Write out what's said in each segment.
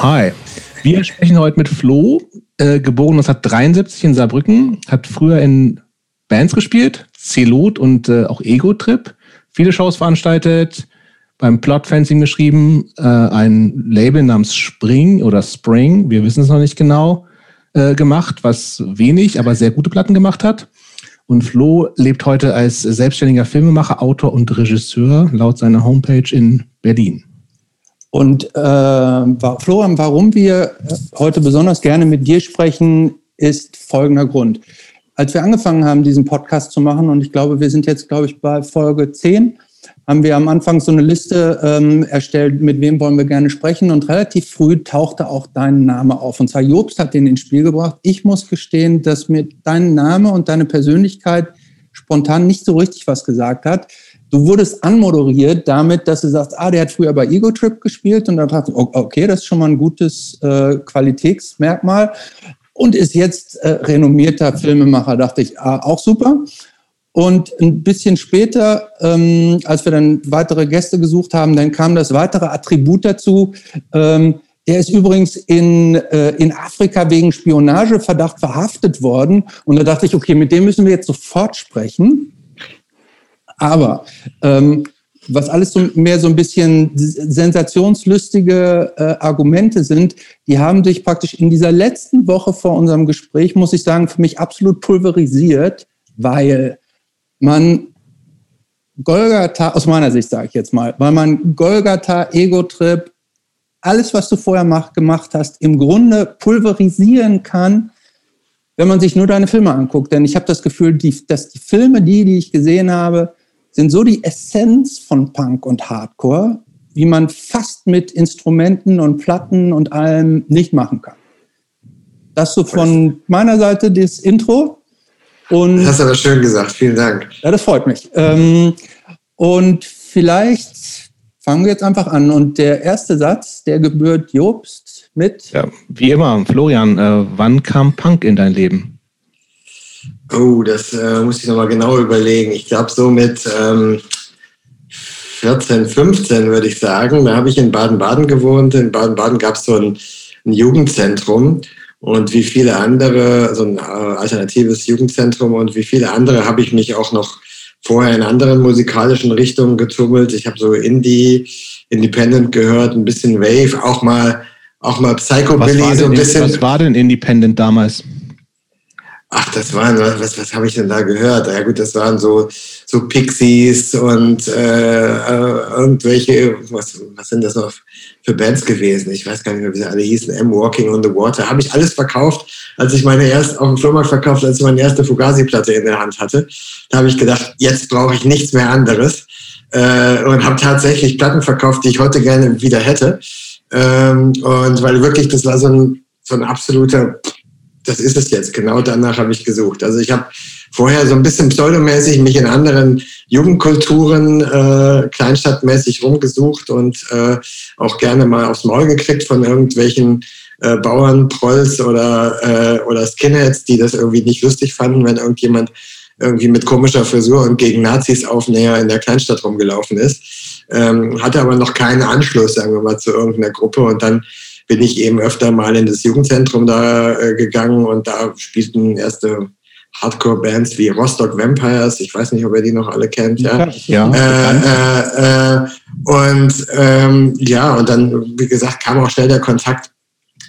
Hi. Wir sprechen heute mit Flo, äh, geboren 1973 in Saarbrücken, hat früher in Bands gespielt, Celot und äh, auch Ego-Trip, viele Shows veranstaltet, beim Plot Fencing geschrieben, äh, ein Label namens Spring oder Spring, wir wissen es noch nicht genau, äh, gemacht, was wenig, aber sehr gute Platten gemacht hat. Und Flo lebt heute als selbstständiger Filmemacher, Autor und Regisseur laut seiner Homepage in Berlin. Und äh, Florian, warum wir heute besonders gerne mit dir sprechen, ist folgender Grund. Als wir angefangen haben, diesen Podcast zu machen, und ich glaube, wir sind jetzt, glaube ich, bei Folge 10, haben wir am Anfang so eine Liste ähm, erstellt, mit wem wollen wir gerne sprechen. Und relativ früh tauchte auch dein Name auf. Und zwar Jobst hat den ins Spiel gebracht. Ich muss gestehen, dass mir dein Name und deine Persönlichkeit spontan nicht so richtig was gesagt hat. Du wurdest anmoderiert damit, dass du sagst, ah, der hat früher bei Ego Trip gespielt und dann dachte ich, okay, das ist schon mal ein gutes äh, Qualitätsmerkmal und ist jetzt äh, renommierter Filmemacher, dachte ich, ah, auch super. Und ein bisschen später, ähm, als wir dann weitere Gäste gesucht haben, dann kam das weitere Attribut dazu. Ähm, er ist übrigens in, äh, in Afrika wegen Spionageverdacht verhaftet worden. Und da dachte ich, okay, mit dem müssen wir jetzt sofort sprechen. Aber ähm, was alles so mehr so ein bisschen sensationslustige äh, Argumente sind, die haben sich praktisch in dieser letzten Woche vor unserem Gespräch, muss ich sagen, für mich absolut pulverisiert, weil man Golgatha, aus meiner Sicht sage ich jetzt mal, weil man Golgatha, Ego-Trip, alles, was du vorher mach, gemacht hast, im Grunde pulverisieren kann, wenn man sich nur deine Filme anguckt. Denn ich habe das Gefühl, die, dass die Filme, die, die ich gesehen habe, sind so die Essenz von Punk und Hardcore, wie man fast mit Instrumenten und Platten und allem nicht machen kann. Das so von meiner Seite das Intro. Und, das hast du aber schön gesagt. Vielen Dank. Ja, das freut mich. Ähm, und vielleicht fangen wir jetzt einfach an. Und der erste Satz, der gebührt Jobst mit. Ja, wie immer, Florian, äh, wann kam Punk in dein Leben? Oh, das äh, muss ich nochmal genau überlegen. Ich glaube, so mit ähm, 14, 15 würde ich sagen. Da habe ich in Baden-Baden gewohnt. In Baden-Baden gab es so ein, ein Jugendzentrum. Und wie viele andere, so ein äh, alternatives Jugendzentrum und wie viele andere habe ich mich auch noch vorher in anderen musikalischen Richtungen getummelt. Ich habe so Indie, Independent gehört, ein bisschen Wave, auch mal, auch mal Psychobilly so ein bisschen. Was war denn Independent damals? Ach, das waren, was, was habe ich denn da gehört? Ja gut, das waren so, so Pixies und äh, äh, irgendwelche, was, was sind das noch für Bands gewesen? Ich weiß gar nicht mehr, wie sie alle hießen. M Walking on the Water. Habe ich alles verkauft, als ich meine erste, auf dem Flohmarkt verkauft, als ich meine erste Fugazi-Platte in der Hand hatte. Da habe ich gedacht, jetzt brauche ich nichts mehr anderes. Äh, und habe tatsächlich Platten verkauft, die ich heute gerne wieder hätte. Ähm, und weil wirklich, das war so ein, so ein absoluter das ist es jetzt. Genau danach habe ich gesucht. Also ich habe vorher so ein bisschen pseudomäßig mich in anderen Jugendkulturen äh, kleinstadtmäßig rumgesucht und äh, auch gerne mal aufs Maul gekriegt von irgendwelchen äh, Bauern, Prolls oder, äh, oder Skinheads, die das irgendwie nicht lustig fanden, wenn irgendjemand irgendwie mit komischer Frisur und gegen Nazis aufnäher in der Kleinstadt rumgelaufen ist. Ähm, hatte aber noch keinen Anschluss, sagen wir mal, zu irgendeiner Gruppe und dann bin ich eben öfter mal in das Jugendzentrum da äh, gegangen und da spielten erste Hardcore-Bands wie Rostock Vampires. Ich weiß nicht, ob ihr die noch alle kennt. Ja. ja äh, äh, äh, und ähm, ja, und dann, wie gesagt, kam auch schnell der Kontakt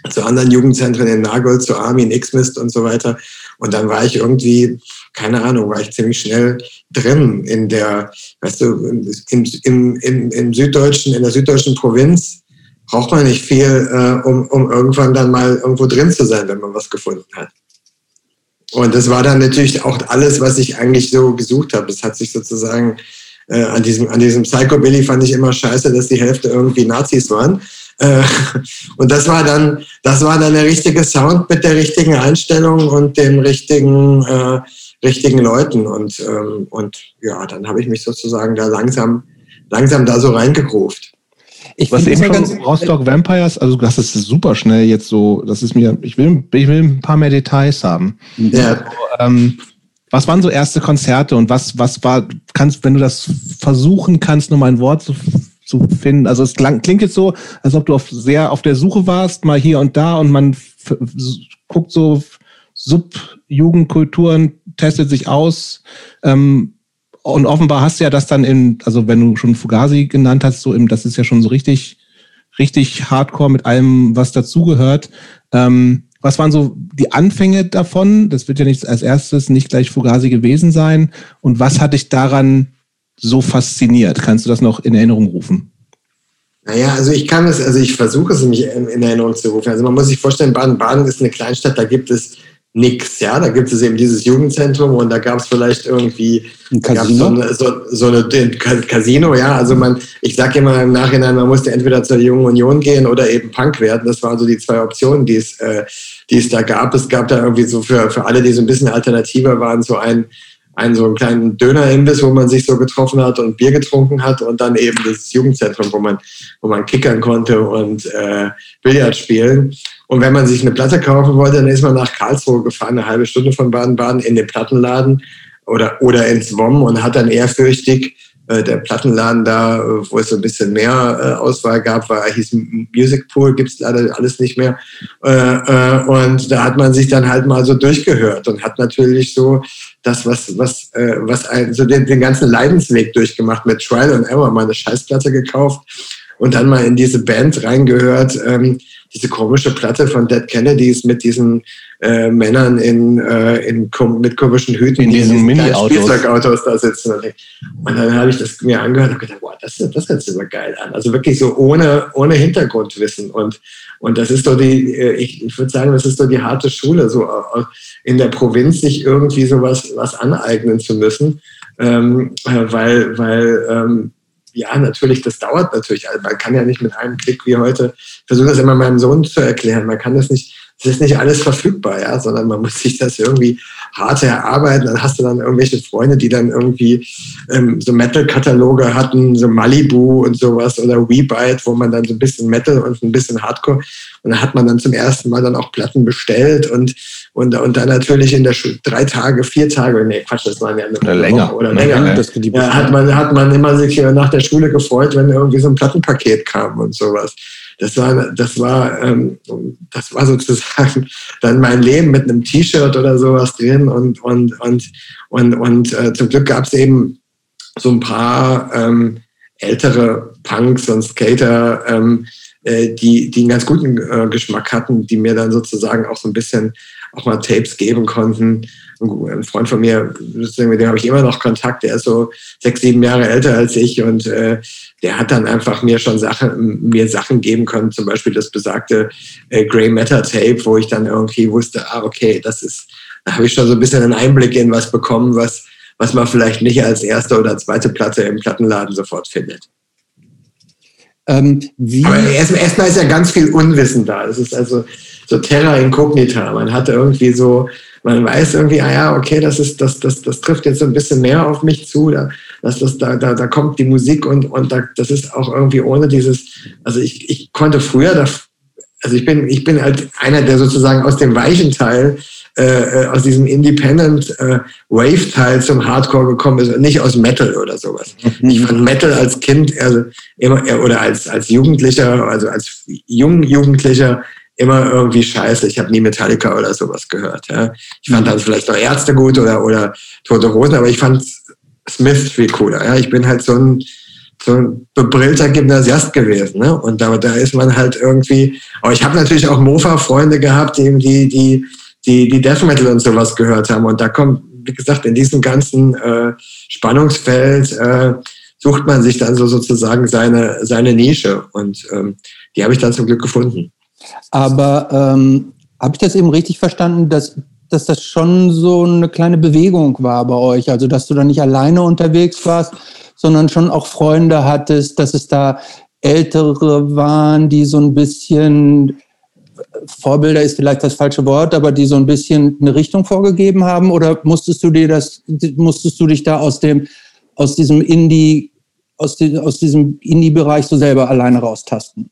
zu anderen Jugendzentren in Nagold, zu Armin, X-Mist und so weiter. Und dann war ich irgendwie, keine Ahnung, war ich ziemlich schnell drin in der, weißt du, im, im, im, im süddeutschen, in der süddeutschen Provinz braucht man nicht viel, äh, um, um irgendwann dann mal irgendwo drin zu sein, wenn man was gefunden hat. Und das war dann natürlich auch alles, was ich eigentlich so gesucht habe. Es hat sich sozusagen äh, an diesem, an diesem Psychobilly fand ich immer scheiße, dass die Hälfte irgendwie Nazis waren. Äh, und das war dann, das war dann der richtige Sound mit der richtigen Einstellung und den richtigen, äh, richtigen Leuten. Und, ähm, und ja, dann habe ich mich sozusagen da langsam, langsam da so reingegruft. Ich Was eben schon Rostock Vampires, also das ist super schnell jetzt so, das ist mir, ich will, ich will ein paar mehr Details haben. Ja. Also, ähm, was waren so erste Konzerte und was, was war, kannst, wenn du das versuchen kannst, nur mal ein Wort zu, zu finden? Also es klang, klingt jetzt so, als ob du auf, sehr auf der Suche warst, mal hier und da und man guckt so Subjugendkulturen, testet sich aus. Ähm, und offenbar hast du ja das dann in, also wenn du schon Fugazi genannt hast, so im, das ist ja schon so richtig, richtig hardcore mit allem, was dazugehört. Ähm, was waren so die Anfänge davon? Das wird ja nicht als erstes nicht gleich Fugazi gewesen sein. Und was hat dich daran so fasziniert? Kannst du das noch in Erinnerung rufen? Naja, also ich kann es, also ich versuche es mich in Erinnerung zu rufen. Also man muss sich vorstellen, Baden-Baden ist eine Kleinstadt, da gibt es nichts. Ja, da gibt es eben dieses Jugendzentrum und da gab es vielleicht irgendwie ein Casino? So, eine, so, so eine ein Casino. Ja, also man, ich sage immer im Nachhinein, man musste entweder zur Jungen Union gehen oder eben Punk werden. Das waren so die zwei Optionen, die es, äh, die es da gab. Es gab da irgendwie so für, für alle, die so ein bisschen alternativer waren, so ein einen so einen kleinen Dönerimbiss, wo man sich so getroffen hat und Bier getrunken hat und dann eben das Jugendzentrum, wo man, wo man kickern konnte und äh, Billard spielen. Und wenn man sich eine Platte kaufen wollte, dann ist man nach Karlsruhe gefahren, eine halbe Stunde von Baden-Baden in den Plattenladen oder, oder ins WOM und hat dann ehrfürchtig äh, der Plattenladen da, äh, wo es so ein bisschen mehr äh, Auswahl gab, war hieß Music Pool, gibt es leider alles nicht mehr. und da hat man sich dann halt mal so durchgehört und hat natürlich so das, was, was, was ein, so den, den ganzen Leidensweg durchgemacht mit Trial and Error, mal eine Scheißplatte gekauft und dann mal in diese Band reingehört. Ähm, diese komische Platte von Dead Kennedys mit diesen äh, Männern in, äh, in mit komischen Hüten, in diesen Mini-Autos Spielzeugautos da sitzen. Und, dann habe ich das mir angehört und gedacht, boah, das, das hört sich aber geil an. Also wirklich so ohne, ohne Hintergrundwissen. Und, und das ist doch die, äh, ich, ich würde sagen, das ist doch die harte Schule, so äh, in der Provinz sich irgendwie so was, was aneignen zu müssen. Ähm, äh, weil, weil ähm, ja, natürlich, das dauert natürlich. Also man kann ja nicht mit einem Klick wie heute, ich versuche das immer meinem Sohn zu erklären, man kann das nicht, es ist nicht alles verfügbar, ja, sondern man muss sich das irgendwie hart erarbeiten. Dann hast du dann irgendwelche Freunde, die dann irgendwie ähm, so Metal-Kataloge hatten, so Malibu und sowas oder WeBite, wo man dann so ein bisschen Metal und ein bisschen Hardcore und dann hat man dann zum ersten Mal dann auch Platten bestellt und und, und dann natürlich in der Schule drei Tage, vier Tage, nee, Quatsch, das waren ja eine oder länger oder länger. länger. Das, ja, hat man hat man immer sich nach der Schule gefreut, wenn irgendwie so ein Plattenpaket kam und sowas das war, das war, ähm, das war sozusagen dann mein Leben mit einem T-Shirt oder sowas drin und und und und und äh, zum Glück gab es eben so ein paar ähm, ältere Punks und Skater, ähm, äh, die die einen ganz guten äh, Geschmack hatten, die mir dann sozusagen auch so ein bisschen auch mal Tapes geben konnten. Ein Freund von mir, mit dem habe ich immer noch Kontakt, der ist so sechs, sieben Jahre älter als ich und äh, der hat dann einfach mir schon Sachen, mir Sachen geben können, zum Beispiel das besagte äh, Grey Matter Tape, wo ich dann irgendwie wusste, ah, okay, das ist, da habe ich schon so ein bisschen einen Einblick in was bekommen, was, was man vielleicht nicht als erste oder zweite Platte im Plattenladen sofort findet. Ähm, Aber erstmal erst ist ja ganz viel Unwissen da. Es ist also so Terra Incognita. Man hat irgendwie so, man weiß irgendwie, ah ja, okay, das ist, das, das, das trifft jetzt so ein bisschen mehr auf mich zu. Da, dass das, da, da, da kommt die Musik und, und da, das ist auch irgendwie ohne dieses, also ich, ich konnte früher, da, also ich bin, ich bin halt einer, der sozusagen aus dem weichen Teil, äh, äh aus diesem Independent äh, Wave Teil zum Hardcore gekommen ist, nicht aus Metal oder sowas. Mhm. Ich fand Metal als Kind also immer oder als als Jugendlicher, also als jung Jugendlicher immer irgendwie scheiße. Ich habe nie Metallica oder sowas gehört. Ja. Ich fand mhm. dann vielleicht noch Ärzte gut oder oder Tote Hosen, aber ich fand Smith viel cooler. Ja. Ich bin halt so ein, so ein bebrillter Gymnasiast gewesen. Ne? Und da, da ist man halt irgendwie. Aber ich habe natürlich auch Mofa-Freunde gehabt, die, die, die, die, die Death Metal und sowas gehört haben. Und da kommt, wie gesagt, in diesem ganzen äh, Spannungsfeld äh, sucht man sich dann so sozusagen seine, seine Nische. Und ähm, die habe ich dann zum Glück gefunden. Aber ähm, habe ich das eben richtig verstanden, dass dass das schon so eine kleine Bewegung war bei euch. Also, dass du da nicht alleine unterwegs warst, sondern schon auch Freunde hattest, dass es da Ältere waren, die so ein bisschen, Vorbilder ist vielleicht das falsche Wort, aber die so ein bisschen eine Richtung vorgegeben haben? Oder musstest du dir das, musstest du dich da aus dem, aus diesem Indie, aus, die, aus diesem Indie-Bereich so selber alleine raustasten?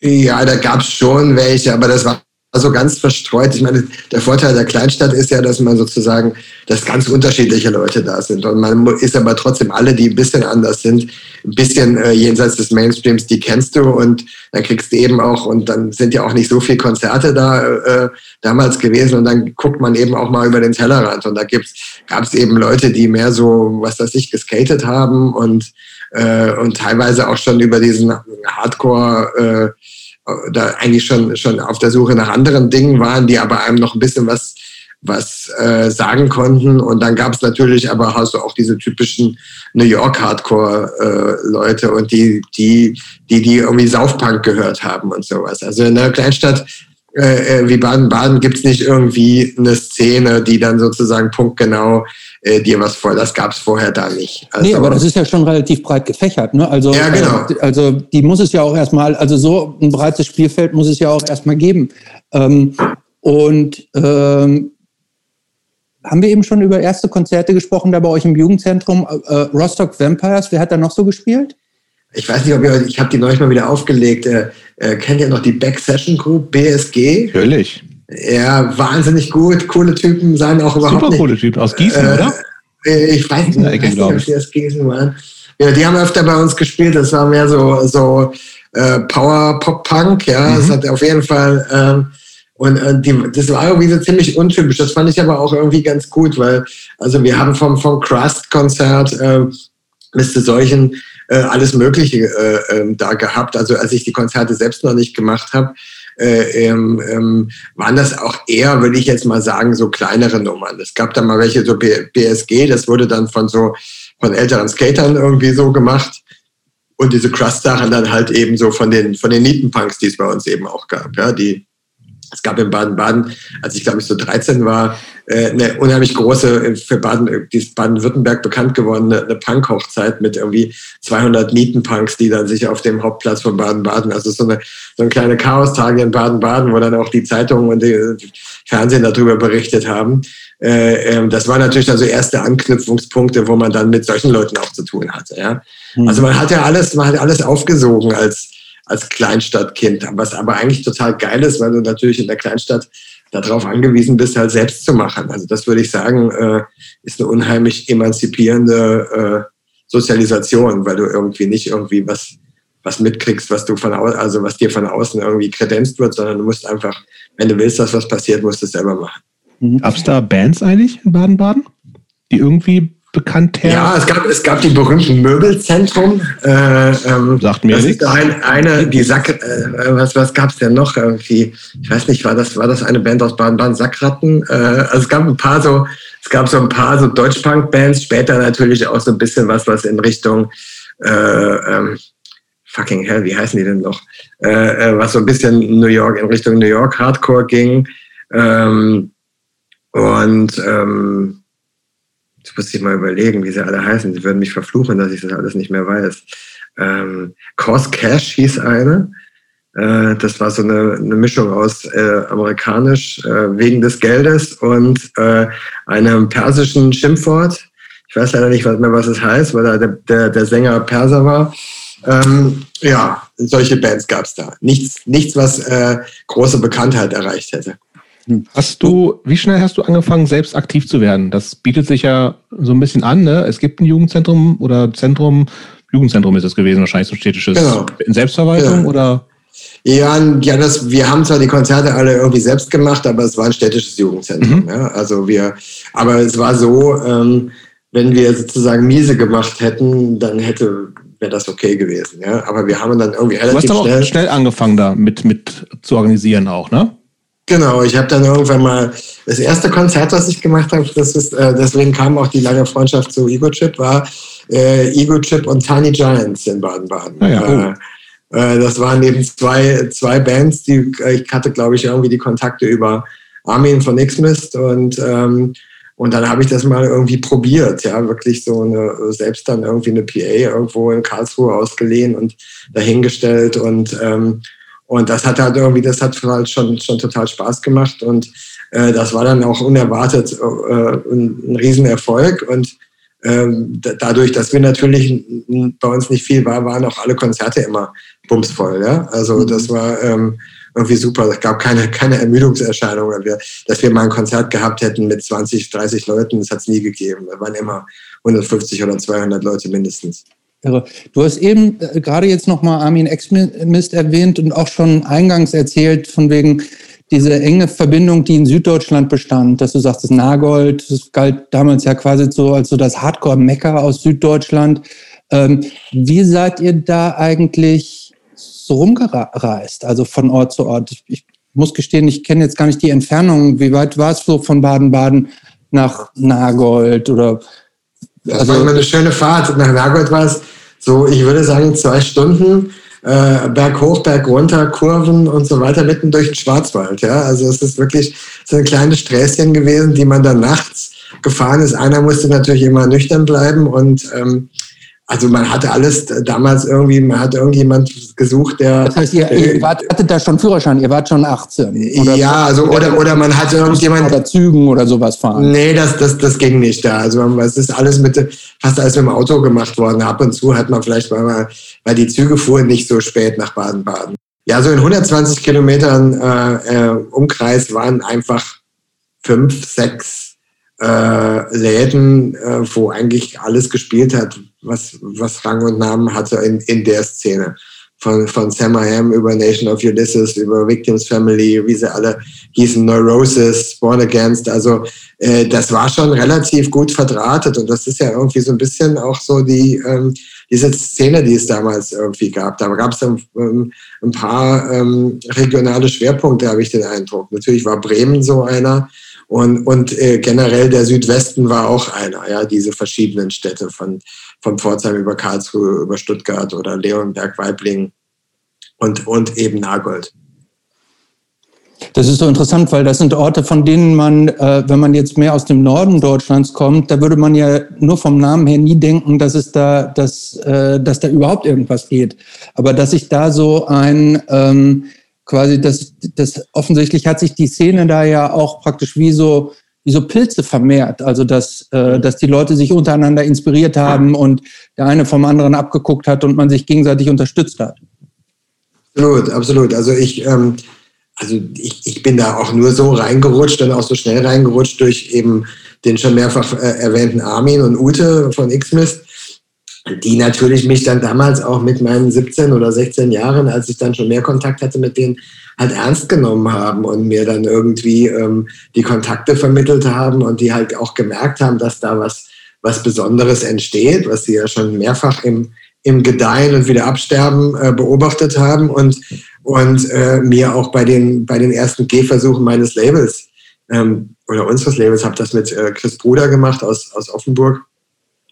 Ja, da gab es schon welche, aber das war also ganz verstreut. Ich meine, der Vorteil der Kleinstadt ist ja, dass man sozusagen, dass ganz unterschiedliche Leute da sind. Und man ist aber trotzdem alle, die ein bisschen anders sind, ein bisschen äh, jenseits des Mainstreams, die kennst du und dann kriegst du eben auch, und dann sind ja auch nicht so viele Konzerte da äh, damals gewesen und dann guckt man eben auch mal über den Tellerrand und da gab es eben Leute, die mehr so, was weiß ich, geskatet haben und, äh, und teilweise auch schon über diesen Hardcore, äh, da eigentlich schon, schon auf der Suche nach anderen Dingen waren, die aber einem noch ein bisschen was, was äh, sagen konnten. Und dann gab es natürlich aber hast du auch diese typischen New York Hardcore-Leute äh, und die, die, die, die irgendwie Saufpunk gehört haben und sowas. Also in einer Kleinstadt äh, äh wie Baden-Baden gibt es nicht irgendwie eine Szene, die dann sozusagen punktgenau äh, dir was vor. Das gab es vorher da nicht. Also, nee, aber das ist ja schon relativ breit gefächert. Ne? Also, ja, genau. Äh, also die muss es ja auch erstmal, also so ein breites Spielfeld muss es ja auch erstmal geben. Ähm, und ähm, haben wir eben schon über erste Konzerte gesprochen, da bei euch im Jugendzentrum äh, Rostock Vampires. Wer hat da noch so gespielt? Ich weiß nicht, ob ihr, ich habe die neulich mal wieder aufgelegt. Äh, äh, kennt ihr noch die Back Session Group, BSG? Natürlich. Ja, wahnsinnig gut, coole Typen, seien auch überhaupt Super nicht. coole Typen, aus Gießen, äh, oder? Äh, ich weiß nicht, Ecke, nicht ob die aus Gießen waren. Ja, die haben öfter bei uns gespielt, das war mehr so, so äh, Power-Pop-Punk, ja, mhm. das hat auf jeden Fall... Ähm, und äh, die, das war irgendwie so ziemlich untypisch. Das fand ich aber auch irgendwie ganz gut, weil also wir haben vom, vom Crust-Konzert äh, bis zu solchen äh, alles Mögliche äh, äh, da gehabt. Also als ich die Konzerte selbst noch nicht gemacht habe, äh, ähm, ähm, waren das auch eher, würde ich jetzt mal sagen, so kleinere Nummern. Es gab da mal welche so BSG, das wurde dann von so von älteren Skatern irgendwie so gemacht. Und diese Crust-Sachen dann halt eben so von den, von den Nietenpunks, die es bei uns eben auch gab, ja, die es gab in Baden-Baden, als ich glaube ich so 13 war, äh, eine unheimlich große, äh, für Baden, äh, die Baden-Württemberg bekannt gewordene eine Punk-Hochzeit mit irgendwie 200 Nietenpunks, die dann sich auf dem Hauptplatz von Baden-Baden, also so eine, so eine kleine Chaos-Tage in Baden-Baden, wo dann auch die Zeitungen und die Fernsehen darüber berichtet haben. Ähm, das waren natürlich dann so erste Anknüpfungspunkte, wo man dann mit solchen Leuten auch zu tun hatte. Ja? Mhm. Also man hat ja alles, man hat alles aufgesogen als als Kleinstadtkind, was aber eigentlich total geil ist, weil du natürlich in der Kleinstadt darauf angewiesen bist, halt selbst zu machen. Also das würde ich sagen, äh, ist eine unheimlich emanzipierende äh, Sozialisation, weil du irgendwie nicht irgendwie was was mitkriegst, was du von also was dir von außen irgendwie kredenzt wird, sondern du musst einfach, wenn du willst, dass was passiert, musst du es selber machen. Gab es da Bands eigentlich in Baden-Baden, die irgendwie bekannt her? Ja, es gab, es gab die berühmten Möbelzentrum. Äh, ähm, Sagt mir das nichts. ist ein, eine, die Sack, äh, was, was gab es denn noch irgendwie? Ich weiß nicht, war das, war das eine Band aus Baden-Baden, Sackratten? Äh, also es gab ein paar so, es gab so ein paar so Deutschpunk-Bands, später natürlich auch so ein bisschen was, was in Richtung äh, ähm, fucking hell, wie heißen die denn noch? Äh, äh, was so ein bisschen New York, in Richtung New York Hardcore ging. Ähm, und ähm, Jetzt muss ich mal überlegen, wie sie alle heißen. Sie würden mich verfluchen, dass ich das alles nicht mehr weiß. Ähm, Cause Cash hieß eine. Äh, das war so eine, eine Mischung aus äh, amerikanisch äh, wegen des Geldes und äh, einem persischen Schimpfwort. Ich weiß leider nicht mehr, was es heißt, weil der, der, der Sänger Perser war. Ähm, ja, solche Bands gab es da. Nichts, nichts was äh, große Bekanntheit erreicht hätte. Hast du, wie schnell hast du angefangen, selbst aktiv zu werden? Das bietet sich ja so ein bisschen an, ne? Es gibt ein Jugendzentrum oder Zentrum, Jugendzentrum ist es gewesen, wahrscheinlich so ein städtisches. Genau. In Selbstverwaltung ja. oder? Ja, ja das, wir haben zwar die Konzerte alle irgendwie selbst gemacht, aber es war ein städtisches Jugendzentrum. Mhm. Ja? Also wir, aber es war so, ähm, wenn wir sozusagen miese gemacht hätten, dann hätte wäre das okay gewesen. Ja? Aber wir haben dann irgendwie relativ du hast aber schnell, auch schnell angefangen da mit, mit zu organisieren auch, ne? Genau, ich habe dann irgendwann mal das erste Konzert, was ich gemacht habe, das ist, äh, deswegen kam auch die lange Freundschaft zu Ego Chip, war äh, Ego Chip und Tiny Giants in Baden-Baden. Ah, ja, oh. äh, das waren eben zwei, zwei Bands, die ich hatte, glaube ich, irgendwie die Kontakte über Armin von X-Mist und ähm, und dann habe ich das mal irgendwie probiert, ja, wirklich so eine, selbst dann irgendwie eine PA irgendwo in Karlsruhe ausgeliehen und dahingestellt und ähm, und das hat halt irgendwie, das hat halt schon, schon total Spaß gemacht und äh, das war dann auch unerwartet äh, ein, ein Riesenerfolg und ähm, dadurch, dass wir natürlich bei uns nicht viel war, waren auch alle Konzerte immer bumsvoll. Ja? Also mhm. das war ähm, irgendwie super. Es gab keine, keine Ermüdungserscheinungen, wir, dass wir mal ein Konzert gehabt hätten mit 20, 30 Leuten. Das hat es nie gegeben. Da waren immer 150 oder 200 Leute mindestens. Du hast eben äh, gerade jetzt nochmal Armin Exmist erwähnt und auch schon eingangs erzählt von wegen diese enge Verbindung, die in Süddeutschland bestand, dass du sagst, das Nagold, das galt damals ja quasi so als so das Hardcore-Mecker aus Süddeutschland. Ähm, wie seid ihr da eigentlich so rumgereist, also von Ort zu Ort? Ich muss gestehen, ich kenne jetzt gar nicht die Entfernung. Wie weit war es so von Baden-Baden nach Nagold oder das also, war immer eine schöne Fahrt. Nach Nagold war es so, ich würde sagen, zwei Stunden äh, Berg hoch, Berg runter, Kurven und so weiter, mitten durch den Schwarzwald. Ja? Also es ist wirklich so ein kleines Sträßchen gewesen, die man dann nachts gefahren ist. Einer musste natürlich immer nüchtern bleiben und ähm, also man hatte alles damals irgendwie, man hat irgendjemand gesucht, der. Das heißt, ihr, ihr wart, hattet da schon Führerschein, ihr wart schon 18. Oder ja, also oder, oder man hatte irgendjemand. Oder Zügen oder sowas fahren. Nee, das, das, das ging nicht da. Also es ist alles mit, fast alles mit dem Auto gemacht worden. Ab und zu hat man vielleicht mal, weil die Züge fuhren nicht so spät nach Baden-Baden. Ja, so in 120 Kilometern äh, äh, Umkreis waren einfach fünf, sechs äh, Läden, äh, wo eigentlich alles gespielt hat, was, was Rang und Namen hatte in, in der Szene. Von, von Sam I Am über Nation of Ulysses, über Victims Family, wie sie alle hießen, Neurosis, Born Against. Also äh, das war schon relativ gut verdrahtet und das ist ja irgendwie so ein bisschen auch so die ähm, diese Szene, die es damals irgendwie gab. Da gab es ein, ähm, ein paar ähm, regionale Schwerpunkte, habe ich den Eindruck. Natürlich war Bremen so einer, und, und äh, generell der Südwesten war auch einer, ja, diese verschiedenen Städte von, von Pforzheim über Karlsruhe, über Stuttgart oder Leonberg, Weibling und, und eben Nagold. Das ist so interessant, weil das sind Orte, von denen man, äh, wenn man jetzt mehr aus dem Norden Deutschlands kommt, da würde man ja nur vom Namen her nie denken, dass es da, dass, äh, dass da überhaupt irgendwas geht. Aber dass sich da so ein ähm, quasi das, das offensichtlich hat sich die Szene da ja auch praktisch wie so wie so Pilze vermehrt, also dass, äh, dass die Leute sich untereinander inspiriert haben und der eine vom anderen abgeguckt hat und man sich gegenseitig unterstützt hat. Absolut, absolut. Also ich, ähm, also ich, ich bin da auch nur so reingerutscht und auch so schnell reingerutscht durch eben den schon mehrfach äh, erwähnten Armin und Ute von Xmist die natürlich mich dann damals auch mit meinen 17 oder 16 Jahren, als ich dann schon mehr Kontakt hatte mit denen, halt ernst genommen haben und mir dann irgendwie ähm, die Kontakte vermittelt haben und die halt auch gemerkt haben, dass da was, was Besonderes entsteht, was sie ja schon mehrfach im, im Gedeihen und wieder Absterben äh, beobachtet haben und, und äh, mir auch bei den, bei den ersten Gehversuchen meines Labels ähm, oder unseres Labels, habe das mit äh, Chris Bruder gemacht aus, aus Offenburg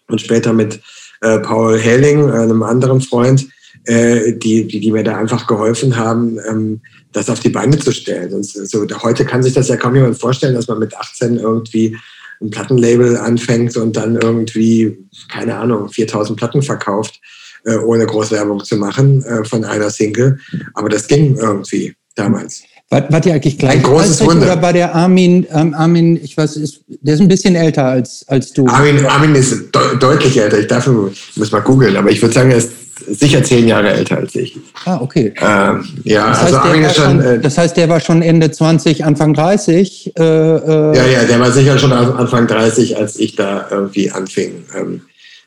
und später mit äh, Paul Helling, einem anderen Freund, äh, die, die, die mir da einfach geholfen haben, ähm, das auf die Beine zu stellen. Und so, heute kann sich das ja kaum jemand vorstellen, dass man mit 18 irgendwie ein Plattenlabel anfängt und dann irgendwie, keine Ahnung, 4000 Platten verkauft, äh, ohne Großwerbung zu machen äh, von einer Single. Aber das ging irgendwie damals. War, war die eigentlich gleich ein großes Wunder. oder war der Armin, ähm, Armin, ich weiß, ist, der ist ein bisschen älter als, als du? Armin, Armin ist de deutlich älter. Ich darf, muss mal googeln, aber ich würde sagen, er ist sicher zehn Jahre älter als ich. Ah, okay. Ähm, ja, das heißt, also Armin ist schon, äh, Das heißt, der war schon Ende 20, Anfang 30? Äh, äh, ja, ja, der war sicher schon Anfang 30, als ich da irgendwie anfing. Ähm,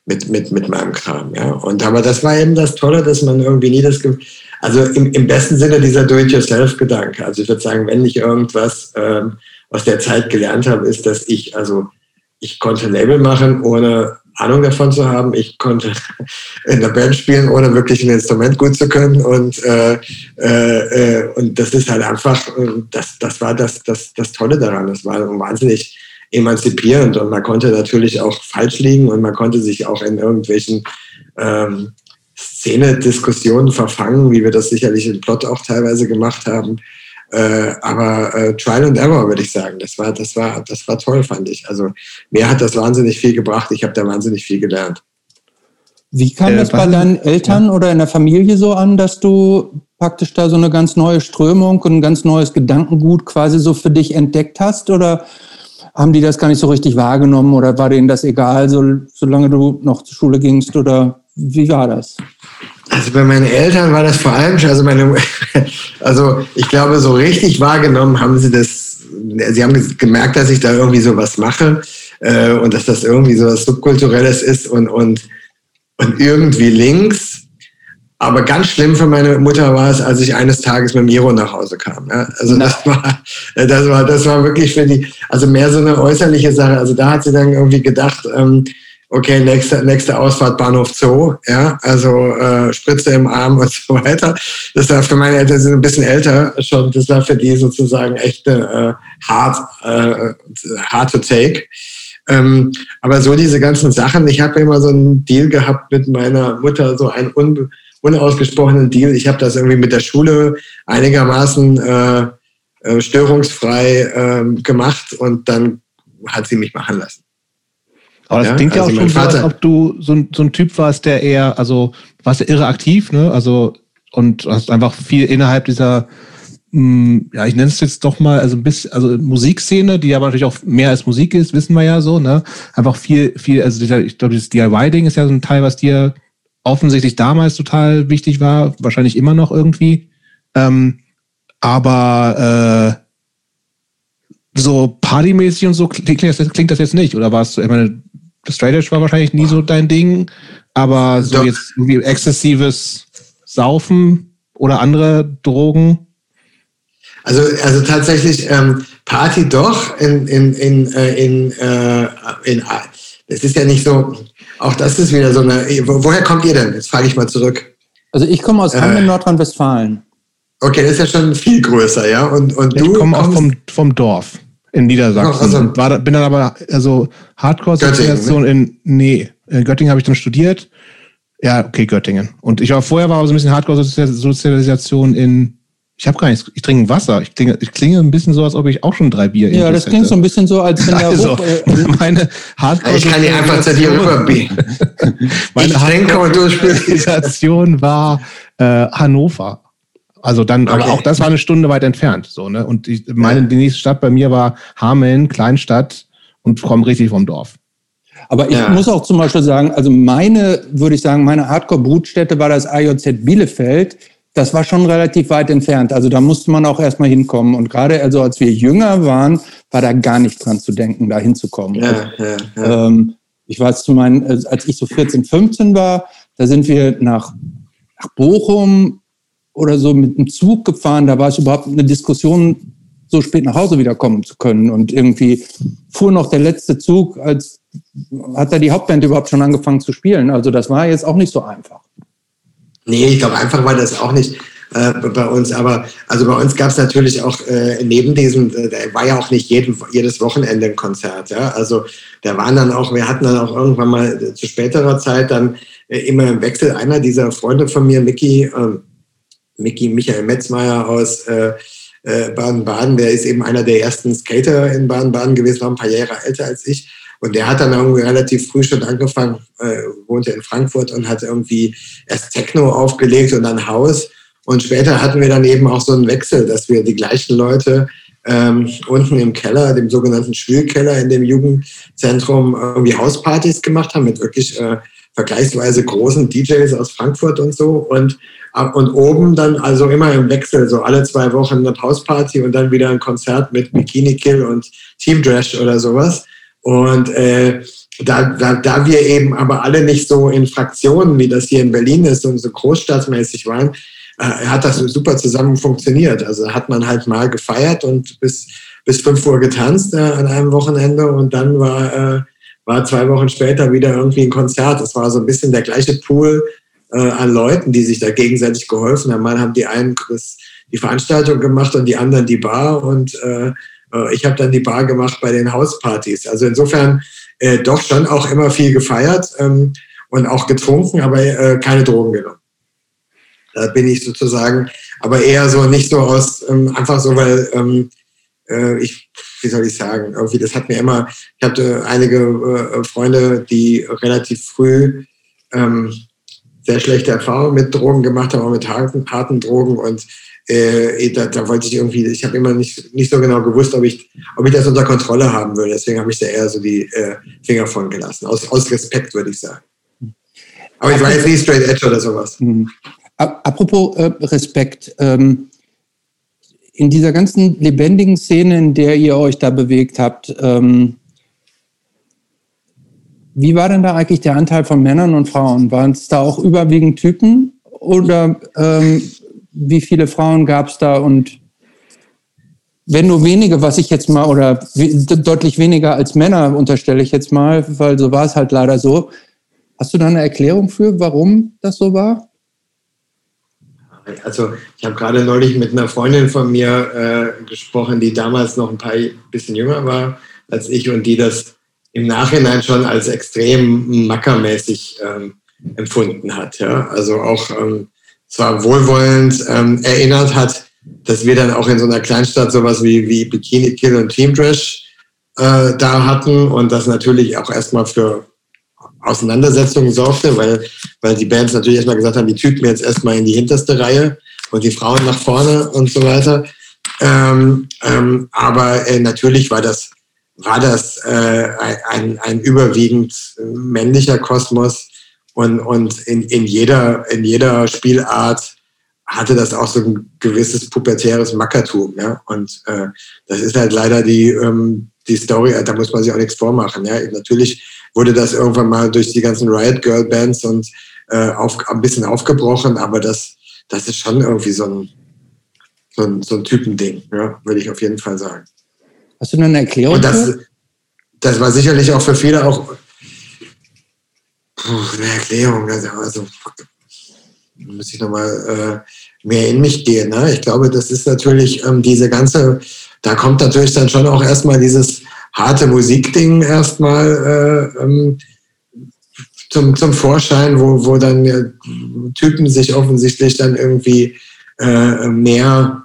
mit, mit, mit meinem Kram, ja. Und aber das war eben das Tolle, dass man irgendwie nie das, also im, im besten Sinne dieser Do-it-yourself-Gedanke. Also ich würde sagen, wenn ich irgendwas ähm, aus der Zeit gelernt habe, ist, dass ich, also ich konnte Label machen, ohne Ahnung davon zu haben. Ich konnte in der Band spielen, ohne wirklich ein Instrument gut zu können. Und, äh, äh, äh und das ist halt einfach, äh, das, das war das, das, das Tolle daran. Das war wahnsinnig emanzipierend und man konnte natürlich auch falsch liegen und man konnte sich auch in irgendwelchen ähm, Szene-Diskussionen verfangen, wie wir das sicherlich im Plot auch teilweise gemacht haben. Äh, aber äh, Trial and Error, würde ich sagen. Das war, das, war, das war toll, fand ich. Also mir hat das wahnsinnig viel gebracht. Ich habe da wahnsinnig viel gelernt. Wie kam äh, das bei deinen Eltern ja. oder in der Familie so an, dass du praktisch da so eine ganz neue Strömung und ein ganz neues Gedankengut quasi so für dich entdeckt hast? Oder haben die das gar nicht so richtig wahrgenommen oder war denen das egal, so, solange du noch zur Schule gingst oder wie war das? Also bei meinen Eltern war das vor allem, also meine, also ich glaube, so richtig wahrgenommen haben sie das, sie haben gemerkt, dass ich da irgendwie sowas mache äh, und dass das irgendwie so was Subkulturelles ist und, und, und irgendwie links. Aber ganz schlimm für meine Mutter war es, als ich eines Tages mit Miro nach Hause kam. Ja? Also das war, das war, das war wirklich für die, also mehr so eine äußerliche Sache. Also da hat sie dann irgendwie gedacht, ähm, okay, nächste, nächste Ausfahrt Bahnhof Zoo, ja, also äh, Spritze im Arm und so weiter. Das war für meine Eltern, sind ein bisschen älter schon, das war für die sozusagen echt äh, hard, äh, hard to take. Ähm, aber so diese ganzen Sachen, ich habe immer so einen Deal gehabt mit meiner Mutter, so einen un, unausgesprochenen Deal. Ich habe das irgendwie mit der Schule einigermaßen äh, äh, störungsfrei äh, gemacht und dann hat sie mich machen lassen. Aber das ja, klingt ja also auch schon so, als ob du so ein, so ein Typ warst, der eher, also warst ja irre aktiv, ne? Also und hast einfach viel innerhalb dieser, mh, hm, ja, ich nenne es jetzt doch mal, also ein bisschen, also Musikszene, die aber natürlich auch mehr als Musik ist, wissen wir ja so, ne? Einfach viel, viel, also dieser, ich glaube, dieses DIY-Ding ist ja so ein Teil, was dir offensichtlich damals total wichtig war, wahrscheinlich immer noch irgendwie. Ähm, aber äh, so partymäßig und so klingt das, klingt das jetzt nicht, oder warst du, ich meine, Straight Edge war wahrscheinlich nie so dein Ding, aber so Doch. jetzt irgendwie exzessives Saufen oder andere Drogen? Also, also tatsächlich ähm, Party doch in, in, in, äh, in, äh, in, das ist ja nicht so, auch das ist wieder so eine, woher kommt ihr denn? Jetzt frage ich mal zurück. Also ich komme aus Hamm in äh, Nordrhein-Westfalen. Okay, das ist ja schon viel größer, ja? Und, und ich komme auch vom, vom Dorf in Niedersachsen. Also, war, bin dann aber also Hardcore-Sozialisation ne? in, nee, in Göttingen habe ich dann studiert. Ja, okay, Göttingen. Und ich war vorher war aber so ein bisschen Hardcore-Sozialisation in, ich habe gar nichts, ich trinke Wasser. Ich klinge, ich klinge ein bisschen so, als ob ich auch schon drei Bier Ja, das klingt so ein bisschen so, als wenn der also, Hoch, meine Hardcore Ich kann die einfach zu dir rüberbiegen. meine Hardcore-Sozialisation war äh, Hannover. Also dann, okay. aber auch das war eine Stunde weit entfernt. So, ne? Und ich meine, die nächste Stadt bei mir war Hameln, Kleinstadt und komme richtig vom Dorf. Aber ich ja. muss auch zum Beispiel sagen, also meine, würde ich sagen, meine Hardcore-Brutstätte war das AJZ Bielefeld. Das war schon relativ weit entfernt. Also da musste man auch erstmal hinkommen. Und gerade also als wir jünger waren, war da gar nicht dran zu denken, da hinzukommen. Ja, also, ja, ja. Ähm, ich weiß zu meinen, als ich so 14, 15 war, da sind wir nach, nach Bochum oder so mit dem Zug gefahren, da war es überhaupt eine Diskussion, so spät nach Hause wiederkommen zu können. Und irgendwie fuhr noch der letzte Zug, als hat da die Hauptband überhaupt schon angefangen zu spielen. Also das war jetzt auch nicht so einfach. Nee, ich glaube, einfach war das auch nicht äh, bei uns. Aber also bei uns gab es natürlich auch äh, neben diesem, äh, war ja auch nicht jeden, jedes Wochenende ein Konzert. Ja? Also da waren dann auch, wir hatten dann auch irgendwann mal zu späterer Zeit dann äh, immer im Wechsel einer dieser Freunde von mir, Mickey, ähm, Mickey Michael Metzmeier aus äh, äh, Baden-Baden, der ist eben einer der ersten Skater in Baden-Baden gewesen, noch ein paar Jahre älter als ich. Und der hat dann irgendwie relativ früh schon angefangen, äh, wohnte in Frankfurt und hat irgendwie erst Techno aufgelegt und dann Haus. Und später hatten wir dann eben auch so einen Wechsel, dass wir die gleichen Leute ähm, unten im Keller, dem sogenannten Schwülkeller in dem Jugendzentrum, irgendwie Hauspartys gemacht haben mit wirklich äh, vergleichsweise großen DJs aus Frankfurt und so. Und und oben dann also immer im Wechsel, so alle zwei Wochen eine Hausparty und dann wieder ein Konzert mit Bikini Kill und Team Trash oder sowas. Und äh, da, da, da wir eben aber alle nicht so in Fraktionen, wie das hier in Berlin ist und so großstadtmäßig waren, äh, hat das super zusammen funktioniert. Also hat man halt mal gefeiert und bis, bis fünf Uhr getanzt äh, an einem Wochenende und dann war, äh, war zwei Wochen später wieder irgendwie ein Konzert. Das war so ein bisschen der gleiche Pool, äh, an Leuten, die sich da gegenseitig geholfen haben. Mal haben die einen die Veranstaltung gemacht und die anderen die Bar und äh, äh, ich habe dann die Bar gemacht bei den Hauspartys. Also insofern äh, doch schon auch immer viel gefeiert ähm, und auch getrunken, aber äh, keine Drogen genommen. Da bin ich sozusagen, aber eher so nicht so aus, ähm, einfach so, weil ähm, äh, ich, wie soll ich sagen, irgendwie, das hat mir immer, ich hatte einige äh, Freunde, die relativ früh ähm, sehr schlechte Erfahrungen mit Drogen gemacht habe, auch mit harten, harten Drogen. Und äh, da, da, wollte ich irgendwie, ich habe immer nicht, nicht so genau gewusst, ob ich, ob ich das unter Kontrolle haben würde. Deswegen habe ich da eher so die äh, Finger von gelassen. Aus, aus Respekt, würde ich sagen. Aber ich war jetzt nicht Straight Edge oder sowas. Mhm. Apropos äh, Respekt, ähm, in dieser ganzen lebendigen Szene, in der ihr euch da bewegt habt, ähm, wie war denn da eigentlich der Anteil von Männern und Frauen? Waren es da auch überwiegend Typen oder ähm, wie viele Frauen gab es da und wenn nur wenige, was ich jetzt mal, oder deutlich weniger als Männer unterstelle ich jetzt mal, weil so war es halt leider so. Hast du da eine Erklärung für, warum das so war? Also ich habe gerade neulich mit einer Freundin von mir äh, gesprochen, die damals noch ein paar bisschen jünger war als ich und die das im Nachhinein schon als extrem mackermäßig ähm, empfunden hat. Ja? Also auch ähm, zwar wohlwollend ähm, erinnert hat, dass wir dann auch in so einer Kleinstadt sowas wie, wie Bikini Kill und Team Trash äh, da hatten und das natürlich auch erstmal für Auseinandersetzungen sorgte, weil, weil die Bands natürlich erstmal gesagt haben, die Typen jetzt erstmal in die hinterste Reihe und die Frauen nach vorne und so weiter. Ähm, ähm, aber äh, natürlich war das, war das äh, ein, ein überwiegend männlicher Kosmos und, und in, in, jeder, in jeder Spielart hatte das auch so ein gewisses pubertäres Mackertum. Ja? Und äh, das ist halt leider die, ähm, die Story, da muss man sich auch nichts vormachen. Ja? Natürlich wurde das irgendwann mal durch die ganzen Riot Girl Bands und äh, auf, ein bisschen aufgebrochen, aber das, das ist schon irgendwie so ein, so ein, so ein Typending, ja, würde ich auf jeden Fall sagen. Hast du eine Erklärung? Und das, das war sicherlich auch für viele auch puh, eine Erklärung. Also, also muss ich nochmal äh, mehr in mich gehen. Ne? Ich glaube, das ist natürlich ähm, diese ganze, da kommt natürlich dann schon auch erstmal dieses harte Musikding erstmal äh, ähm, zum, zum Vorschein, wo, wo dann ja, Typen sich offensichtlich dann irgendwie äh, mehr,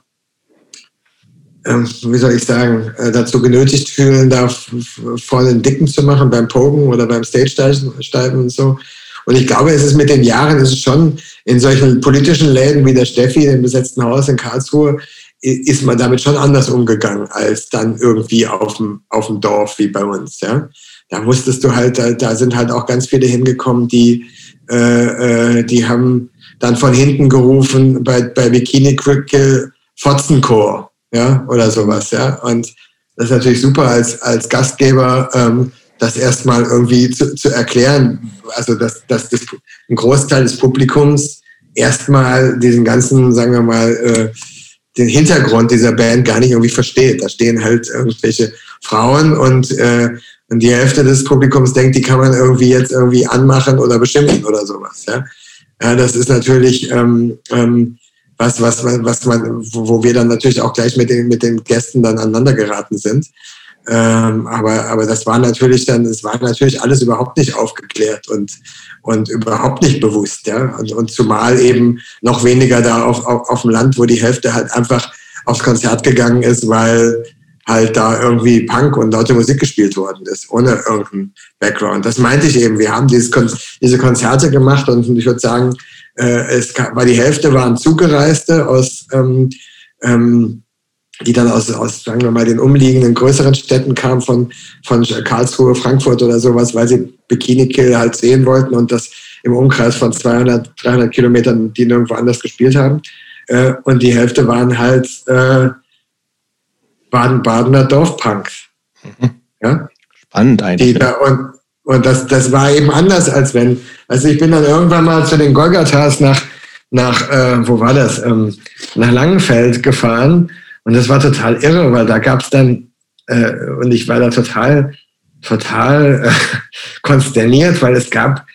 äh, wie soll ich sagen, äh, dazu genötigt fühlen, da voll den Dicken zu machen beim Pogen oder beim Stage-Steigen und so. Und ich glaube, es ist mit den Jahren, es ist schon in solchen politischen Läden wie der Steffi, dem besetzten Haus in Karlsruhe, ist man damit schon anders umgegangen als dann irgendwie auf dem, auf dem Dorf wie bei uns. Ja? Da musstest du halt, da, da sind halt auch ganz viele hingekommen, die, äh, äh, die haben dann von hinten gerufen bei, bei Bikini Quickkill Fotzenchor, ja, oder sowas, ja. Und das ist natürlich super als, als Gastgeber, ähm, das erstmal irgendwie zu, zu erklären. Also, dass, dass das, ein Großteil des Publikums erstmal diesen ganzen, sagen wir mal, äh, den Hintergrund dieser Band gar nicht irgendwie versteht. Da stehen halt irgendwelche Frauen und, äh, und die Hälfte des Publikums denkt, die kann man irgendwie jetzt irgendwie anmachen oder beschimpfen oder sowas. Ja, ja das ist natürlich ähm, ähm, was, was, was man, wo wir dann natürlich auch gleich mit den, mit den Gästen dann aneinander geraten sind. Ähm, aber, aber das war natürlich dann, es war natürlich alles überhaupt nicht aufgeklärt und, und überhaupt nicht bewusst, ja. Und, und zumal eben noch weniger da auf, auf, auf dem Land, wo die Hälfte halt einfach aufs Konzert gegangen ist, weil halt da irgendwie Punk und laute Musik gespielt worden ist, ohne irgendeinen Background. Das meinte ich eben. Wir haben dieses Kon diese Konzerte gemacht und ich würde sagen, es war die Hälfte waren Zugereiste aus ähm, ähm, die dann aus, aus, sagen wir mal, den umliegenden größeren Städten kamen, von, von Karlsruhe, Frankfurt oder sowas, weil sie Bikini Kill halt sehen wollten und das im Umkreis von 200, 300 Kilometern, die nirgendwo anders gespielt haben. Äh, und die Hälfte waren halt äh, Baden-Badener Dorfpunks. Mhm. Ja? Spannend eigentlich. Da, und und das, das war eben anders, als wenn, also ich bin dann irgendwann mal zu den Golgatas nach, nach äh, wo war das, ähm, nach Langenfeld gefahren. Und das war total irre, weil da gab es dann, äh, und ich war da total, total äh, konsterniert, weil es gab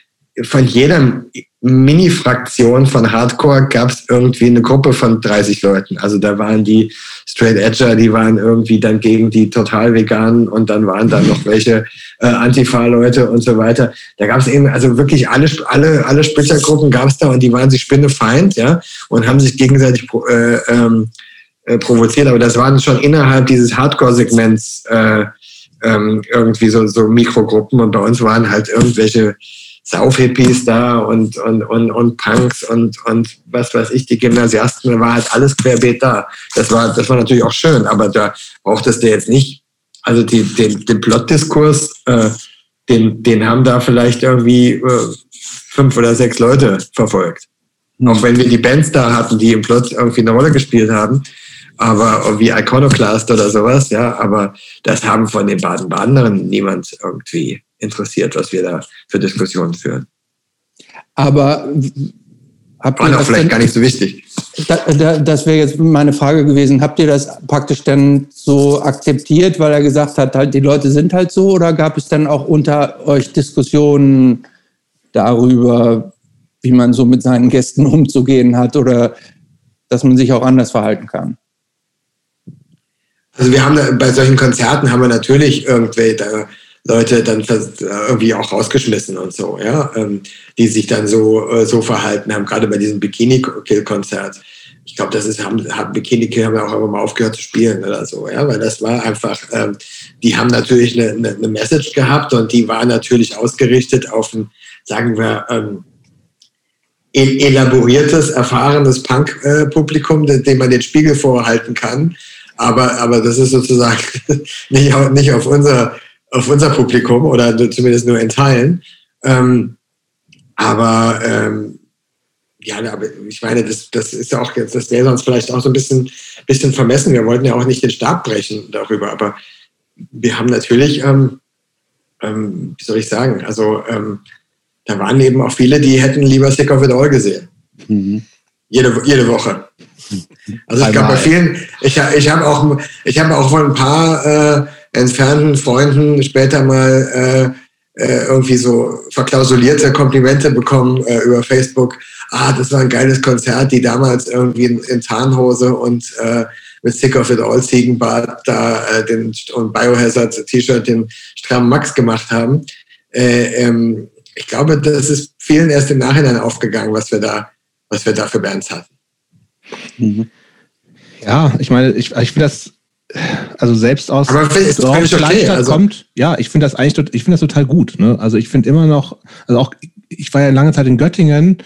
von jeder Mini-Fraktion von Hardcore gab es irgendwie eine Gruppe von 30 Leuten. Also da waren die Straight Edger, die waren irgendwie dann gegen die total veganen und dann waren da noch welche äh, Antifa-Leute und so weiter. Da gab es eben also wirklich alle alle alle Splittergruppen gab es da und die waren sich spinnefeind, ja, und haben sich gegenseitig äh, ähm, äh, provoziert, aber das waren schon innerhalb dieses Hardcore-Segments äh, ähm, irgendwie so, so Mikrogruppen und bei uns waren halt irgendwelche Saufhippies da und, und, und, und Punks und, und was weiß ich, die Gymnasiasten, da war halt alles querbeet da. Das war, das war natürlich auch schön, aber da brauchtest du jetzt nicht, also die, den, den Plot-Diskurs, äh, den, den haben da vielleicht irgendwie äh, fünf oder sechs Leute verfolgt. Auch wenn wir die Bands da hatten, die im Plot irgendwie eine Rolle gespielt haben, aber wie Iconoclast oder sowas, ja, aber das haben von den Baden-Badenern niemand irgendwie interessiert, was wir da für Diskussionen führen. Aber habt War doch vielleicht denn, gar nicht so wichtig. Da, da, das wäre jetzt meine Frage gewesen. Habt ihr das praktisch dann so akzeptiert, weil er gesagt hat, halt, die Leute sind halt so, oder gab es dann auch unter euch Diskussionen darüber, wie man so mit seinen Gästen umzugehen hat oder dass man sich auch anders verhalten kann? Also wir haben bei solchen Konzerten haben wir natürlich irgendwelche Leute dann irgendwie auch rausgeschmissen und so, ja, ähm, die sich dann so, äh, so verhalten haben, gerade bei diesem Bikini-Kill-Konzert. Ich glaube, das ist, haben, haben Bikini Kill haben ja auch immer mal aufgehört zu spielen oder so, ja, weil das war einfach, ähm, die haben natürlich eine, eine, eine Message gehabt und die war natürlich ausgerichtet auf ein, sagen wir, ähm, elaboriertes, erfahrenes Punk-Publikum, dem man den Spiegel vorhalten kann. Aber, aber das ist sozusagen nicht auf, nicht auf, unser, auf unser Publikum oder zumindest nur in Teilen. Ähm, aber ähm, ja, aber ich meine, das, das ist ja auch jetzt, das wäre sonst vielleicht auch so ein bisschen, bisschen vermessen. Wir wollten ja auch nicht den Stab brechen darüber, aber wir haben natürlich, ähm, ähm, wie soll ich sagen, also ähm, da waren eben auch viele, die hätten lieber Sick of It All gesehen. Mhm. Jede, jede Woche. Also ich glaube bei vielen, ich, ich habe auch, ich habe auch von ein paar äh, entfernten Freunden später mal äh, äh, irgendwie so verklausulierte Komplimente bekommen äh, über Facebook. Ah, das war ein geiles Konzert, die damals irgendwie in, in Tarnhose und äh, mit Sick of It All Ziegenbart da äh, den, und Biohazard T-Shirt den strammen Max gemacht haben. Äh, ähm, ich glaube, das ist vielen erst im Nachhinein aufgegangen, was wir da, was wir da für Bands hatten. Mhm. Ja, ich meine, ich, ich finde das, also selbst aus Aber das okay. also kommt, ja, ich finde das eigentlich, ich finde das total gut. Ne? Also ich finde immer noch, also auch, ich war ja lange Zeit in Göttingen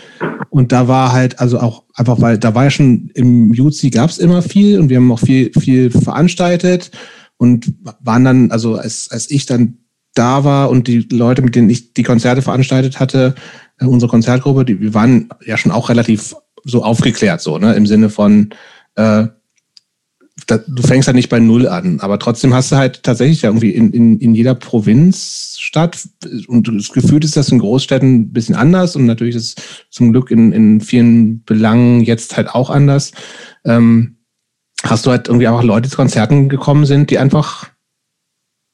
und da war halt, also auch einfach, weil da war ja schon im UC gab es immer viel und wir haben auch viel, viel veranstaltet und waren dann, also als, als ich dann da war und die Leute, mit denen ich die Konzerte veranstaltet hatte, äh, unsere Konzertgruppe, die, wir waren ja schon auch relativ so aufgeklärt, so, ne, im Sinne von, äh, da, du fängst halt nicht bei Null an, aber trotzdem hast du halt tatsächlich irgendwie in, in, in jeder Provinzstadt und das Gefühl ist das in Großstädten ein bisschen anders und natürlich ist es zum Glück in, in vielen Belangen jetzt halt auch anders. Ähm, hast du halt irgendwie einfach Leute zu Konzerten gekommen sind, die einfach,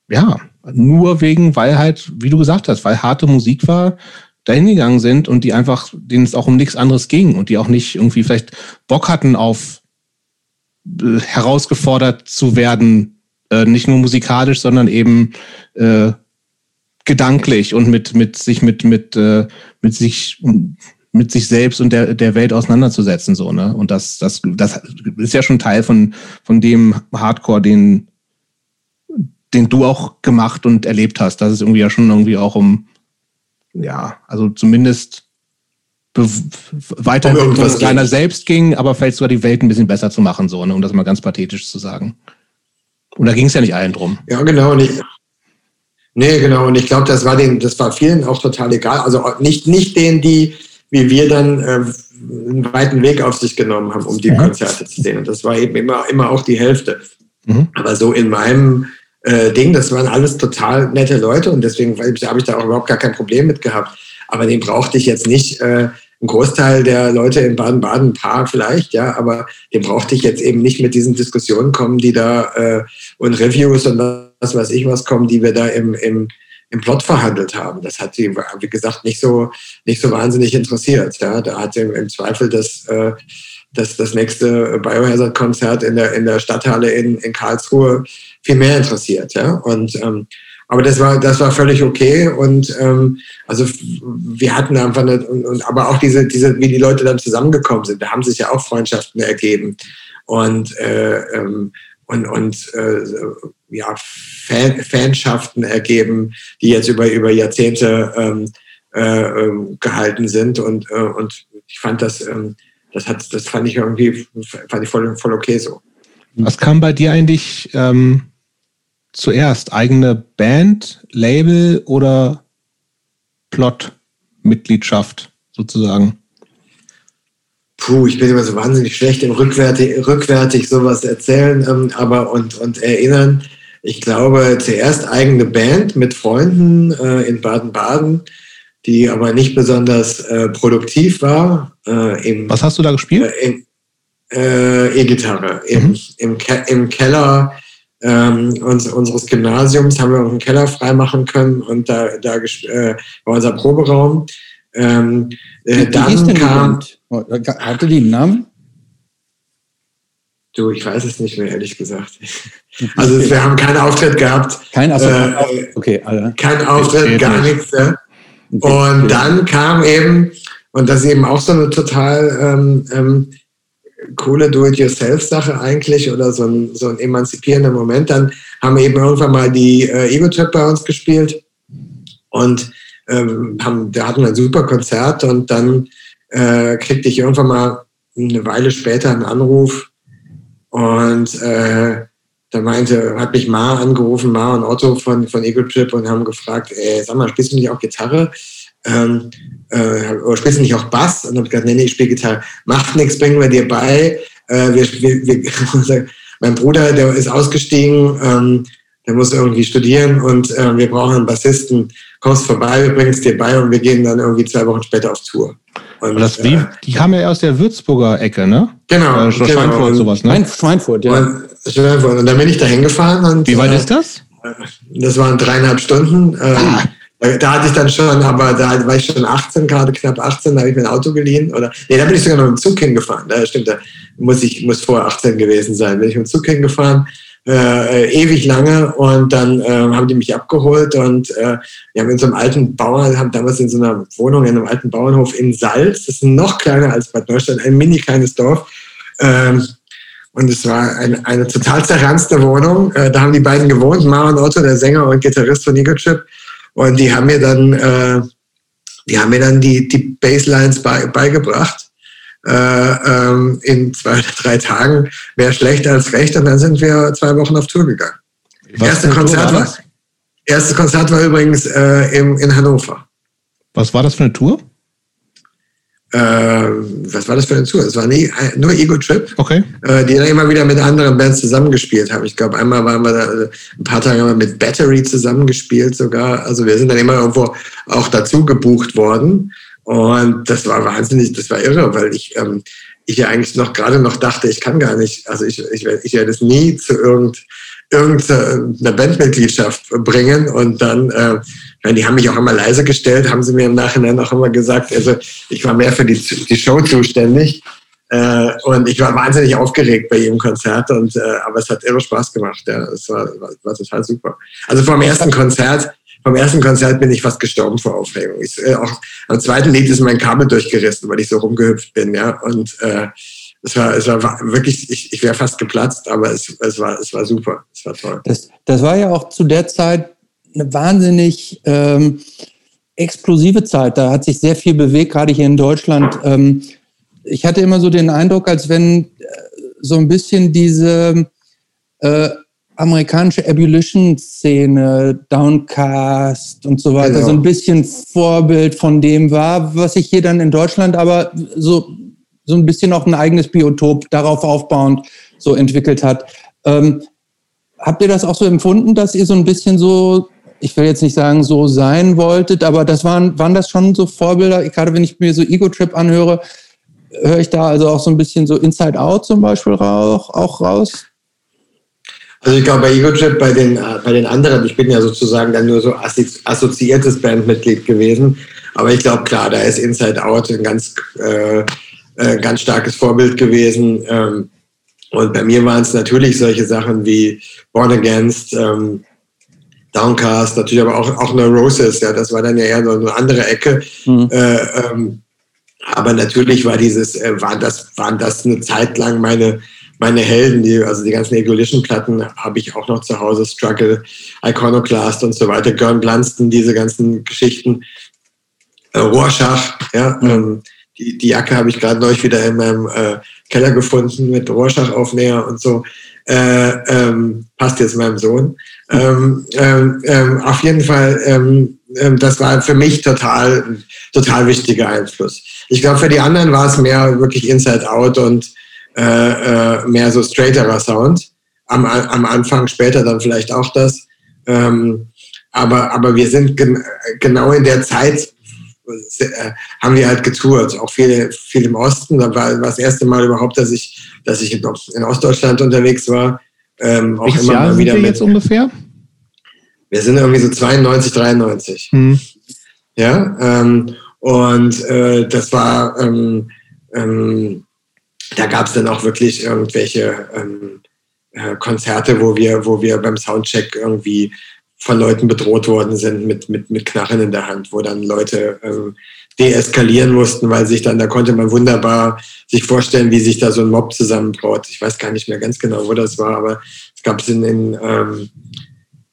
ja, nur wegen, weil halt, wie du gesagt hast, weil harte Musik war, dahin gegangen sind und die einfach, denen es auch um nichts anderes ging und die auch nicht irgendwie vielleicht Bock hatten auf herausgefordert zu werden, äh, nicht nur musikalisch, sondern eben äh, gedanklich und mit, mit sich, mit, mit, äh, mit sich, mit sich selbst und der, der Welt auseinanderzusetzen, so, ne? Und das, das, das ist ja schon Teil von, von dem Hardcore, den, den du auch gemacht und erlebt hast, dass es irgendwie ja schon irgendwie auch um, ja, also zumindest Weiterentwicklung um deiner selbst ging, aber vielleicht sogar die Welt ein bisschen besser zu machen, so, ne, um das mal ganz pathetisch zu sagen. Und da ging es ja nicht allen drum. Ja, genau. Und ich, nee, genau. Und ich glaube, das war den, das war vielen auch total egal. Also nicht, nicht denen, die, wie wir dann, äh, einen weiten Weg auf sich genommen haben, um die mhm. Konzerte zu sehen. Und das war eben immer, immer auch die Hälfte. Mhm. Aber so in meinem äh, Ding. Das waren alles total nette Leute und deswegen habe ich da auch überhaupt gar kein Problem mit gehabt. Aber den brauchte ich jetzt nicht. Äh, ein Großteil der Leute in Baden-Baden, ein paar vielleicht, ja, aber den brauchte ich jetzt eben nicht mit diesen Diskussionen kommen, die da äh, und Reviews und was weiß ich was kommen, die wir da im, im, im Plot verhandelt haben. Das hat sie, wie gesagt, nicht so, nicht so wahnsinnig interessiert. Ja. Da hat sie im, im Zweifel das, äh, das, das nächste Biohazard-Konzert in der, in der Stadthalle in, in Karlsruhe viel mehr interessiert. Ja? Und ähm, aber das war, das war völlig okay. Und ähm, also wir hatten einfach eine, und, und, aber auch diese, diese, wie die Leute dann zusammengekommen sind, da haben sich ja auch Freundschaften ergeben. Und, äh, ähm, und, und äh, ja, Fan, Fanschaften ergeben, die jetzt über, über Jahrzehnte ähm, äh, ähm, gehalten sind. Und, äh, und ich fand das, ähm, das hat, das fand ich irgendwie, fand ich voll, voll okay so. Was kam bei dir eigentlich ähm, zuerst? Eigene Band, Label oder Plot? Mitgliedschaft sozusagen? Puh, ich bin immer so wahnsinnig schlecht im rückwärtig, rückwärtig sowas erzählen, ähm, aber und, und erinnern. Ich glaube, zuerst eigene Band mit Freunden äh, in Baden-Baden, die aber nicht besonders äh, produktiv war. Äh, im, Was hast du da gespielt? Äh, äh, E-Gitarre. Im, mhm. im, Ke im Keller ähm, uns, unseres Gymnasiums haben wir einen Keller freimachen können und da, da äh, war unser Proberaum. Ähm, äh, Wie dann kam. Oh, hatte die einen Namen? Du, ich weiß es nicht mehr, ehrlich gesagt. Also wir haben keinen Auftritt gehabt. Kein, also, äh, okay, alle. Kein Auftritt, gar nichts. Ja. Okay, und okay. dann kam eben, und das ist eben auch so eine total ähm, ähm, coole Do-it-yourself-Sache eigentlich oder so ein, so ein emanzipierender Moment. Dann haben wir eben irgendwann mal die äh, Ego-Trip bei uns gespielt und ähm, haben, da hatten wir ein super Konzert und dann äh, kriegte ich irgendwann mal eine Weile später einen Anruf und äh, da meinte, hat mich Ma angerufen, Ma und Otto von, von Ego Trip und haben gefragt, ey, sag mal, spielst du nicht auch Gitarre? Ähm, äh, oder spielst du nicht auch Bass? Und dann habe ich gesagt, nee, nee, ich spiele Gitarre. Macht nichts, bringen wir dir bei. Äh, wir, wir, wir mein Bruder, der ist ausgestiegen, ähm, der muss irgendwie studieren und äh, wir brauchen einen Bassisten. Kommst vorbei, wir bringen es dir bei und wir gehen dann irgendwie zwei Wochen später auf Tour. Und, das, wie, äh, die kamen ja aus der Würzburger Ecke, ne? Genau. Äh, Schweinfurt genau. und sowas, ne? Schweinfurt, ja. Und, Schweinfurt. Und dann bin ich da hingefahren. Und, wie weit äh, ist das? Das waren dreieinhalb Stunden. Ähm, ah. Da, hatte ich dann schon, aber da war ich schon 18, gerade knapp 18, da habe ich mir ein Auto geliehen. Oder, nee, da bin ich sogar noch im Zug hingefahren. Da stimmt, da muss ich muss vor 18 gewesen sein. Bin ich im Zug hingefahren äh, ewig lange und dann äh, haben die mich abgeholt und äh, wir haben in so einem alten Bauern, haben damals in so einer Wohnung in einem alten Bauernhof in Salz, das ist noch kleiner als Bad Neustadt, ein mini kleines Dorf. Ähm, und es war eine, eine total zerranzte Wohnung. Äh, da haben die beiden gewohnt, Maren Otto, der Sänger und Gitarrist von Ego Trip. Und die haben mir dann, äh, die haben mir dann die, die Basslines bei, beigebracht äh, ähm, in zwei oder drei Tagen mehr schlecht als recht. Und dann sind wir zwei Wochen auf Tour gegangen. Was erste Konzert war, erstes Konzert war übrigens äh, im, in Hannover. Was war das für eine Tour? Äh, was war das für eine Tour? Es war nie, äh, nur Ego Trip, okay. äh, die dann immer wieder mit anderen Bands zusammengespielt haben. Ich glaube, einmal waren wir da, ein paar Tage haben wir mit Battery zusammengespielt sogar. Also wir sind dann immer irgendwo auch dazu gebucht worden. Und das war wahnsinnig, das war irre, weil ich, ähm, ich ja eigentlich noch gerade noch dachte, ich kann gar nicht, also ich, ich, ich werde es nie zu irgend, irgendeiner Bandmitgliedschaft bringen. Und dann, äh, die haben mich auch immer leise gestellt, haben sie mir im Nachhinein auch immer gesagt. Also ich war mehr für die, die Show zuständig. Äh, und ich war wahnsinnig aufgeregt bei jedem Konzert, und, äh, aber es hat irre Spaß gemacht. Ja. Es war, war, war total super. Also vom ersten Konzert vom ersten Konzert bin ich fast gestorben vor Aufregung. Ich, äh, auch am zweiten Lied ist mein Kabel durchgerissen, weil ich so rumgehüpft bin, ja. Und äh, es war, es war wirklich, ich, ich wäre fast geplatzt, aber es, es, war, es war super, es war toll. Das, das war ja auch zu der Zeit eine wahnsinnig ähm, explosive Zeit. Da hat sich sehr viel bewegt, gerade hier in Deutschland. Ähm, ich hatte immer so den Eindruck, als wenn äh, so ein bisschen diese äh, amerikanische Abolition-Szene, Downcast und so weiter, genau. so ein bisschen Vorbild von dem war, was sich hier dann in Deutschland aber so, so ein bisschen auch ein eigenes Biotop darauf aufbauend so entwickelt hat. Ähm, habt ihr das auch so empfunden, dass ihr so ein bisschen so, ich will jetzt nicht sagen, so sein wolltet, aber das waren, waren das schon so Vorbilder? Gerade wenn ich mir so Ego-Trip anhöre, höre ich da also auch so ein bisschen so Inside Out zum Beispiel auch, auch raus? Also ich glaube bei EgoChip, bei den, äh, bei den anderen, ich bin ja sozusagen dann nur so assoziiertes Bandmitglied gewesen. Aber ich glaube, klar, da ist Inside Out ein ganz, äh, äh, ganz starkes Vorbild gewesen. Ähm, und bei mir waren es natürlich solche Sachen wie Born Against, ähm, Downcast, natürlich aber auch, auch Neurosis, ja, das war dann ja eher so eine andere Ecke. Mhm. Äh, ähm, aber natürlich war dieses, äh, war das, waren das eine Zeit lang meine, meine Helden, die, also die ganzen Egolition-Platten habe ich auch noch zu Hause, Struggle, Iconoclast und so weiter, Gern Blunston, diese ganzen Geschichten. Äh, Rorschach, ja, mhm. ähm, die, die Jacke habe ich gerade neulich wieder in meinem äh, Keller gefunden mit Rorschach-Aufnäher und so. Äh, ähm, passt jetzt meinem Sohn. Ähm, ähm, ähm auf jeden Fall, ähm, ähm, das war für mich total, total wichtiger Einfluss. Ich glaube, für die anderen war es mehr wirklich Inside Out und äh, äh, mehr so straighterer Sound. Am, am Anfang, später dann vielleicht auch das. Aber, aber wir sind gen genau in der Zeit, haben wir halt getourt, auch viel, viel im Osten. Da war, war das erste Mal überhaupt, dass ich, dass ich in, Ostdeutschland unterwegs war. Ähm, auch Welches immer Jahr mal wieder sind wir jetzt ungefähr? Wir sind irgendwie so 92, 93. Hm. Ja, ähm, und äh, das war, ähm, ähm, da gab es dann auch wirklich irgendwelche ähm, äh, Konzerte, wo wir, wo wir beim Soundcheck irgendwie von Leuten bedroht worden sind mit, mit, mit Knarren in der Hand, wo dann Leute ähm, deeskalieren mussten, weil sich dann, da konnte man wunderbar sich vorstellen, wie sich da so ein Mob zusammenbraut. Ich weiß gar nicht mehr ganz genau, wo das war, aber es gab es in, in ähm,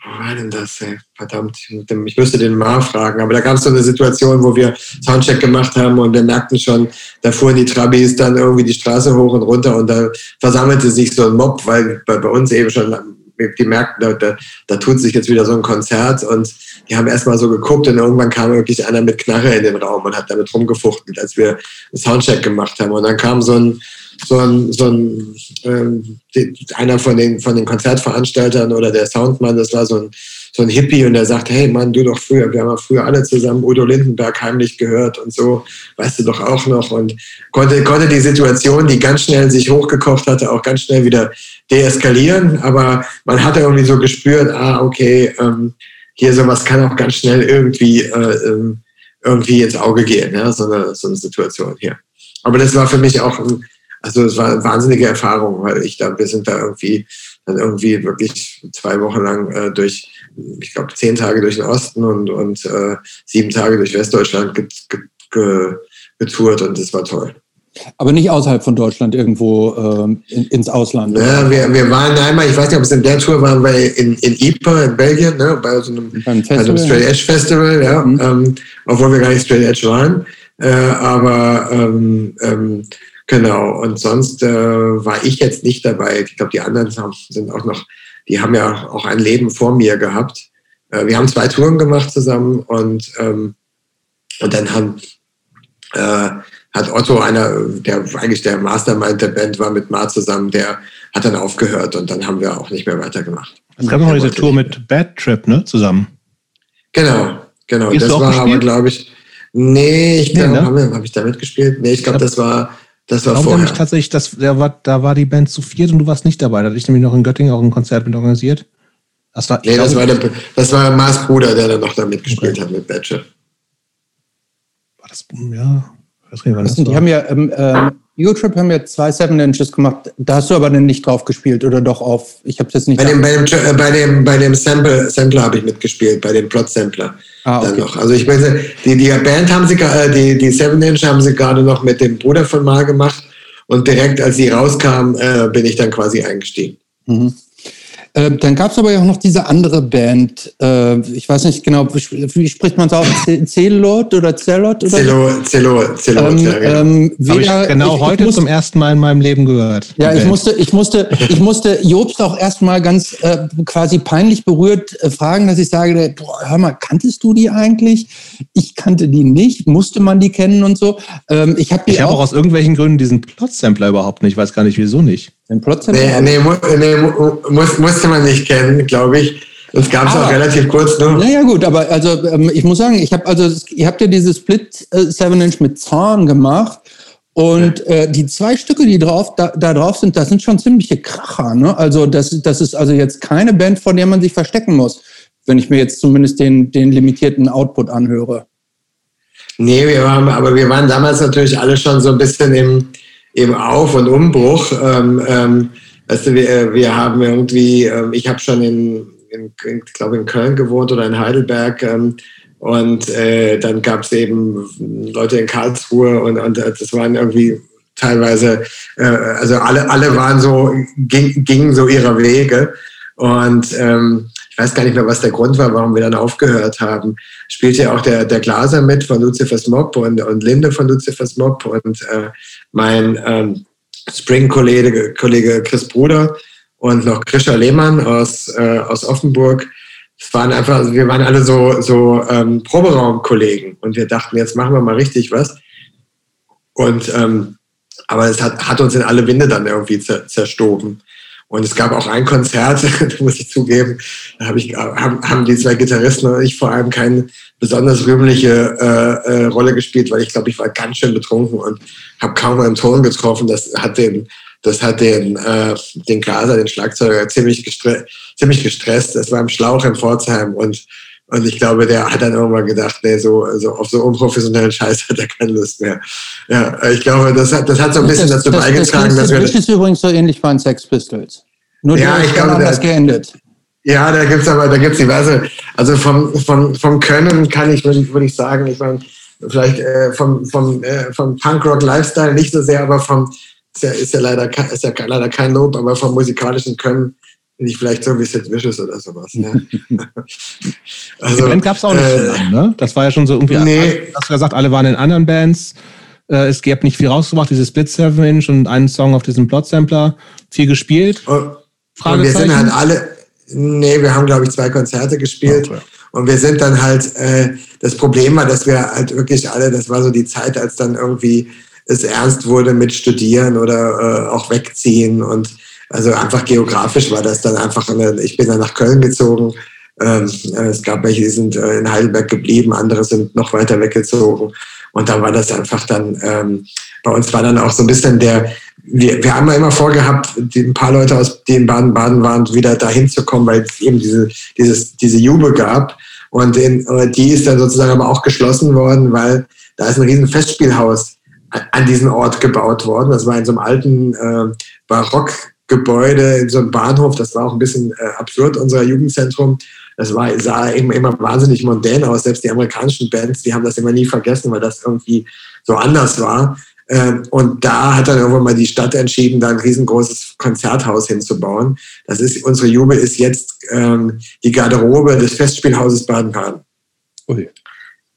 wo war denn das? Ey? Verdammt, ich müsste den mal fragen. Aber da gab es so eine Situation, wo wir Soundcheck gemacht haben und wir merkten schon, da fuhren die Trabis dann irgendwie die Straße hoch und runter und da versammelte sich so ein Mob, weil bei, bei uns eben schon die merkten, da, da, da tut sich jetzt wieder so ein Konzert und die haben erstmal so geguckt und irgendwann kam wirklich einer mit Knarre in den Raum und hat damit rumgefuchtelt, als wir einen Soundcheck gemacht haben. Und dann kam so ein, so ein, so ein ähm, einer von den, von den Konzertveranstaltern oder der Soundmann, das war so ein, so ein Hippie und der sagt, hey Mann, du doch früher, wir haben ja früher alle zusammen Udo Lindenberg heimlich gehört und so, weißt du doch auch noch und konnte, konnte die Situation, die ganz schnell sich hochgekocht hatte, auch ganz schnell wieder deeskalieren, aber man hatte irgendwie so gespürt, ah, okay, ähm, hier sowas kann auch ganz schnell irgendwie, äh, ähm, irgendwie ins Auge gehen, ja, so eine, so eine Situation hier. Aber das war für mich auch ein, also es war eine wahnsinnige Erfahrung, weil ich da, wir sind da irgendwie dann irgendwie wirklich zwei Wochen lang äh, durch, ich glaube, zehn Tage durch den Osten und, und äh, sieben Tage durch Westdeutschland ge, ge, ge, getourt und das war toll. Aber nicht außerhalb von Deutschland irgendwo in, ins Ausland. Ja, wir, wir waren einmal, ich weiß nicht, ob es in der Tour waren, bei in, in Ypres in Belgien, ne, bei so einem, bei einem Straight Edge Festival, ja, mhm. ähm, obwohl wir gar nicht Straight Edge waren. Äh, aber ähm, ähm, Genau, und sonst äh, war ich jetzt nicht dabei. Ich glaube, die anderen haben, sind auch noch, die haben ja auch ein Leben vor mir gehabt. Äh, wir haben zwei Touren gemacht zusammen und, ähm, und dann haben, äh, hat Otto, einer, der eigentlich der Mastermind der Band war, mit Mar zusammen, der hat dann aufgehört und dann haben wir auch nicht mehr weitergemacht. Es gab noch diese Tour mit Bad Trip, ne, zusammen. Genau, genau. das war gespielt? aber, glaube ich, nee, ich glaube, nee, ne? habe hab ich da mitgespielt? Nee, ich glaube, das war das war vorher. Nämlich tatsächlich, das, der war, da war die Band zu viert und du warst nicht dabei. Da hatte ich nämlich noch in Göttingen auch ein Konzert mit organisiert. Das war, nee, glaube, das war, der, das war Mars Bruder, der dann noch da mitgespielt okay. hat mit Badger. War das, ja, weiß nicht, wann das, das Die haben ja, ähm, ähm, Eurotrip haben ja zwei Seven Inches gemacht. Da hast du aber dann nicht drauf gespielt oder doch auf? Ich habe jetzt nicht. Bei dem, bei dem, äh, bei dem, bei dem Sample, Sampler habe ich mitgespielt, bei dem Plot Sampler. Ah, okay. Dann noch. Also ich weiß, die, die Band haben sie, äh, die, die Seven Inch haben sie gerade noch mit dem Bruder von Mal gemacht und direkt als sie rauskam, äh, bin ich dann quasi eingestiegen. Mhm. Äh, dann gab es aber ja auch noch diese andere Band. Äh, ich weiß nicht genau, wie, wie spricht man es aus? Zelot oder Zelot? Zelot, Zelot, Zelot. Ähm, ja, genau. ähm, Habe ich genau ich, heute ich musste, zum ersten Mal in meinem Leben gehört. Ja, ich musste, ich musste, ich musste Jobst auch erstmal ganz äh, quasi peinlich berührt äh, fragen, dass ich sage, boah, hör mal, kanntest du die eigentlich? Ich kannte die nicht, musste man die kennen und so. Ähm, ich habe hab auch, auch aus irgendwelchen Gründen diesen Plot-Sampler überhaupt nicht, ich weiß gar nicht, wieso nicht. Den Nee, nee, mu nee muss, musste man nicht kennen, glaube ich. Das gab es auch relativ kurz nur. Ja, ja, gut, aber also ähm, ich muss sagen, ich habe also ihr habt ja dieses Split äh, 7 Inch mit Zorn gemacht. Und äh, die zwei Stücke, die drauf, da, da drauf sind, das sind schon ziemliche Kracher. Ne? Also das, das ist also jetzt keine Band, vor der man sich verstecken muss, wenn ich mir jetzt zumindest den, den limitierten Output anhöre. Nee, wir waren, aber wir waren damals natürlich alle schon so ein bisschen im, im Auf- und Umbruch. Ähm, ähm, du, wir, wir haben irgendwie, ähm, ich habe schon in, in, in glaube in Köln gewohnt oder in Heidelberg. Ähm, und äh, dann gab es eben Leute in Karlsruhe und, und äh, das waren irgendwie teilweise, äh, also alle, alle waren so, ging, gingen so ihrer Wege. Und ähm, ich weiß gar nicht mehr, was der Grund war, warum wir dann aufgehört haben. Spielte ja auch der, der Glaser mit von Lucifer's Mob und, und Linde von Lucifer's Mob und äh, mein ähm, Spring-Kollege Kollege Chris Bruder und noch Krischer Lehmann aus, äh, aus Offenburg. es waren einfach, also wir waren alle so, so ähm, Proberaumkollegen und wir dachten, jetzt machen wir mal richtig was. Und ähm, aber es hat, hat uns in alle Winde dann irgendwie zerstoben. Und es gab auch ein Konzert, muss ich zugeben, da hab ich, haben, haben die zwei Gitarristen und ich vor allem keine besonders rühmliche äh, äh, Rolle gespielt, weil ich glaube, ich war ganz schön betrunken und habe kaum einen Ton getroffen. Das hat den, das hat den, äh, den Glaser, den Schlagzeuger, ziemlich, gestre ziemlich gestresst. Das war im Schlauch in Pforzheim und und ich glaube, der hat dann irgendwann gedacht, nee, so, so auf so unprofessionellen Scheiß hat er keine Lust mehr. Ja, ich glaube, das hat, das hat so ein bisschen das, dazu das, beigetragen, das, dass wir. Das ist übrigens so ähnlich bei den Sex Pistols. Nur ja, ich glaube, das geendet. Ja, da gibt's aber, da gibt's diverse. Also vom, vom, vom Können kann ich, würde ich, würde ich sagen, ich meine, vielleicht äh, vom, vom, äh, vom Punkrock-Lifestyle nicht so sehr, aber vom, ist ja, ist ja leider, ist ja leider kein Lob, aber vom musikalischen Können nicht vielleicht so wie Sid Vicious oder sowas. Ne? also, die Band gab es auch nicht äh, so lange, ne? Das war ja schon so irgendwie, nee. hast du gesagt, alle waren in anderen Bands. Äh, es gab nicht viel rausgemacht, diese Split 7 Inch und einen Song auf diesem Plot Sampler, viel gespielt. Und, und wir sind halt alle, nee, wir haben glaube ich zwei Konzerte gespielt. Okay. Und wir sind dann halt, äh, das Problem war, dass wir halt wirklich alle, das war so die Zeit, als dann irgendwie es ernst wurde mit Studieren oder äh, auch wegziehen und also einfach geografisch war das dann einfach, eine, ich bin dann nach Köln gezogen. Ähm, es gab welche, die sind äh, in Heidelberg geblieben, andere sind noch weiter weggezogen. Und da war das einfach dann, ähm, bei uns war dann auch so ein bisschen der, wir, wir haben immer vorgehabt, die, ein paar Leute aus den Baden-Baden waren, wieder dahin zu kommen, weil es eben diese, dieses, diese Jube gab. Und in, äh, die ist dann sozusagen aber auch geschlossen worden, weil da ist ein riesen Festspielhaus an diesen Ort gebaut worden. Das war in so einem alten äh, Barock Gebäude in so einem Bahnhof. Das war auch ein bisschen äh, absurd, unser Jugendzentrum. Das war, sah eben immer wahnsinnig mondän aus. Selbst die amerikanischen Bands, die haben das immer nie vergessen, weil das irgendwie so anders war. Ähm, und da hat dann irgendwann mal die Stadt entschieden, da ein riesengroßes Konzerthaus hinzubauen. Das ist, unsere Jubel ist jetzt ähm, die Garderobe des Festspielhauses Baden-Baden.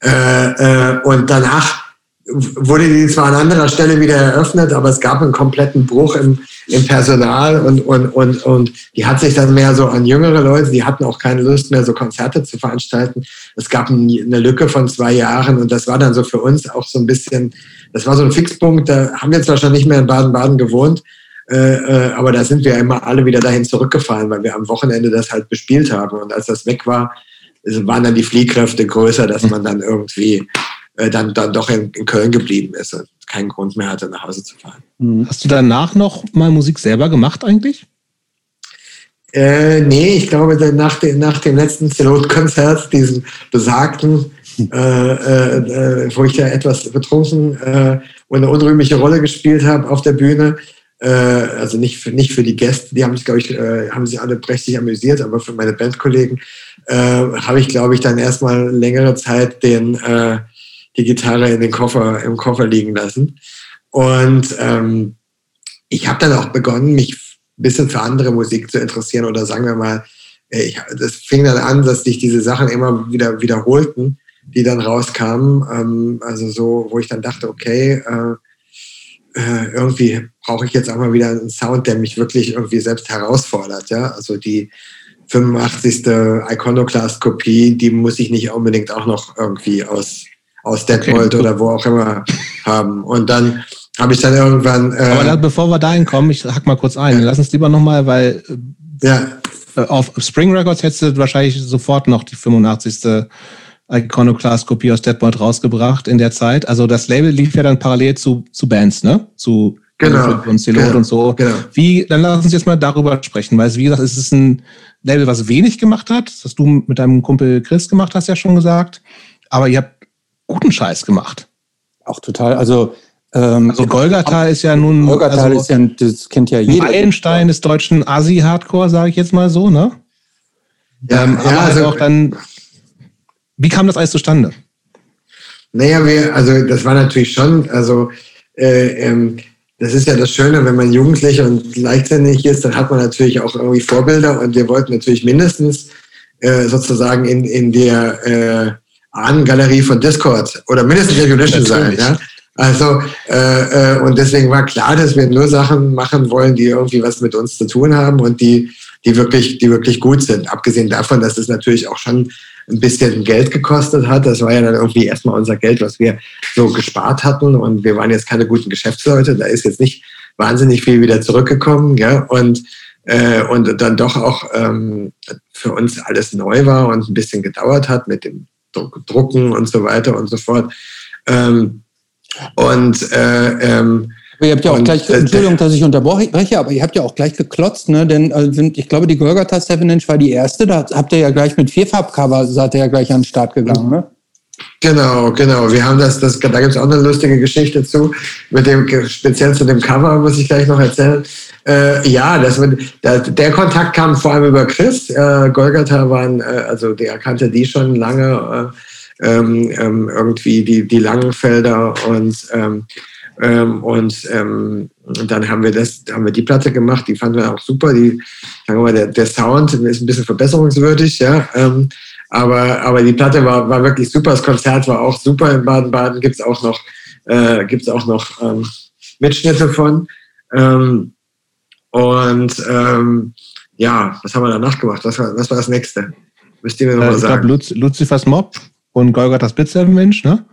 Äh, äh, und danach wurde die zwar an anderer Stelle wieder eröffnet, aber es gab einen kompletten Bruch im, im Personal und, und, und, und die hat sich dann mehr so an jüngere Leute, die hatten auch keine Lust mehr, so Konzerte zu veranstalten. Es gab eine Lücke von zwei Jahren und das war dann so für uns auch so ein bisschen, das war so ein Fixpunkt, da haben wir zwar schon nicht mehr in Baden-Baden gewohnt, äh, äh, aber da sind wir immer alle wieder dahin zurückgefallen, weil wir am Wochenende das halt bespielt haben und als das weg war, waren dann die Fliehkräfte größer, dass man dann irgendwie äh, dann, dann doch in, in Köln geblieben ist und keinen Grund mehr hatte, nach Hause zu fahren. Mhm. Hast du danach noch mal Musik selber gemacht eigentlich? Äh, nee, ich glaube, nach dem, nach dem letzten Zelot-Konzert, diesem besagten, äh, äh, äh, wo ich ja etwas betrunken äh, und eine unrühmliche Rolle gespielt habe auf der Bühne, äh, also nicht für, nicht für die Gäste, die haben sich, glaube ich, haben sich alle prächtig amüsiert, aber für meine Bandkollegen habe ich, glaube ich, dann erstmal längere Zeit den, die Gitarre in den Koffer, im Koffer liegen lassen. Und ähm, ich habe dann auch begonnen, mich ein bisschen für andere Musik zu interessieren oder sagen wir mal, äh, ich, das fing dann an, dass sich diese Sachen immer wieder wiederholten, die dann rauskamen. Ähm, also so, wo ich dann dachte, okay, äh, äh, irgendwie brauche ich jetzt auch mal wieder einen Sound, der mich wirklich irgendwie selbst herausfordert. Ja, also die 85. Iconoclast-Kopie, die muss ich nicht unbedingt auch noch irgendwie aus aus Detmold okay. oder wo auch immer haben. Und dann habe ich dann irgendwann. Äh, Aber dann, bevor wir dahin kommen, ich hack mal kurz ein. Ja. Lass uns lieber nochmal, weil ja. Äh, auf Spring Records hättest du wahrscheinlich sofort noch die 85. Iconoclast-Kopie aus Deadbolt rausgebracht in der Zeit. Also das Label lief ja dann parallel zu, zu Bands, ne? Zu genau, und Celot genau, und so. Genau. Wie, dann lass uns jetzt mal darüber sprechen, weil wie gesagt, es ist ein Label, was wenig gemacht hat, das du mit deinem Kumpel Chris gemacht, hast ja schon gesagt. Aber ihr habt guten Scheiß gemacht. Auch total. Also, ähm, also Golgatha ist ja nun. Golgatha also, ist ja, das kennt ja jeder. Meilenstein des deutschen Asi-Hardcore, sage ich jetzt mal so, ne? Ja, ähm, ja, aber also auch dann. Wie kam das alles zustande? Naja, wir, also das war natürlich schon, also äh, ähm, das ist ja das Schöne, wenn man jugendlich und leichtsinnig ist, dann hat man natürlich auch irgendwie Vorbilder und wir wollten natürlich mindestens äh, sozusagen in, in der äh, Ahnengalerie von Discord oder mindestens Regulation sein. Ja? Also, äh, äh, und deswegen war klar, dass wir nur Sachen machen wollen, die irgendwie was mit uns zu tun haben und die die wirklich, die wirklich gut sind. Abgesehen davon, dass es natürlich auch schon ein bisschen Geld gekostet hat. Das war ja dann irgendwie erstmal unser Geld, was wir so gespart hatten. Und wir waren jetzt keine guten Geschäftsleute. Da ist jetzt nicht wahnsinnig viel wieder zurückgekommen. Ja? Und, äh, und dann doch auch ähm, für uns alles neu war und ein bisschen gedauert hat mit dem Drucken und so weiter und so fort. Ähm, und äh, ähm, aber ihr habt ja auch gleich, äh, Entschuldigung, dass ich unterbreche, aber ihr habt ja auch gleich geklotzt, ne? Denn also, ich glaube, die Golgatha 7 Inch war die erste. Da habt ihr ja gleich mit Vierfarbcover, seid ihr ja gleich an den Start gegangen, ne? Genau, genau. Wir haben das, das da gibt es auch eine lustige Geschichte zu, mit dem, speziell zu dem Cover, muss ich gleich noch erzählen. Äh, ja, das, der, Kontakt kam vor allem über Chris. Äh, Golgatha waren, äh, also der kannte die schon lange, äh, ähm, ähm, irgendwie die, die Langenfelder und ähm, ähm, und ähm, dann haben wir das, haben wir die Platte gemacht, die fanden wir auch super. Die, sagen mal, der, der Sound ist ein bisschen verbesserungswürdig, ja. Ähm, aber, aber die Platte war, war wirklich super. Das Konzert war auch super in Baden-Baden. Gibt es auch noch, äh, gibt's auch noch Mitschnitte von. Ähm, und ähm, ja, was haben wir danach gemacht? Was war, was war das nächste? Müsst ihr mir nochmal äh, sagen. Ich glaube, Lucifers Mob und Golgatha's Mensch, ne?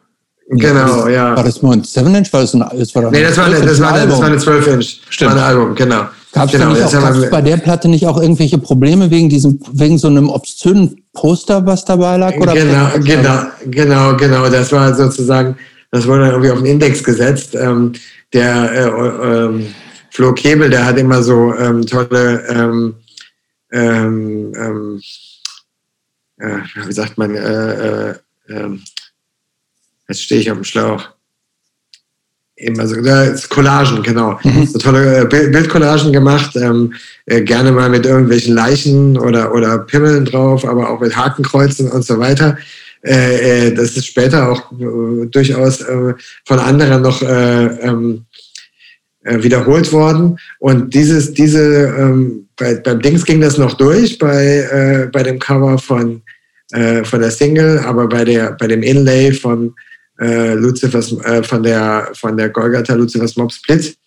Genau, ja. War das nur ein 7-Inch? War das ein, das war nee, das war, eine, das, war eine, das war eine 12-Inch. Stimmt. War ein Album, genau. Gab es genau, auch, bei der Platte nicht auch irgendwelche Probleme wegen diesem, wegen so einem obszönen Poster, was dabei lag? Oder genau, genau, genau, genau. Das war sozusagen, das wurde irgendwie auf den Index gesetzt. Ähm, der äh, ähm, Flo Kebel, der hat immer so ähm, tolle, ähm, ähm, ähm äh, wie sagt man, äh, äh, ähm, Jetzt stehe ich auf dem Schlauch. Eben, also Collagen, genau. Mhm. So tolle äh, Bildcollagen gemacht, ähm, äh, gerne mal mit irgendwelchen Leichen oder, oder Pimmeln drauf, aber auch mit Hakenkreuzen und so weiter. Äh, äh das ist später auch äh, durchaus äh, von anderen noch ähm, wiederholt worden. Und dieses, diese, ähm, bei, beim Dings ging das noch durch, bei, bei dem Cover von, von der Single, aber bei, der, bei dem Inlay von äh, Lucifers, äh, von der, von der Golgatha Lucifers Mob Split.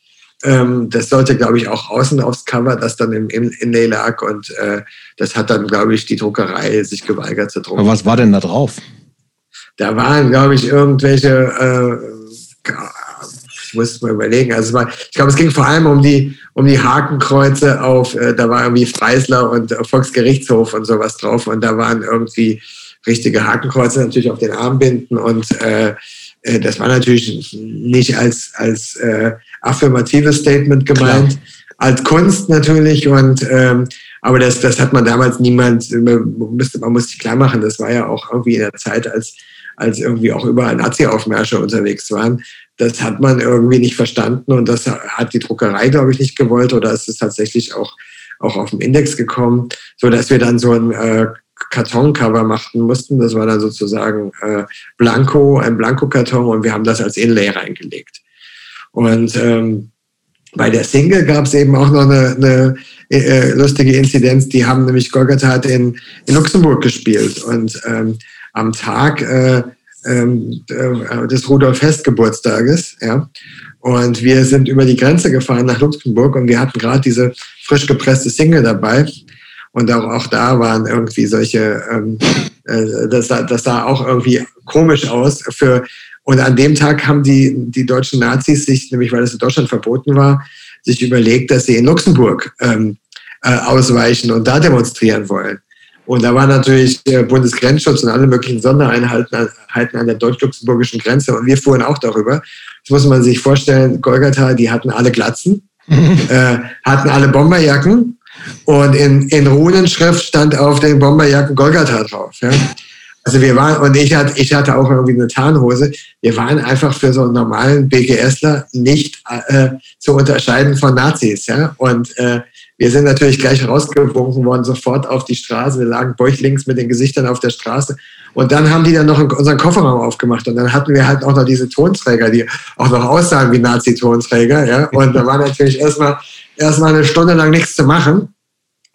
Ähm, das sollte, glaube ich, auch außen aufs Cover, das dann im, im Inlay lag und äh, das hat dann, glaube ich, die Druckerei sich geweigert zu drucken. Aber was war denn da drauf? Da waren, glaube ich, irgendwelche, äh, ich muss mal überlegen, also war, ich glaube, es ging vor allem um die, um die Hakenkreuze auf, äh, da war irgendwie Freisler und Volksgerichtshof und sowas drauf und da waren irgendwie richtige Hakenkreuze natürlich auf den Armbinden und äh, äh, das war natürlich nicht als, als äh, affirmatives Statement gemeint, Klar. als Kunst natürlich und ähm, aber das, das hat man damals niemand, man musste, man muss sich klar machen, das war ja auch irgendwie in der Zeit, als, als irgendwie auch überall Nazi-Aufmärsche unterwegs waren. Das hat man irgendwie nicht verstanden und das hat die Druckerei, glaube ich, nicht gewollt oder ist es tatsächlich auch, auch auf dem Index gekommen, so dass wir dann so ein äh, Kartoncover machten mussten. Das war dann sozusagen äh, Blanko, ein Blanko-Karton und wir haben das als Inlay reingelegt. Und ähm, bei der Single gab es eben auch noch eine, eine äh, lustige Inzidenz. Die haben nämlich Golgatha in, in Luxemburg gespielt und ähm, am Tag äh, ähm, äh, des Rudolf Hess Geburtstages, ja. Und wir sind über die Grenze gefahren nach Luxemburg und wir hatten gerade diese frisch gepresste Single dabei. Und auch, auch da waren irgendwie solche, ähm, äh, das, sah, das sah auch irgendwie komisch aus. Für, und an dem Tag haben die, die deutschen Nazis sich, nämlich weil es in Deutschland verboten war, sich überlegt, dass sie in Luxemburg ähm, äh, ausweichen und da demonstrieren wollen. Und da war natürlich der Bundesgrenzschutz und alle möglichen Sondereinheiten an der deutsch-luxemburgischen Grenze. Und wir fuhren auch darüber. Das muss man sich vorstellen. Golgatha, die hatten alle Glatzen, äh, hatten alle Bomberjacken und in, in Runenschrift stand auf den Bomberjacken Golgatha drauf. Ja? Also wir waren, und ich hatte, ich hatte auch irgendwie eine Tarnhose. Wir waren einfach für so einen normalen BGSler nicht äh, zu unterscheiden von Nazis. Ja? Und äh, wir sind natürlich gleich rausgewunken worden, sofort auf die Straße. Wir lagen bäuchlings mit den Gesichtern auf der Straße. Und dann haben die dann noch unseren Kofferraum aufgemacht. Und dann hatten wir halt auch noch diese Tonträger, die auch noch aussahen wie Nazi-Tonträger. Ja? Und da war natürlich erstmal erstmal eine Stunde lang nichts zu machen,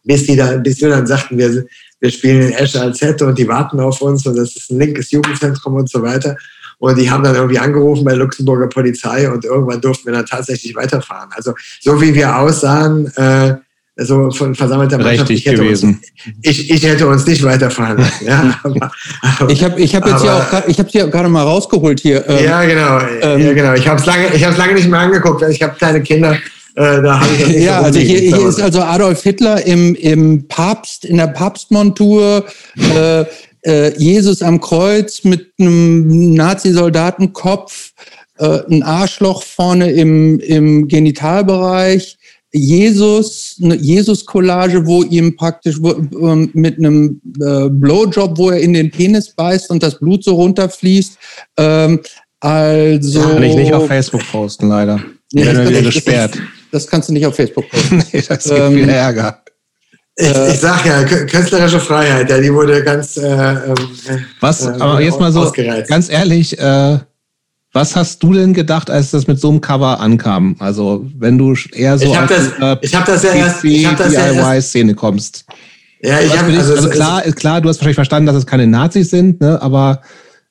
bis die da, bis wir dann sagten, wir, wir spielen in Esche als Hätte und die warten auf uns und das ist ein linkes Jugendzentrum und so weiter. Und die haben dann irgendwie angerufen bei Luxemburger Polizei und irgendwann durften wir dann tatsächlich weiterfahren. Also so wie wir aussahen, äh, so von versammelter Mannschaft. Richtig ich gewesen. Uns, ich, ich hätte uns nicht weiterfahren lassen. Ja, aber, aber, ich habe ich hab jetzt aber, ja auch, ich habe ja gerade mal rausgeholt hier. Ähm, ja, genau. Ähm, ja, genau. Ich habe es lange, ich habe lange nicht mehr angeguckt, weil ich habe kleine Kinder. Äh, da ich ja, so also hier, hier ist also Adolf Hitler im, im Papst, in der Papstmontur, äh, äh, Jesus am Kreuz mit einem Nazi-Soldatenkopf, äh, ein Arschloch vorne im, im Genitalbereich, Jesus, eine Jesus-Collage, wo ihm praktisch wo, ähm, mit einem äh, Blowjob, wo er in den Penis beißt und das Blut so runterfließt. Ähm, also. Kann ich nicht auf Facebook posten, leider. Nee, das, das, gesperrt. Das, das, kannst du nicht auf Facebook posten. nee, das gibt ähm, viel Ärger. Ich, äh, ich sag ja, künstlerische Freiheit, ja, die wurde ganz. Äh, ähm, Was, äh, aber jetzt mal so, ausgereizt. ganz ehrlich, äh, was hast du denn gedacht, als das mit so einem Cover ankam? Also, wenn du eher so ich hab das, äh, ich hab das ja erst, ich hab das DIY-Szene ja kommst. Ja, ich habe also, also klar, klar, du hast wahrscheinlich verstanden, dass es keine Nazis sind, ne? aber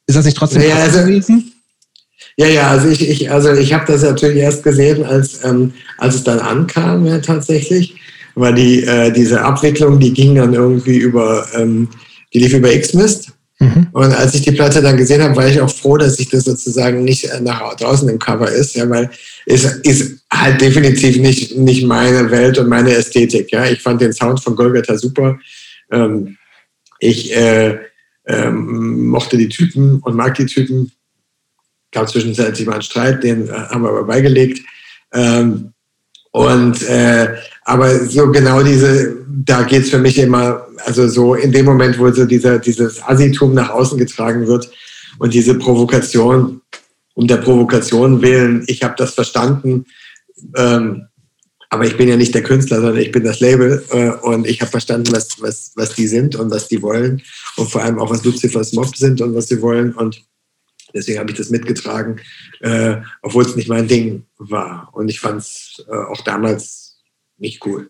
ist das nicht trotzdem ja, also, gewesen? Ja, ja, also ich, ich, also ich habe das natürlich erst gesehen, als, ähm, als es dann ankam, ja, tatsächlich. Weil die, äh, diese Abwicklung, die ging dann irgendwie über, ähm, die lief über Xmist. Mhm. Und als ich die Platte dann gesehen habe, war ich auch froh, dass ich das sozusagen nicht nach draußen im Cover ist, ja, weil es ist halt definitiv nicht, nicht meine Welt und meine Ästhetik. Ja. Ich fand den Sound von Golgatha super. Ähm, ich äh, ähm, mochte die Typen und mag die Typen. Gab zwischenzeitlich mal einen Streit, den äh, haben wir aber beigelegt. Ähm, und äh, aber so genau diese, da geht's für mich immer, also so in dem Moment, wo so dieser, dieses Assitum nach außen getragen wird und diese Provokation, um der Provokation willen, ich habe das verstanden, ähm, aber ich bin ja nicht der Künstler, sondern ich bin das Label äh, und ich habe verstanden, was, was, was die sind und was die wollen und vor allem auch, was Lucifer's Mob sind und was sie wollen und Deswegen habe ich das mitgetragen, äh, obwohl es nicht mein Ding war. Und ich fand es äh, auch damals nicht cool.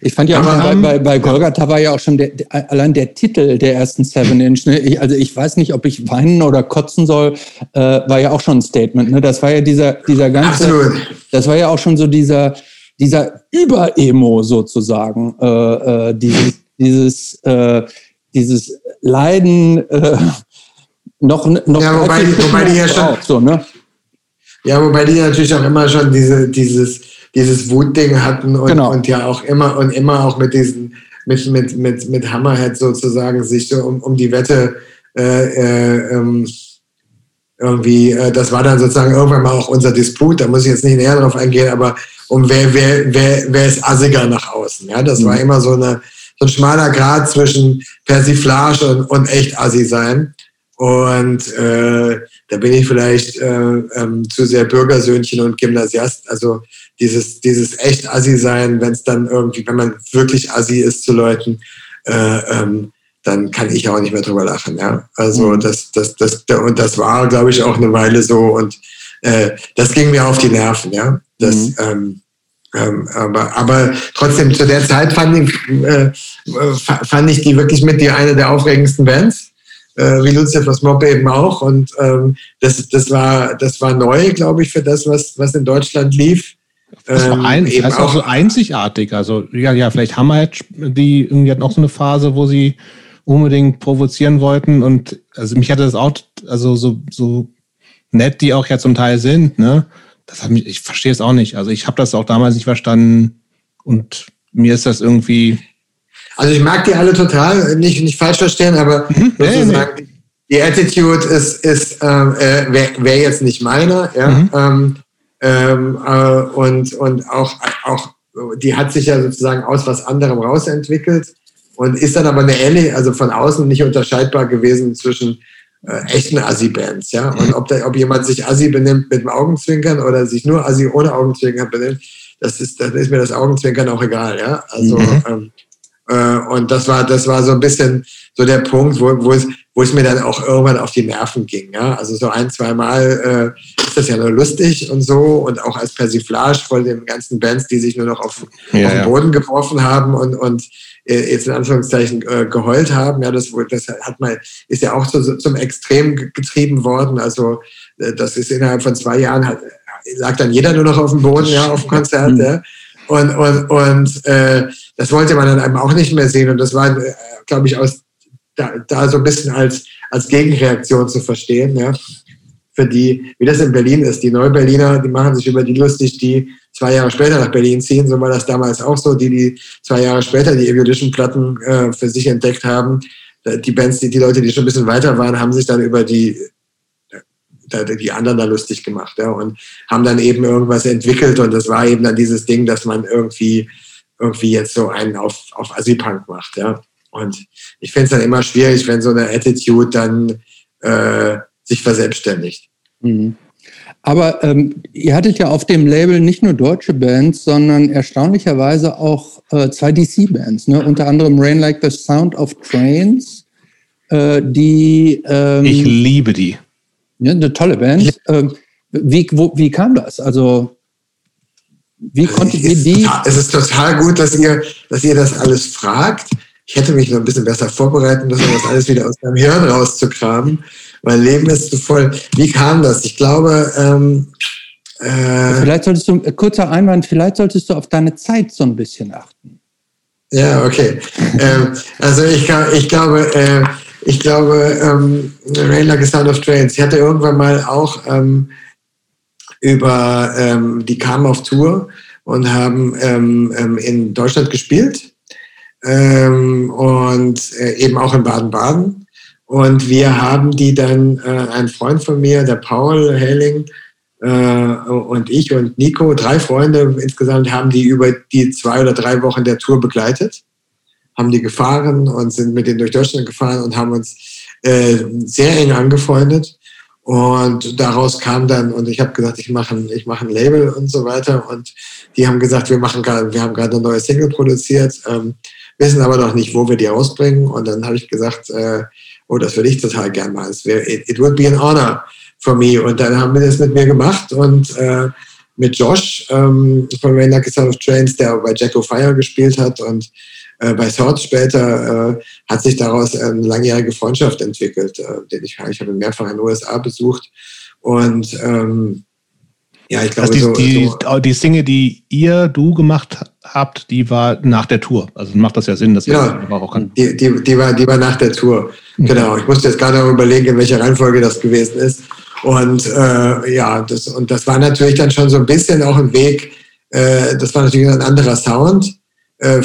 Ich fand ja auch bei, bei, bei Golgatha war ja auch schon der, der, allein der Titel der ersten Seven Inch. Ne? Ich, also ich weiß nicht, ob ich weinen oder kotzen soll, äh, war ja auch schon ein Statement. Ne? Das war ja dieser, dieser ganze, Absolut. das war ja auch schon so dieser, dieser Über-Emo sozusagen. Äh, äh, dieses, dieses, äh, dieses Leiden äh, noch, noch ja, wobei, wobei die ja schon, so, ne? ja, wobei die natürlich auch immer schon diese, dieses, dieses Wutding hatten und, genau. und ja auch immer und immer auch mit diesen, mit, mit, mit, mit Hammerhead sozusagen sich so um, um die Wette äh, äh, ähm, irgendwie, äh, das war dann sozusagen irgendwann mal auch unser Disput, da muss ich jetzt nicht näher drauf eingehen, aber um wer, wer, wer, wer ist assiger nach außen. Ja, das mhm. war immer so, eine, so ein schmaler Grad zwischen Persiflage und, und echt Assi sein. Und äh, da bin ich vielleicht äh, ähm, zu sehr Bürgersöhnchen und Gymnasiast. Also dieses, dieses echt Assi sein, wenn es dann irgendwie, wenn man wirklich Assi ist zu Leuten, äh, ähm, dann kann ich auch nicht mehr drüber lachen. Ja? Also mhm. das, das, das, und das war, glaube ich, auch eine Weile so. Und äh, das ging mir auf die Nerven. Ja, das. Mhm. Ähm, ähm, aber, aber trotzdem, zu der Zeit fand ich, äh, fand ich die wirklich mit die eine der aufregendsten Bands äh, wie Lucifer's Mob eben auch. Und ähm, das, das, war, das war neu, glaube ich, für das, was, was in Deutschland lief. Das war ähm, ein, ähm, das auch, auch so einzigartig. Also, ja, ja, vielleicht Hammer, die irgendwie hatten auch so eine Phase, wo sie unbedingt provozieren wollten. Und also mich hatte das auch, also so, so nett die auch ja zum Teil sind, ne? Das hat mich, ich verstehe es auch nicht. Also ich habe das auch damals nicht verstanden und mir ist das irgendwie also ich mag die alle total, nicht, nicht falsch verstehen, aber mhm. sozusagen, nee. die Attitude ist, ist ähm, äh, wäre wär jetzt nicht meine, ja. Mhm. Ähm, ähm, äh, und, und auch, auch, die hat sich ja sozusagen aus was anderem rausentwickelt und ist dann aber eine ähnliche, also von außen nicht unterscheidbar gewesen zwischen äh, echten Assi-Bands, ja. Und ob, da, ob jemand sich Assi benimmt mit dem Augenzwinkern oder sich nur Assi ohne Augenzwinkern benimmt, das ist, dann ist mir das Augenzwinkern auch egal, ja. Also mhm. ähm, äh, und das war, das war so ein bisschen so der Punkt, wo, wo, es, wo es mir dann auch irgendwann auf die Nerven ging. Ja? Also so ein, zwei Mal äh, ist das ja nur lustig und so und auch als Persiflage von den ganzen Bands, die sich nur noch auf, ja, auf den Boden geworfen haben und, und äh, jetzt in Anführungszeichen äh, geheult haben. Ja, das, das hat mal, ist ja auch so, zum Extrem getrieben worden. Also äh, das ist innerhalb von zwei Jahren, hat, lag dann jeder nur noch auf dem Boden, ja, auf dem Konzert. Ja. Und, und, und äh, das wollte man dann einem auch nicht mehr sehen. Und das war, äh, glaube ich, aus da, da so ein bisschen als, als Gegenreaktion zu verstehen. Ja für die, wie das in Berlin ist. Die Neuberliner, die machen sich über die lustig, die zwei Jahre später nach Berlin ziehen. So war das damals auch so. Die, die zwei Jahre später die Evolution-Platten äh, für sich entdeckt haben, äh, die Bands, die, die Leute, die schon ein bisschen weiter waren, haben sich dann über die, die anderen da lustig gemacht ja, und haben dann eben irgendwas entwickelt. Und das war eben dann dieses Ding, dass man irgendwie, irgendwie jetzt so einen auf, auf Assi-Punk macht. Ja. Und ich finde es dann immer schwierig, wenn so eine Attitude dann äh, sich verselbstständigt. Mhm. Aber ähm, ihr hattet ja auf dem Label nicht nur deutsche Bands, sondern erstaunlicherweise auch äh, zwei DC-Bands, ne? unter anderem Rain Like the Sound of Trains, äh, die. Ähm, ich liebe die. Ja, eine tolle Band. Ähm, wie, wo, wie kam das? Also, wie konntet ihr die. Es ist total gut, dass ihr, dass ihr das alles fragt. Ich hätte mich noch ein bisschen besser vorbereiten müssen, das alles wieder aus meinem Hirn rauszukramen mein Leben ist zu voll. Wie kam das? Ich glaube, ähm, äh, vielleicht solltest du, äh, kurzer Einwand, vielleicht solltest du auf deine Zeit so ein bisschen achten. Ja, okay. ähm, also ich, ich glaube, äh, ich glaube, ähm, Rain Like a Sound of Trains, ich hatte irgendwann mal auch ähm, über, ähm, die kamen auf Tour und haben ähm, ähm in Deutschland gespielt ähm, und äh, eben auch in Baden-Baden. Und wir haben die dann, äh, ein Freund von mir, der Paul Helling, äh, und ich und Nico, drei Freunde insgesamt, haben die über die zwei oder drei Wochen der Tour begleitet, haben die gefahren und sind mit denen durch Deutschland gefahren und haben uns äh, sehr eng angefreundet. Und daraus kam dann, und ich habe gesagt, ich mache ein, ich mach ein Label und so weiter. Und die haben gesagt, wir, machen grad, wir haben gerade eine neue Single produziert, ähm, wissen aber noch nicht, wo wir die rausbringen. Und dann habe ich gesagt, äh, oh, das würde ich total gern wär, it, it would be an honor for me. Und dann haben wir das mit mir gemacht und äh, mit Josh ähm, von Rain Like a Son of Trains, der bei Jack Fire gespielt hat und äh, bei Swords später äh, hat sich daraus eine langjährige Freundschaft entwickelt, äh, den ich, ich habe mehrfach in den USA besucht und ähm, ja, ich glaube, also die, so, die, die Single, die ihr, du gemacht habt, die war nach der Tour. Also macht das ja Sinn, dass ihr ja, das auch kann. Die, die, die, war, die war nach der Tour. Mhm. Genau. Ich musste jetzt gerade auch überlegen, in welcher Reihenfolge das gewesen ist. Und äh, ja, das, und das war natürlich dann schon so ein bisschen auch ein Weg. Äh, das war natürlich ein anderer Sound. Äh,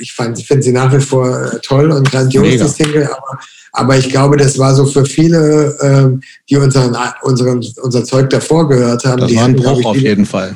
ich finde sie nach wie vor äh, toll und grandios, Mega. die Single, aber aber ich glaube, das war so für viele, ähm, die unseren, unseren, unser Zeug davor gehört haben. Das die war ein Bruch auf jeden Fall.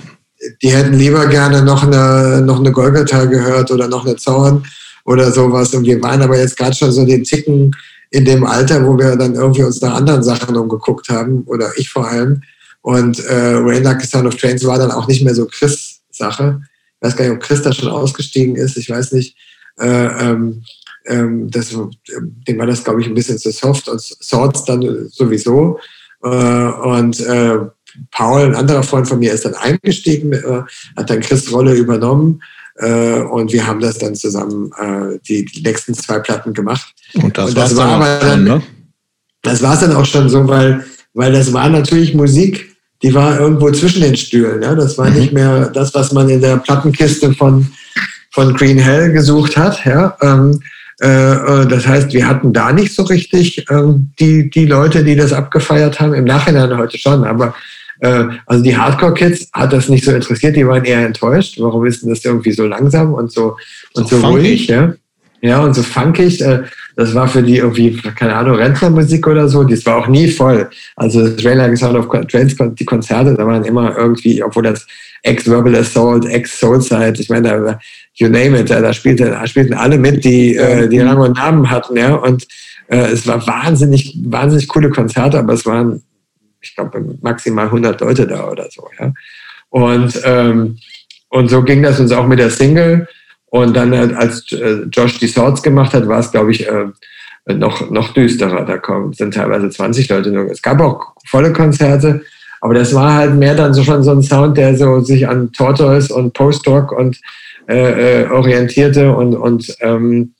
Die hätten lieber gerne noch eine, noch eine Golgatha gehört oder noch eine Zorn oder sowas. Und wir waren aber jetzt gerade schon so den Ticken in dem Alter, wo wir dann irgendwie uns nach anderen Sachen umgeguckt haben, oder ich vor allem. Und äh, Rain Like the Sound of Trains war dann auch nicht mehr so Chris-Sache. Ich weiß gar nicht, ob Chris da schon ausgestiegen ist, ich weiß nicht. Äh, ähm, ähm, das, dem war das, glaube ich, ein bisschen zu soft und Swords dann sowieso. Äh, und äh, Paul, ein anderer Freund von mir, ist dann eingestiegen, äh, hat dann Chris Rolle übernommen äh, und wir haben das dann zusammen äh, die, die, nächsten zwei Platten gemacht. Und das, und das war aber dann, ne? das war es dann auch schon so, weil, weil das war natürlich Musik, die war irgendwo zwischen den Stühlen. Ja? Das war mhm. nicht mehr das, was man in der Plattenkiste von, von Green Hell gesucht hat. Ja? Ähm, äh, äh, das heißt, wir hatten da nicht so richtig ähm, die, die Leute, die das abgefeiert haben. Im Nachhinein heute schon, aber äh, also die Hardcore-Kids hat das nicht so interessiert, die waren eher enttäuscht. Warum ist denn das irgendwie so langsam und so, und so, so ruhig? Ja? ja, und so funkig. Das war für die irgendwie, keine Ahnung, Rentnermusik oder so. Das war auch nie voll. Also das Like Sound of Trains, die Konzerte, da waren immer irgendwie, obwohl das Ex-Verbal Assault, Ex-Soulside, ich meine, da, you name it, da, spielten, da spielten alle mit, die, äh, die Rang und Namen hatten, ja, und äh, es war wahnsinnig, wahnsinnig coole Konzerte, aber es waren, ich glaube, maximal 100 Leute da oder so, ja. Und, ähm, und so ging das uns auch mit der Single. Und dann, als äh, Josh die Swords gemacht hat, war es, glaube ich, äh, noch, noch düsterer. Da kommen, sind teilweise 20 Leute nur. Es gab auch volle Konzerte, aber das war halt mehr dann so schon so ein Sound, der so sich an Tortoise und Post-Rock und äh, äh, orientierte und, und ähm,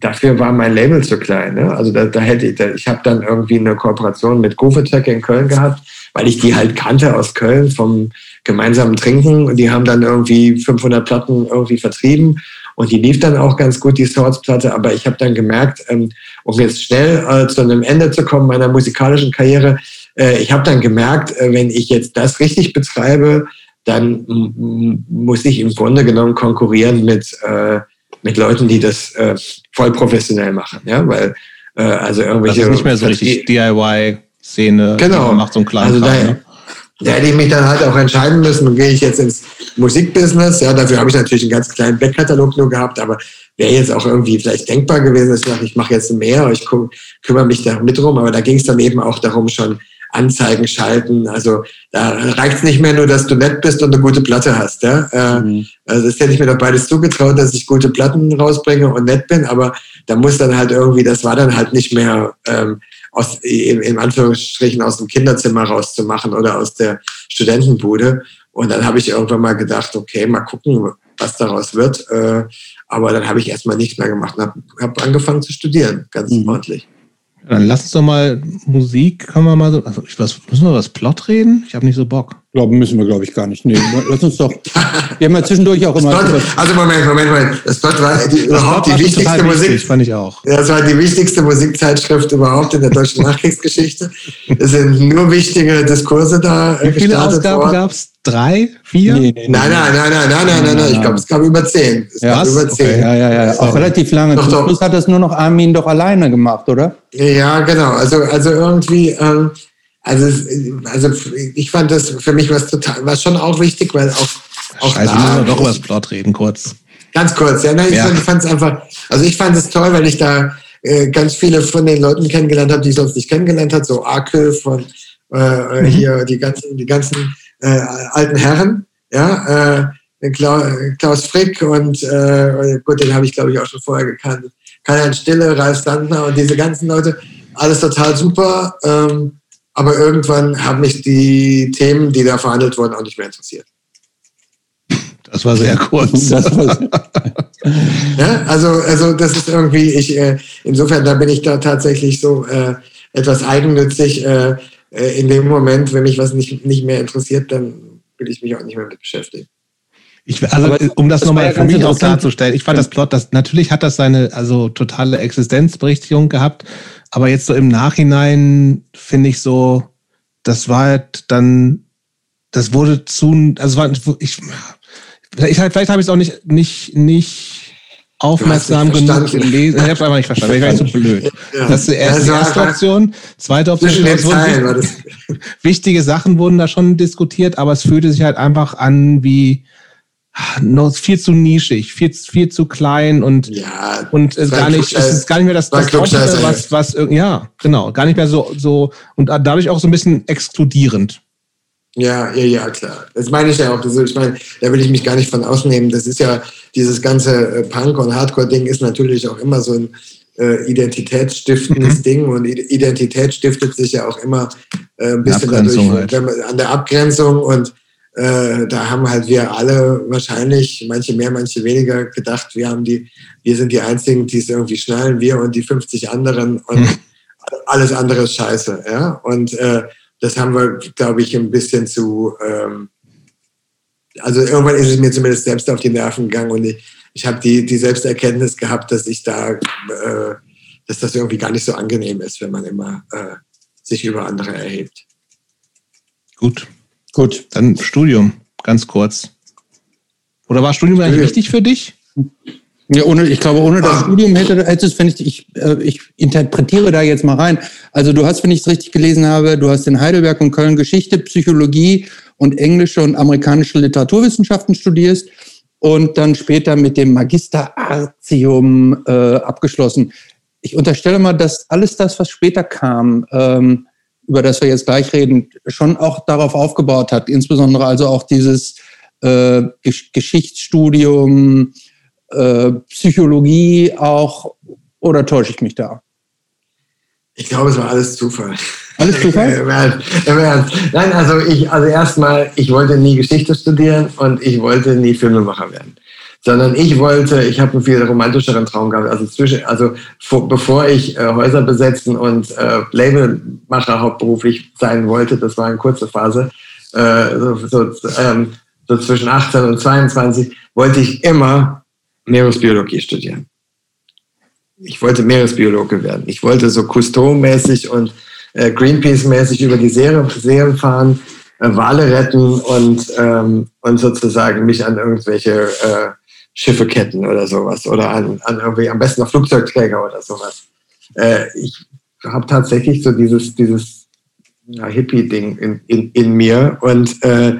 dafür war mein Label zu klein. Ne? Also da, da hätte ich, da, ich habe dann irgendwie eine Kooperation mit Groove Attack in Köln gehabt, weil ich die halt kannte aus Köln vom gemeinsamen Trinken und die haben dann irgendwie 500 Platten irgendwie vertrieben und die lief dann auch ganz gut, die Swords-Platte, aber ich habe dann gemerkt, ähm, um jetzt schnell äh, zu einem Ende zu kommen meiner musikalischen Karriere, äh, ich habe dann gemerkt, äh, wenn ich jetzt das richtig betreibe, dann muss ich im Grunde genommen konkurrieren mit, äh, mit Leuten, die das äh, voll professionell machen, ja, weil äh, also irgendwelche. Das ist nicht mehr so richtig DIY-Szene. Genau. Macht so einen kleinen also da, ne? da hätte ich mich dann halt auch entscheiden müssen, gehe ich jetzt ins Musikbusiness. Ja, dafür habe ich natürlich einen ganz kleinen Backkatalog nur gehabt, aber wäre jetzt auch irgendwie vielleicht denkbar gewesen, dass ich sage, ich mache jetzt mehr, ich kümmere mich da mit rum. Aber da ging es dann eben auch darum, schon Anzeigen schalten. Also da reicht es nicht mehr nur, dass du nett bist und eine gute Platte hast. Ja? Äh, mhm. Also das hätte ich mir doch beides zugetraut, dass ich gute Platten rausbringe und nett bin, aber da muss dann halt irgendwie, das war dann halt nicht mehr ähm, aus, in, Anführungsstrichen aus dem Kinderzimmer rauszumachen oder aus der Studentenbude. Und dann habe ich irgendwann mal gedacht, okay, mal gucken, was daraus wird. Äh, aber dann habe ich erstmal nichts mehr gemacht und habe hab angefangen zu studieren, ganz mhm. ordentlich. Dann lass uns doch mal Musik, können wir mal so. Also ich, was, müssen wir über das Plot reden? Ich habe nicht so Bock. Glauben müssen wir, glaube ich, gar nicht. Nee, lass uns doch. Wir haben ja zwischendurch auch immer. Plot, also Moment, Moment, Moment. Das Plot war die, überhaupt die wichtigste Musik. Wichtig, fand ich auch. Das war die wichtigste Musikzeitschrift überhaupt in der deutschen Nachkriegsgeschichte. Es sind nur wichtige Diskurse da. Wie viele Ausgaben gab es? Drei? Vier? Nee, nee, nein, nein, nein, nein, nein, nein, nein, nein. Ich glaube, es gab über zehn. Es ja, gab über zehn. Okay, ja, ja, ja. Auch relativ lange. Doch, Zum Schluss hat das nur noch Armin doch alleine gemacht, oder? Ja, genau. Also, also irgendwie, ähm, also, also ich fand das für mich was total, war schon auch wichtig, weil auch, auch Scheiße, da, müssen wir doch über das Plot reden, kurz. Ganz kurz, ja, nein, ja. ich fand es einfach, also ich fand es toll, weil ich da äh, ganz viele von den Leuten kennengelernt habe, die ich sonst nicht kennengelernt habe, so Akel von äh, mhm. hier die ganzen, die ganzen äh, alten Herren, ja, äh, Klaus Frick und äh, gut, den habe ich glaube ich auch schon vorher gekannt. Karl-Heinz Stille, Ralf Sandner und diese ganzen Leute, alles total super. Ähm, aber irgendwann haben mich die Themen, die da verhandelt wurden, auch nicht mehr interessiert. Das war sehr kurz. ja, also, also das ist irgendwie, ich, äh, insofern, da bin ich da tatsächlich so äh, etwas eigennützig. Äh, äh in dem Moment, wenn mich was nicht, nicht mehr interessiert, dann will ich mich auch nicht mehr mit beschäftigen. Ich, also, Aber um das, das nochmal ja für mich auch klarzustellen, ich fand das Plot, das, natürlich hat das seine, also totale Existenzberechtigung gehabt, aber jetzt so im Nachhinein finde ich so, das war halt dann, das wurde zu, also war, ich, vielleicht, vielleicht habe ich es auch nicht, nicht, nicht aufmerksam genug gelesen. Ich habe es einfach nicht verstanden. Ich war zu blöd. Ja. Das ist die erste, die erste Option. Zweite Option. Wurden, wichtige Sachen wurden da schon diskutiert, aber es fühlte sich halt einfach an wie noch viel zu nischig, viel, viel zu klein und, ja, und gar nicht, es ist gar nicht mehr das, das Optische, was, was, ja, genau, gar nicht mehr so, so und dadurch auch so ein bisschen exkludierend. Ja, ja, ja, klar. Das meine ich ja auch. Also ich meine, da will ich mich gar nicht von ausnehmen. Das ist ja, dieses ganze äh, Punk- und Hardcore-Ding ist natürlich auch immer so ein äh, identitätsstiftendes mhm. Ding und Identität stiftet sich ja auch immer äh, ein bisschen dadurch halt. an der Abgrenzung und äh, da haben halt wir alle wahrscheinlich, manche mehr, manche weniger, gedacht, wir haben die, wir sind die Einzigen, die es irgendwie schnallen, wir und die 50 anderen und hm. alles andere ist scheiße. Ja? Und äh, das haben wir, glaube ich, ein bisschen zu, ähm, also irgendwann ist es mir zumindest selbst auf die Nerven gegangen und ich, ich habe die, die Selbsterkenntnis gehabt, dass ich da, äh, dass das irgendwie gar nicht so angenehm ist, wenn man immer äh, sich über andere erhebt. Gut, Gut. Dann Studium, ganz kurz. Oder war Studium eigentlich wichtig für dich? Ja, ohne, ich glaube, ohne das Studium hätte, hätte es, wenn ich, ich, äh, ich interpretiere da jetzt mal rein. Also du hast, wenn ich es richtig gelesen habe, du hast in Heidelberg und Köln Geschichte, Psychologie und englische und amerikanische Literaturwissenschaften studierst und dann später mit dem Magister Artium äh, abgeschlossen. Ich unterstelle mal, dass alles das, was später kam, ähm, über das wir jetzt gleich reden, schon auch darauf aufgebaut hat. Insbesondere also auch dieses äh, Geschichtsstudium, äh, Psychologie auch. Oder täusche ich mich da? Ich glaube, es war alles Zufall. Alles Zufall? Nein, also ich, also erstmal, ich wollte nie Geschichte studieren und ich wollte nie Filmemacher werden. sondern ich wollte, ich habe einen viel romantischeren Traum gehabt. Also zwischen, also vor, bevor ich äh, Häuser besetzen und äh, Labelmacher hauptberuflich sein wollte, das war eine kurze Phase, äh, so, so, ähm, so zwischen 18 und 22, wollte ich immer Meeresbiologie studieren. Ich wollte Meeresbiologe werden. Ich wollte so Cousteau-mäßig und äh, Greenpeace-mäßig über die Seen fahren, äh, Wale retten und, ähm, und sozusagen mich an irgendwelche äh, Schiffe ketten oder sowas oder an, an irgendwie am besten noch Flugzeugträger oder sowas. Äh, ich habe tatsächlich so dieses, dieses ja, Hippie-Ding in, in, in mir und äh,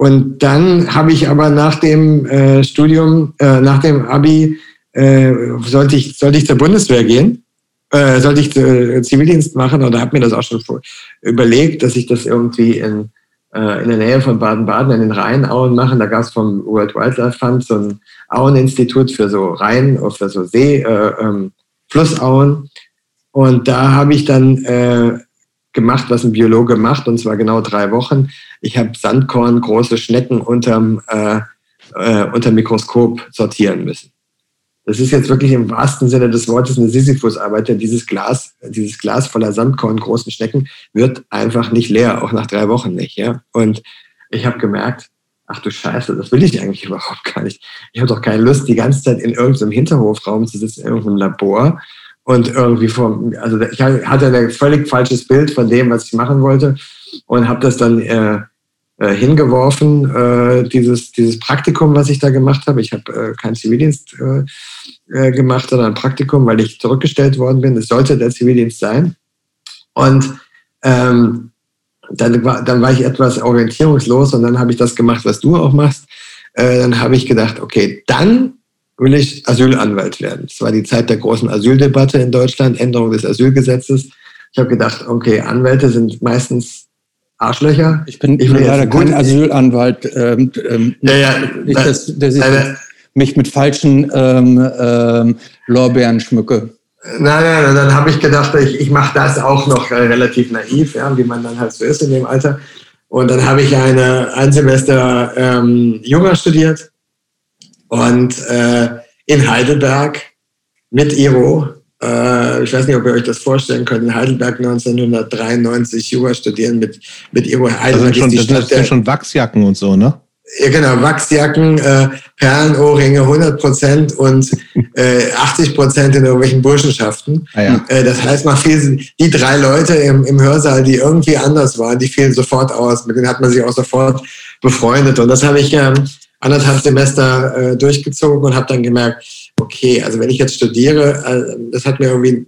und dann habe ich aber nach dem äh, Studium, äh, nach dem Abi, äh, sollte, ich, sollte ich zur Bundeswehr gehen, äh, sollte ich äh, Zivildienst machen oder habe mir das auch schon vor, überlegt, dass ich das irgendwie in, äh, in der Nähe von Baden-Baden in den Rheinauen machen. Da gab es vom World Wildlife Fund so ein Aueninstitut für so Rhein, für so See, äh, ähm, Flussauen. Und da habe ich dann äh, gemacht, was ein Biologe macht, und zwar genau drei Wochen. Ich habe Sandkorn, große Schnecken unterm, äh, äh, unterm Mikroskop sortieren müssen. Das ist jetzt wirklich im wahrsten Sinne des Wortes eine Sisyphus-Arbeit, denn dieses Glas, dieses Glas voller Sandkorn, großen Schnecken, wird einfach nicht leer, auch nach drei Wochen nicht. Ja? Und ich habe gemerkt, ach du Scheiße, das will ich eigentlich überhaupt gar nicht. Ich habe doch keine Lust, die ganze Zeit in irgendeinem Hinterhofraum zu sitzen, in irgendeinem Labor und irgendwie vom, also ich hatte ein völlig falsches Bild von dem, was ich machen wollte und habe das dann äh, äh, hingeworfen, äh, dieses, dieses Praktikum, was ich da gemacht habe. Ich habe äh, keinen Zivildienst äh, gemacht, sondern ein Praktikum, weil ich zurückgestellt worden bin. Es sollte der Zivildienst sein. Und ähm, dann, war, dann war ich etwas orientierungslos und dann habe ich das gemacht, was du auch machst. Dann habe ich gedacht, okay, dann will ich Asylanwalt werden. Es war die Zeit der großen Asyldebatte in Deutschland, Änderung des Asylgesetzes. Ich habe gedacht, okay, Anwälte sind meistens Arschlöcher. Ich bin, ich bin leider kein Asylanwalt. Ähm, ähm, ja, ja, nicht, dass, dass ich mich mit falschen ähm, ähm, Lorbeeren schmücke. Nein, nein, nein dann habe ich gedacht, ich, ich mache das auch noch relativ naiv, ja, wie man dann halt so ist in dem Alter. Und dann habe ich eine, ein Semester ähm, Jura studiert und äh, in Heidelberg mit Iro äh, ich weiß nicht, ob ihr euch das vorstellen könnt, in Heidelberg 1993 Jura studieren mit, mit also Heidelberg. Also schon, ist die das sind schon Wachsjacken und so, ne? Ja, genau, Wachsjacken, äh, Perlenohrringe 100 Prozent und äh, 80 Prozent in irgendwelchen Burschenschaften. Ah, ja. äh, das heißt, man fiel, die drei Leute im, im Hörsaal, die irgendwie anders waren, die fielen sofort aus. Mit denen hat man sich auch sofort befreundet. Und das habe ich ähm, anderthalb Semester äh, durchgezogen und habe dann gemerkt, okay, also wenn ich jetzt studiere, äh, das hat mir irgendwie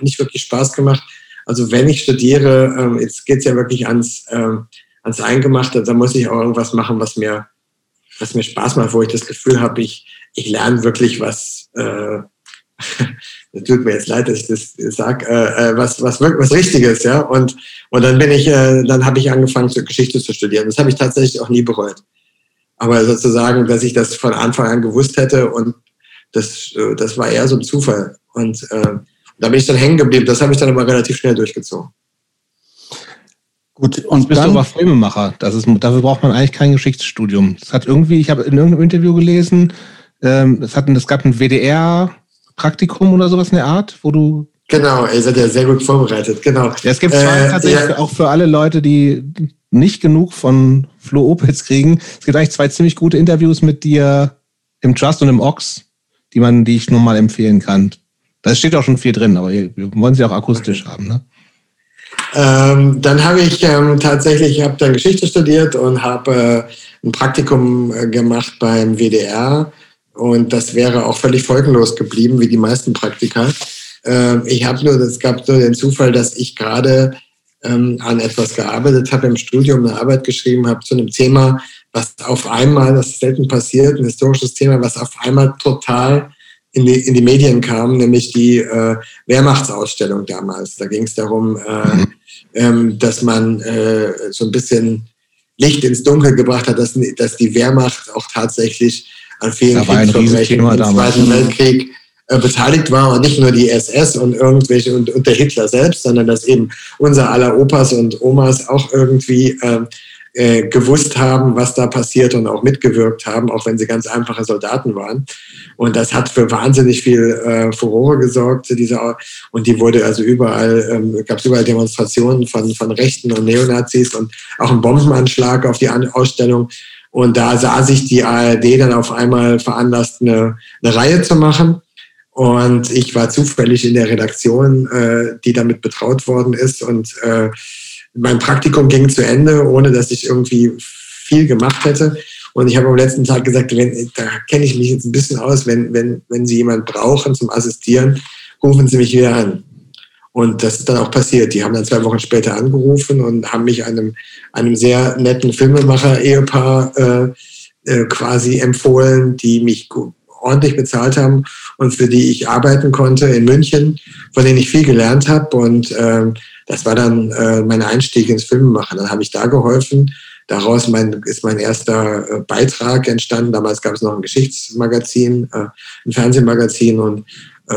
nicht wirklich Spaß gemacht. Also wenn ich studiere, ähm, jetzt geht's ja wirklich ans, ähm, ans Eingemachte, da muss ich auch irgendwas machen, was mir, was mir Spaß macht, wo ich das Gefühl habe, ich, ich lerne wirklich was, äh, das tut mir jetzt leid, dass ich das sage, äh, äh, was, was, was Richtiges, ja. Und, und dann bin ich, äh, dann habe ich angefangen, Geschichte zu studieren. Das habe ich tatsächlich auch nie bereut. Aber sozusagen, dass ich das von Anfang an gewusst hätte und das, äh, das war eher so ein Zufall. Und äh, da bin ich dann hängen geblieben. Das habe ich dann aber relativ schnell durchgezogen. Gut, und Jetzt bist dann, du aber Filmemacher. Das ist, dafür braucht man eigentlich kein Geschichtsstudium. Das hat irgendwie, ich habe in irgendeinem Interview gelesen, ähm, es, hat, es gab ein WDR-Praktikum oder sowas in der Art, wo du. Genau, ihr seid ja sehr gut vorbereitet, genau. Ja, es gibt zwei äh, tatsächlich ja. auch für alle Leute, die nicht genug von Flo Opitz kriegen. Es gibt eigentlich zwei ziemlich gute Interviews mit dir im Trust und im Ox die man, die ich nur mal empfehlen kann. Da steht auch schon viel drin, aber wir wollen sie auch akustisch okay. haben, ne? Ähm, dann habe ich ähm, tatsächlich, ich habe dann Geschichte studiert und habe äh, ein Praktikum äh, gemacht beim WDR und das wäre auch völlig folgenlos geblieben, wie die meisten Praktika. Ähm, ich habe nur, es gab nur den Zufall, dass ich gerade ähm, an etwas gearbeitet habe im Studium, eine Arbeit geschrieben habe zu einem Thema, was auf einmal, das ist selten passiert, ein historisches Thema, was auf einmal total in die, in die Medien kam, nämlich die äh, Wehrmachtsausstellung damals. Da ging es darum, äh, mhm. ähm, dass man äh, so ein bisschen Licht ins Dunkel gebracht hat, dass, dass die Wehrmacht auch tatsächlich an vielen Kriegsverbrechen im Zweiten. Weltkrieg äh, beteiligt war und nicht nur die SS und irgendwelche und, und der Hitler selbst, sondern dass eben unser aller Opas und Omas auch irgendwie ähm, äh, gewusst haben, was da passiert und auch mitgewirkt haben, auch wenn sie ganz einfache Soldaten waren. Und das hat für wahnsinnig viel äh, Furore gesorgt, diese, und die wurde also überall, ähm, gab es überall Demonstrationen von, von Rechten und Neonazis und auch ein Bombenanschlag auf die Ausstellung. Und da sah sich die ARD dann auf einmal veranlasst, eine, eine Reihe zu machen. Und ich war zufällig in der Redaktion, äh, die damit betraut worden ist. Und äh, mein Praktikum ging zu Ende, ohne dass ich irgendwie viel gemacht hätte. Und ich habe am letzten Tag gesagt, wenn, da kenne ich mich jetzt ein bisschen aus, wenn, wenn, wenn Sie jemanden brauchen zum Assistieren, rufen Sie mich wieder an. Und das ist dann auch passiert. Die haben dann zwei Wochen später angerufen und haben mich einem, einem sehr netten Filmemacher-Ehepaar äh, äh, quasi empfohlen, die mich ordentlich bezahlt haben und für die ich arbeiten konnte in München, von denen ich viel gelernt habe. Und äh, das war dann äh, mein Einstieg ins Filmemachen. Dann habe ich da geholfen. Daraus mein, ist mein erster äh, Beitrag entstanden. Damals gab es noch ein Geschichtsmagazin, äh, ein Fernsehmagazin und äh,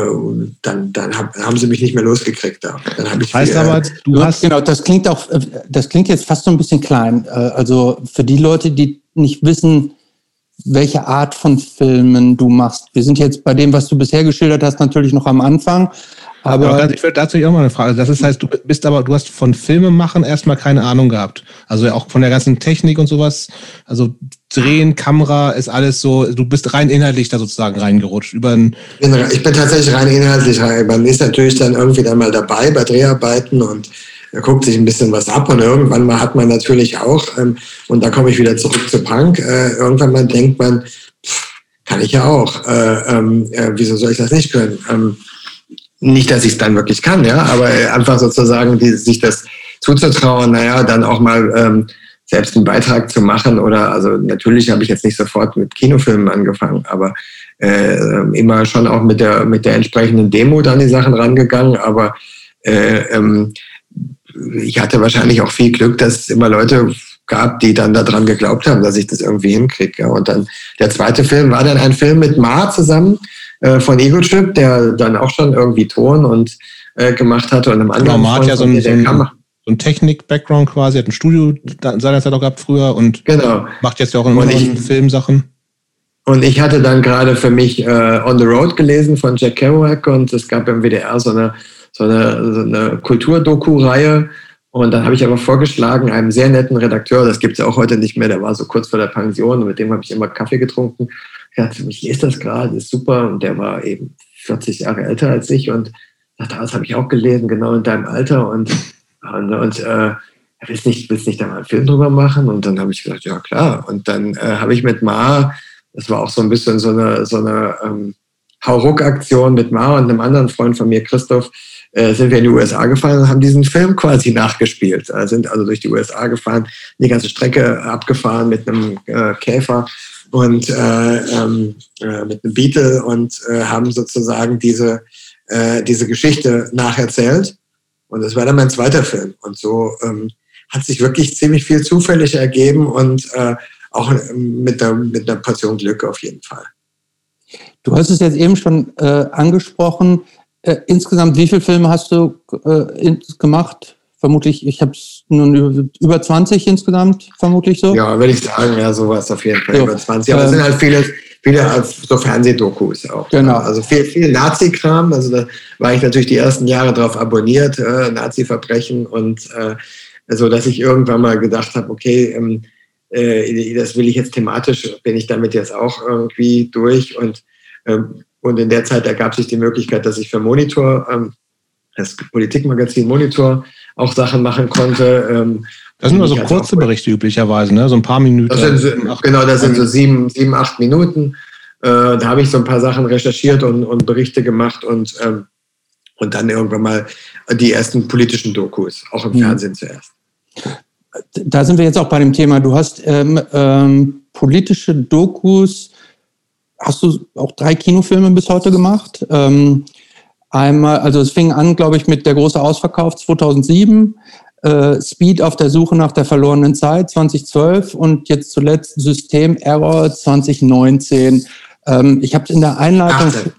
dann, dann hab, haben sie mich nicht mehr losgekriegt. Da. Dann hab ich heißt viel, aber, du hast genau, das klingt auch, äh, das klingt jetzt fast so ein bisschen klein. Äh, also für die Leute, die nicht wissen, welche Art von Filmen du machst. Wir sind jetzt bei dem, was du bisher geschildert hast, natürlich noch am Anfang. Aber, aber ich würde dazu auch mal eine Frage. Das ist, heißt, du bist aber, du hast von Filmemachen erstmal keine Ahnung gehabt. Also auch von der ganzen Technik und sowas. Also Drehen, Kamera ist alles so, du bist rein inhaltlich da sozusagen reingerutscht. Über ich bin tatsächlich rein inhaltlich rein. Man ist natürlich dann irgendwie dann mal dabei bei Dreharbeiten und er guckt sich ein bisschen was ab und irgendwann mal hat man natürlich auch, ähm, und da komme ich wieder zurück zu Punk, äh, irgendwann mal denkt man, pff, kann ich ja auch, äh, ähm, äh, wieso soll ich das nicht können? Ähm, nicht, dass ich es dann wirklich kann, ja, aber einfach sozusagen die, sich das zuzutrauen, naja, dann auch mal ähm, selbst einen Beitrag zu machen oder also natürlich habe ich jetzt nicht sofort mit Kinofilmen angefangen, aber äh, immer schon auch mit der mit der entsprechenden Demo dann die Sachen rangegangen, aber äh, ähm, ich hatte wahrscheinlich auch viel Glück, dass es immer Leute gab, die dann daran geglaubt haben, dass ich das irgendwie hinkriege. Und dann der zweite Film war dann ein Film mit Ma zusammen äh, von Ego Trip, der dann auch schon irgendwie Ton und äh, gemacht hatte und einem anderen. Genau, Ma hat ja so ein, so ein, so Technik-Background quasi, hat ein Studio seinerzeit auch gehabt früher und genau. macht jetzt ja auch anderen Filmsachen. Und ich hatte dann gerade für mich äh, On the Road gelesen von Jack Kerouac und es gab im WDR so eine, so eine, so eine Kulturdoku-Reihe. Und dann habe ich aber vorgeschlagen, einem sehr netten Redakteur, das gibt es ja auch heute nicht mehr, der war so kurz vor der Pension und mit dem habe ich immer Kaffee getrunken. Er hat für mich, ist das gerade, ist super. Und der war eben 40 Jahre älter als ich und dachte, das habe ich auch gelesen, genau in deinem Alter. Und, und, und äh, willst nicht, willst nicht da mal einen Film drüber machen? Und dann habe ich gesagt, ja klar. Und dann äh, habe ich mit Ma, das war auch so ein bisschen so eine, so eine ähm, Hauruck-Aktion mit Ma und einem anderen Freund von mir, Christoph, äh, sind wir in die USA gefahren und haben diesen Film quasi nachgespielt. Äh, sind also durch die USA gefahren, die ganze Strecke abgefahren mit einem äh, Käfer und äh, ähm, äh, mit einem Beetle und haben sozusagen diese, diese Geschichte nacherzählt. Und das war dann mein zweiter Film. Und so ähm, hat sich wirklich ziemlich viel zufällig ergeben und auch mit einer, mit einer Portion Glück auf jeden Fall. Du hast es jetzt eben schon äh, angesprochen. Äh, insgesamt, wie viele Filme hast du äh, gemacht? Vermutlich, ich habe es nun über, über 20 insgesamt, vermutlich so. Ja, würde ich sagen, ja, sowas auf jeden Fall, so, über 20. Aber es ähm, sind halt viele, viele so Fernsehdokus auch. Genau. Also viel, viel Nazi-Kram. Also da war ich natürlich die ersten Jahre drauf abonniert, äh, Nazi-Verbrechen und äh, so, dass ich irgendwann mal gedacht habe, okay, ähm, äh, das will ich jetzt thematisch, bin ich damit jetzt auch irgendwie durch und ähm, und in der Zeit ergab sich die Möglichkeit, dass ich für Monitor, ähm, das Politikmagazin Monitor, auch Sachen machen konnte. Ähm, das sind nur so kurze Berichte üblicherweise, ne? so ein paar Minuten. Das sind so, genau, das sind so sieben, sieben acht Minuten. Äh, da habe ich so ein paar Sachen recherchiert und, und Berichte gemacht und, ähm, und dann irgendwann mal die ersten politischen Dokus, auch im mhm. Fernsehen zuerst. Da sind wir jetzt auch bei dem Thema. Du hast ähm, ähm, politische Dokus, hast du auch drei Kinofilme bis heute gemacht. Ähm, Einmal, also es fing an, glaube ich, mit der große Ausverkauf 2007, äh, Speed auf der Suche nach der verlorenen Zeit 2012 und jetzt zuletzt System Error 2019. Ähm, ich habe in der Einleitung 18.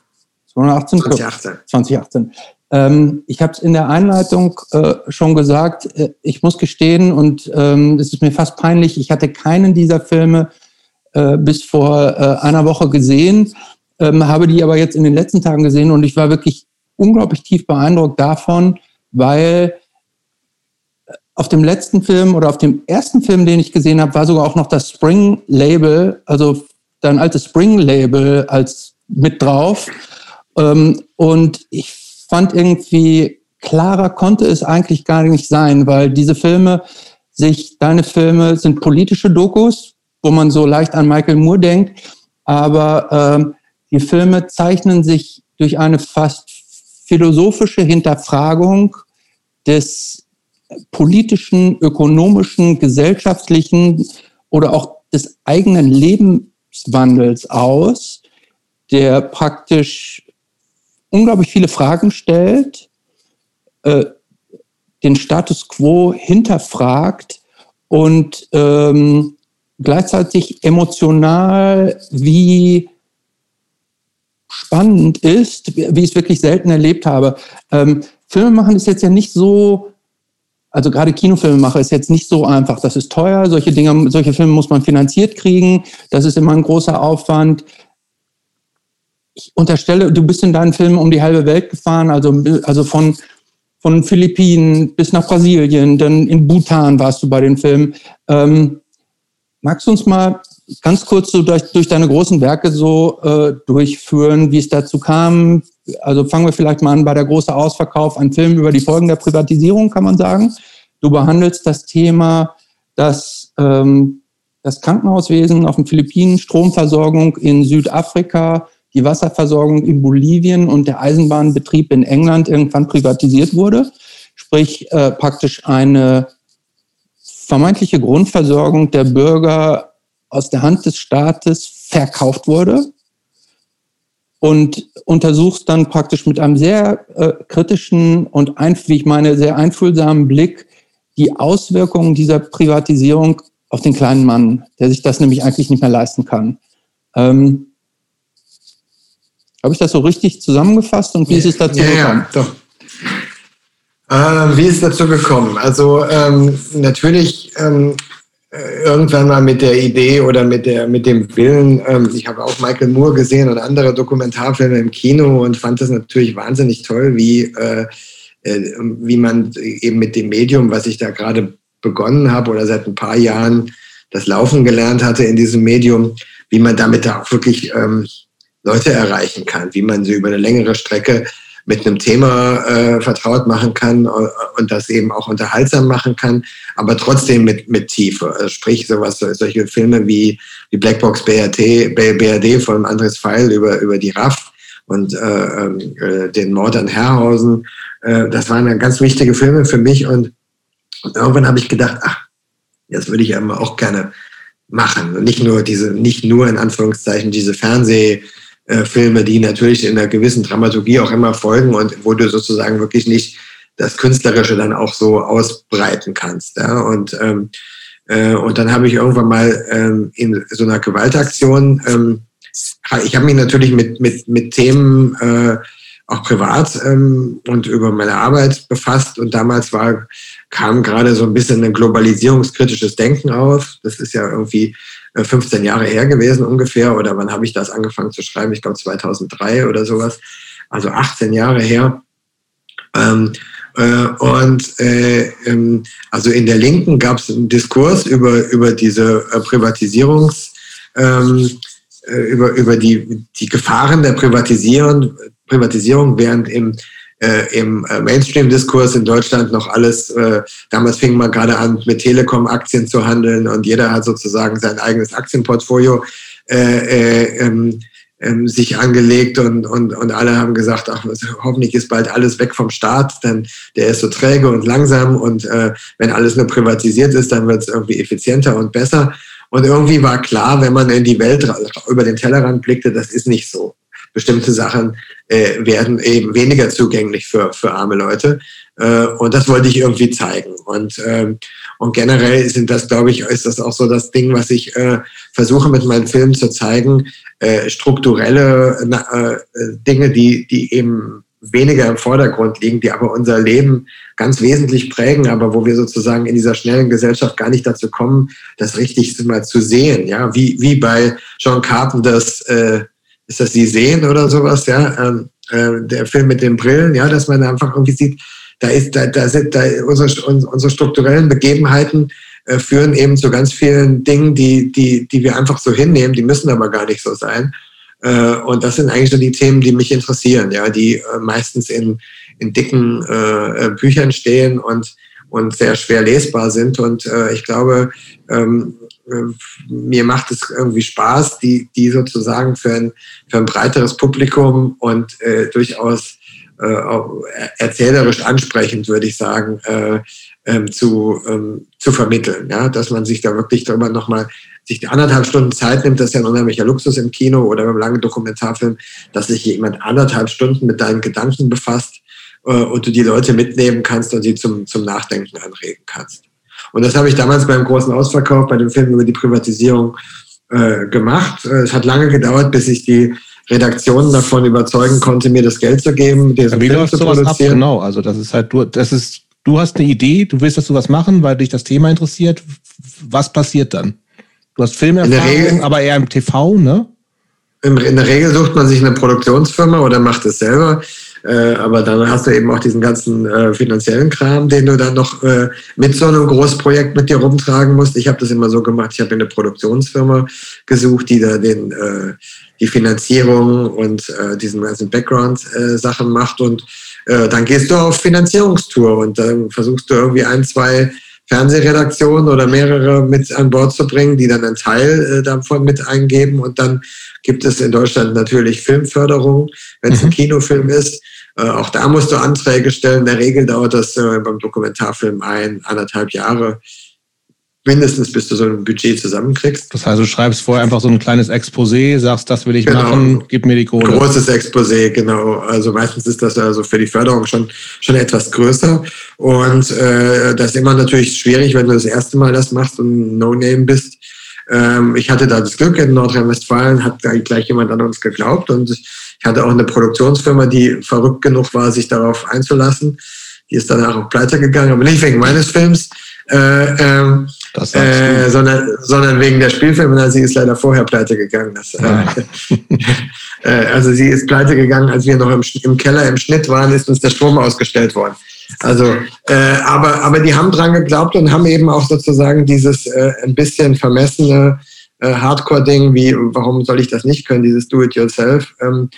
2018. 2018. Ähm, ich habe es in der Einleitung äh, schon gesagt, äh, ich muss gestehen, und ähm, es ist mir fast peinlich, ich hatte keinen dieser Filme äh, bis vor äh, einer Woche gesehen, ähm, habe die aber jetzt in den letzten Tagen gesehen und ich war wirklich unglaublich tief beeindruckt davon, weil auf dem letzten Film oder auf dem ersten Film, den ich gesehen habe, war sogar auch noch das Spring-Label, also dein altes Spring-Label als mit drauf. Ähm, und ich fand irgendwie, klarer konnte es eigentlich gar nicht sein, weil diese Filme sich, deine Filme sind politische Dokus, wo man so leicht an Michael Moore denkt, aber ähm, die Filme zeichnen sich durch eine fast philosophische Hinterfragung des politischen, ökonomischen, gesellschaftlichen oder auch des eigenen Lebenswandels aus, der praktisch unglaublich viele Fragen stellt, äh, den Status quo hinterfragt und ähm, gleichzeitig emotional wie spannend ist, wie ich es wirklich selten erlebt habe. Ähm, Filme machen ist jetzt ja nicht so, also gerade Kinofilme machen ist jetzt nicht so einfach. Das ist teuer, solche Dinge, solche Filme muss man finanziert kriegen, das ist immer ein großer Aufwand. Ich unterstelle, du bist in deinen Filmen um die halbe Welt gefahren, also, also von, von Philippinen bis nach Brasilien, dann in Bhutan warst du bei den Filmen. Ähm, magst du uns mal ganz kurz so durch, durch deine großen Werke so äh, durchführen, wie es dazu kam. Also fangen wir vielleicht mal an bei der große Ausverkauf, ein Film über die Folgen der Privatisierung, kann man sagen. Du behandelst das Thema, dass ähm, das Krankenhauswesen auf den Philippinen, Stromversorgung in Südafrika, die Wasserversorgung in Bolivien und der Eisenbahnbetrieb in England irgendwann privatisiert wurde. Sprich äh, praktisch eine vermeintliche Grundversorgung der Bürger aus der Hand des Staates verkauft wurde und untersuchst dann praktisch mit einem sehr äh, kritischen und, ein, wie ich meine, sehr einfühlsamen Blick die Auswirkungen dieser Privatisierung auf den kleinen Mann, der sich das nämlich eigentlich nicht mehr leisten kann. Ähm, Habe ich das so richtig zusammengefasst und wie ist es dazu ja, gekommen? Ja, doch. Äh, wie ist es dazu gekommen? Also ähm, natürlich ähm, äh, irgendwann mal mit der Idee oder mit, der, mit dem Willen, ähm, ich habe auch Michael Moore gesehen und andere Dokumentarfilme im Kino und fand das natürlich wahnsinnig toll, wie, äh, äh, wie man eben mit dem Medium, was ich da gerade begonnen habe oder seit ein paar Jahren das Laufen gelernt hatte in diesem Medium, wie man damit da auch wirklich ähm, Leute erreichen kann, wie man sie über eine längere Strecke mit einem Thema äh, vertraut machen kann und das eben auch unterhaltsam machen kann, aber trotzdem mit, mit Tiefe. Also sprich, sowas, solche Filme wie, wie Blackbox BRT, BRD von Andres Feil über, über die RAF und äh, ähm, äh, den Mord an Herrhausen, äh, das waren ganz wichtige Filme für mich und, und irgendwann habe ich gedacht, ach, das würde ich aber auch gerne machen. Und nicht nur diese, nicht nur in Anführungszeichen diese Fernseh- äh, Filme, die natürlich in einer gewissen Dramaturgie auch immer folgen und wo du sozusagen wirklich nicht das Künstlerische dann auch so ausbreiten kannst. Ja? Und, ähm, äh, und dann habe ich irgendwann mal ähm, in so einer Gewaltaktion, ähm, ich habe mich natürlich mit, mit, mit Themen äh, auch privat ähm, und über meine Arbeit befasst und damals war, kam gerade so ein bisschen ein globalisierungskritisches Denken auf. Das ist ja irgendwie 15 äh, Jahre her gewesen ungefähr. Oder wann habe ich das angefangen zu schreiben? Ich glaube 2003 oder sowas. Also 18 Jahre her. Ähm, äh, und äh, ähm, also in der Linken gab es einen Diskurs über, über diese äh, Privatisierungs, ähm, äh, über, über die, die Gefahren der Privatisierung, Privatisierung, während im äh, im äh, Mainstream-Diskurs in Deutschland noch alles, äh, damals fing man gerade an, mit Telekom-Aktien zu handeln und jeder hat sozusagen sein eigenes Aktienportfolio äh, äh, ähm, ähm, sich angelegt und, und, und alle haben gesagt, ach, hoffentlich ist bald alles weg vom Staat, denn der ist so träge und langsam und äh, wenn alles nur privatisiert ist, dann wird es irgendwie effizienter und besser. Und irgendwie war klar, wenn man in die Welt über den Tellerrand blickte, das ist nicht so bestimmte Sachen äh, werden eben weniger zugänglich für, für arme Leute. Äh, und das wollte ich irgendwie zeigen. Und, ähm, und generell sind das, glaube ich, ist das auch so das Ding, was ich äh, versuche mit meinen Filmen zu zeigen, äh, strukturelle äh, Dinge, die, die eben weniger im Vordergrund liegen, die aber unser Leben ganz wesentlich prägen, aber wo wir sozusagen in dieser schnellen Gesellschaft gar nicht dazu kommen, das richtig mal zu sehen. Ja, wie, wie bei John Carpenters, äh, ist das Sie sehen oder sowas, ja, ähm, äh, der Film mit den Brillen, ja, dass man einfach irgendwie sieht, da ist, da, da sind da unsere, unsere strukturellen Begebenheiten äh, führen eben zu ganz vielen Dingen, die, die, die wir einfach so hinnehmen, die müssen aber gar nicht so sein. Äh, und das sind eigentlich so die Themen, die mich interessieren, ja, die äh, meistens in, in dicken äh, Büchern stehen und, und sehr schwer lesbar sind. Und äh, ich glaube, ähm, mir macht es irgendwie Spaß, die, die sozusagen für ein, für ein breiteres Publikum und äh, durchaus äh, erzählerisch ansprechend, würde ich sagen, äh, ähm, zu, ähm, zu vermitteln. Ja? Dass man sich da wirklich darüber nochmal sich die anderthalb Stunden Zeit nimmt, das ist ja ein unheimlicher Luxus im Kino oder beim langen Dokumentarfilm, dass sich jemand anderthalb Stunden mit deinen Gedanken befasst äh, und du die Leute mitnehmen kannst und sie zum, zum Nachdenken anregen kannst. Und das habe ich damals beim großen Ausverkauf, bei dem Film über die Privatisierung äh, gemacht. Äh, es hat lange gedauert, bis ich die Redaktionen davon überzeugen konnte, mir das Geld zu geben, diesen wie Film zu produzieren. Ab? Genau, also das ist halt, du, das ist, du hast eine Idee, du willst, dass du was machen, weil dich das Thema interessiert. Was passiert dann? Du hast Filmerfahrung, aber eher im TV, ne? In der Regel sucht man sich eine Produktionsfirma oder macht es selber. Äh, aber dann hast du eben auch diesen ganzen äh, finanziellen Kram, den du dann noch äh, mit so einem Großprojekt mit dir rumtragen musst. Ich habe das immer so gemacht, ich habe eine Produktionsfirma gesucht, die da den, äh, die Finanzierung und äh, diesen ganzen Background-Sachen macht. Und dann gehst du auf Finanzierungstour und dann versuchst du irgendwie ein, zwei Fernsehredaktionen oder mehrere mit an Bord zu bringen, die dann einen Teil äh, davon mit eingeben. Und dann gibt es in Deutschland natürlich Filmförderung, wenn es mhm. ein Kinofilm ist. Äh, auch da musst du Anträge stellen. In der Regel dauert das äh, beim Dokumentarfilm ein, anderthalb Jahre mindestens bis du so ein Budget zusammenkriegst. Das heißt, du schreibst vorher einfach so ein kleines Exposé, sagst, das will ich genau. machen, gib mir die Kohle. Großes Exposé, genau. Also meistens ist das also für die Förderung schon, schon etwas größer. Und äh, das ist immer natürlich schwierig, wenn du das erste Mal das machst und No-Name bist. Ähm, ich hatte da das Glück, in Nordrhein-Westfalen hat gleich jemand an uns geglaubt und ich hatte auch eine Produktionsfirma, die verrückt genug war, sich darauf einzulassen. Die ist danach auch pleite gegangen, aber nicht wegen meines Films, äh, ähm, äh, sondern, sondern wegen der Spielfilme. Sie ist leider vorher pleite gegangen. Das, äh, äh, also sie ist pleite gegangen, als wir noch im, im, Keller im Schnitt waren, ist uns der Strom ausgestellt worden. Also, äh, aber, aber die haben dran geglaubt und haben eben auch sozusagen dieses äh, ein bisschen vermessene Hardcore-Ding, wie warum soll ich das nicht können, dieses Do-it-yourself, ähm,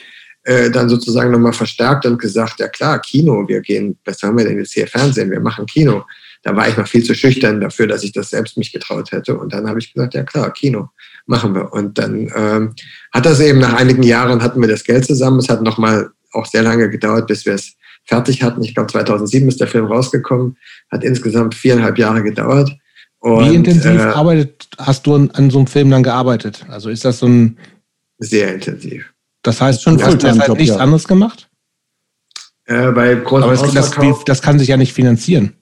dann sozusagen nochmal verstärkt und gesagt, ja klar, Kino, wir gehen, was haben wir denn jetzt hier Fernsehen, wir machen Kino da war ich noch viel zu schüchtern dafür, dass ich das selbst mich getraut hätte. Und dann habe ich gesagt, ja klar, Kino machen wir. Und dann ähm, hat das eben nach einigen Jahren hatten wir das Geld zusammen. Es hat nochmal auch sehr lange gedauert, bis wir es fertig hatten. Ich glaube, 2007 ist der Film rausgekommen. Hat insgesamt viereinhalb Jahre gedauert. Und, Wie intensiv äh, arbeitet, hast du an, an, so einem Film dann gearbeitet? Also ist das so ein... Sehr intensiv. Das heißt, schon du hast halt nichts ja. anderes gemacht? Äh, bei Aber das, das, das kann sich ja nicht finanzieren.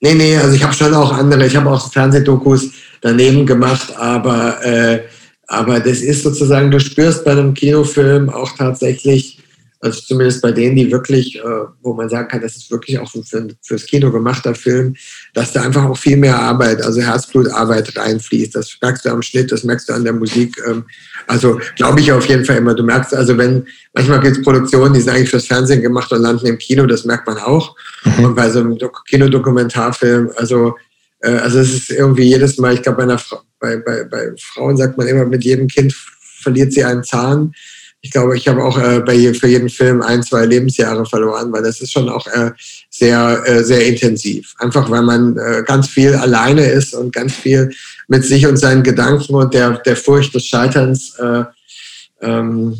Nee, nee, also ich habe schon auch andere, ich habe auch Fernsehdokus daneben gemacht, aber, äh, aber das ist sozusagen, du spürst bei einem Kinofilm auch tatsächlich, also zumindest bei denen, die wirklich, äh, wo man sagen kann, das ist wirklich auch für, fürs Kino gemachter Film, dass da einfach auch viel mehr Arbeit, also Herzblutarbeit reinfließt. Das merkst du am Schnitt, das merkst du an der Musik. Ähm, also glaube ich auf jeden Fall immer. Du merkst also, wenn manchmal gibt es Produktionen, die sind eigentlich fürs Fernsehen gemacht und landen im Kino, das merkt man auch. Mhm. Und bei so einem Kinodokumentarfilm, also äh, also es ist irgendwie jedes Mal, ich glaube, bei, bei, bei, bei Frauen sagt man immer, mit jedem Kind verliert sie einen Zahn. Ich glaube, ich habe auch äh, bei, für jeden Film ein, zwei Lebensjahre verloren, weil das ist schon auch äh, sehr, äh, sehr intensiv. Einfach weil man äh, ganz viel alleine ist und ganz viel mit sich und seinen Gedanken und der, der Furcht des Scheiterns. Äh, ähm,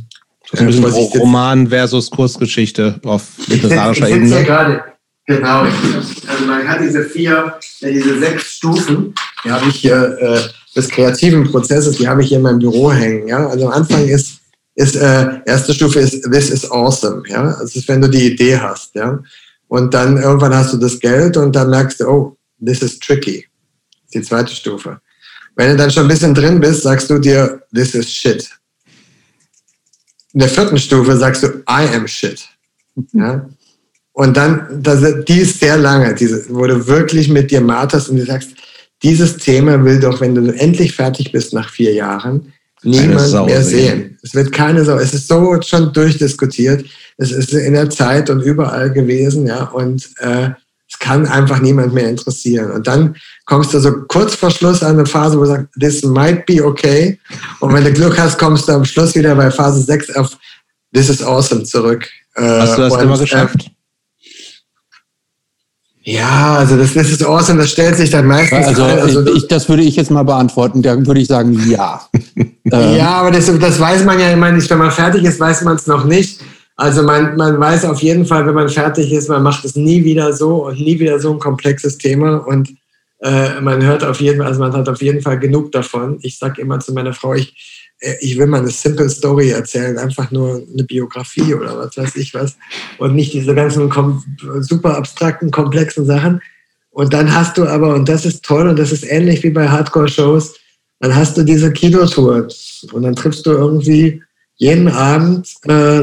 das ist ein bisschen äh, Roman versus Kurzgeschichte auf literarischer Ebene. Gerade, genau, also man hat diese vier, diese sechs Stufen, die habe ich hier, äh, des kreativen Prozesses, die habe ich hier in meinem Büro hängen. Ja? Also am Anfang ist, ist äh, erste Stufe ist This is awesome. Ja? Ist, wenn du die Idee hast. Ja? Und dann irgendwann hast du das Geld und dann merkst du, oh, this is tricky. Die zweite Stufe. Wenn du dann schon ein bisschen drin bist, sagst du dir, this is shit. In der vierten Stufe sagst du, I am shit. Ja? Und dann, das, die ist sehr lange, diese, wo du wirklich mit dir marterst und du sagst, dieses Thema will doch, wenn du endlich fertig bist nach vier Jahren, niemand mehr sehen. Es wird keine Sau. Es ist so schon durchdiskutiert. Es ist in der Zeit und überall gewesen, ja. Und äh, es kann einfach niemand mehr interessieren. Und dann kommst du so kurz vor Schluss an eine Phase, wo du sagst, this might be okay. Und wenn du Glück hast, kommst du am Schluss wieder bei Phase 6 auf this is awesome zurück. Äh, hast du das und, immer geschafft? Äh, ja, also das, das ist awesome, das stellt sich dann meistens also, ein. Also ich, das würde ich jetzt mal beantworten, da würde ich sagen, ja. ja, aber das, das weiß man ja immer nicht. Wenn man fertig ist, weiß man es noch nicht. Also man, man weiß auf jeden Fall, wenn man fertig ist, man macht es nie wieder so und nie wieder so ein komplexes Thema und äh, man hört auf jeden Fall, also man hat auf jeden Fall genug davon. Ich sage immer zu meiner Frau, ich, ich will mal eine simple Story erzählen, einfach nur eine Biografie oder was weiß ich was. Und nicht diese ganzen super abstrakten, komplexen Sachen. Und dann hast du aber, und das ist toll und das ist ähnlich wie bei Hardcore-Shows, dann hast du diese Kinotour. Und dann triffst du irgendwie jeden Abend äh,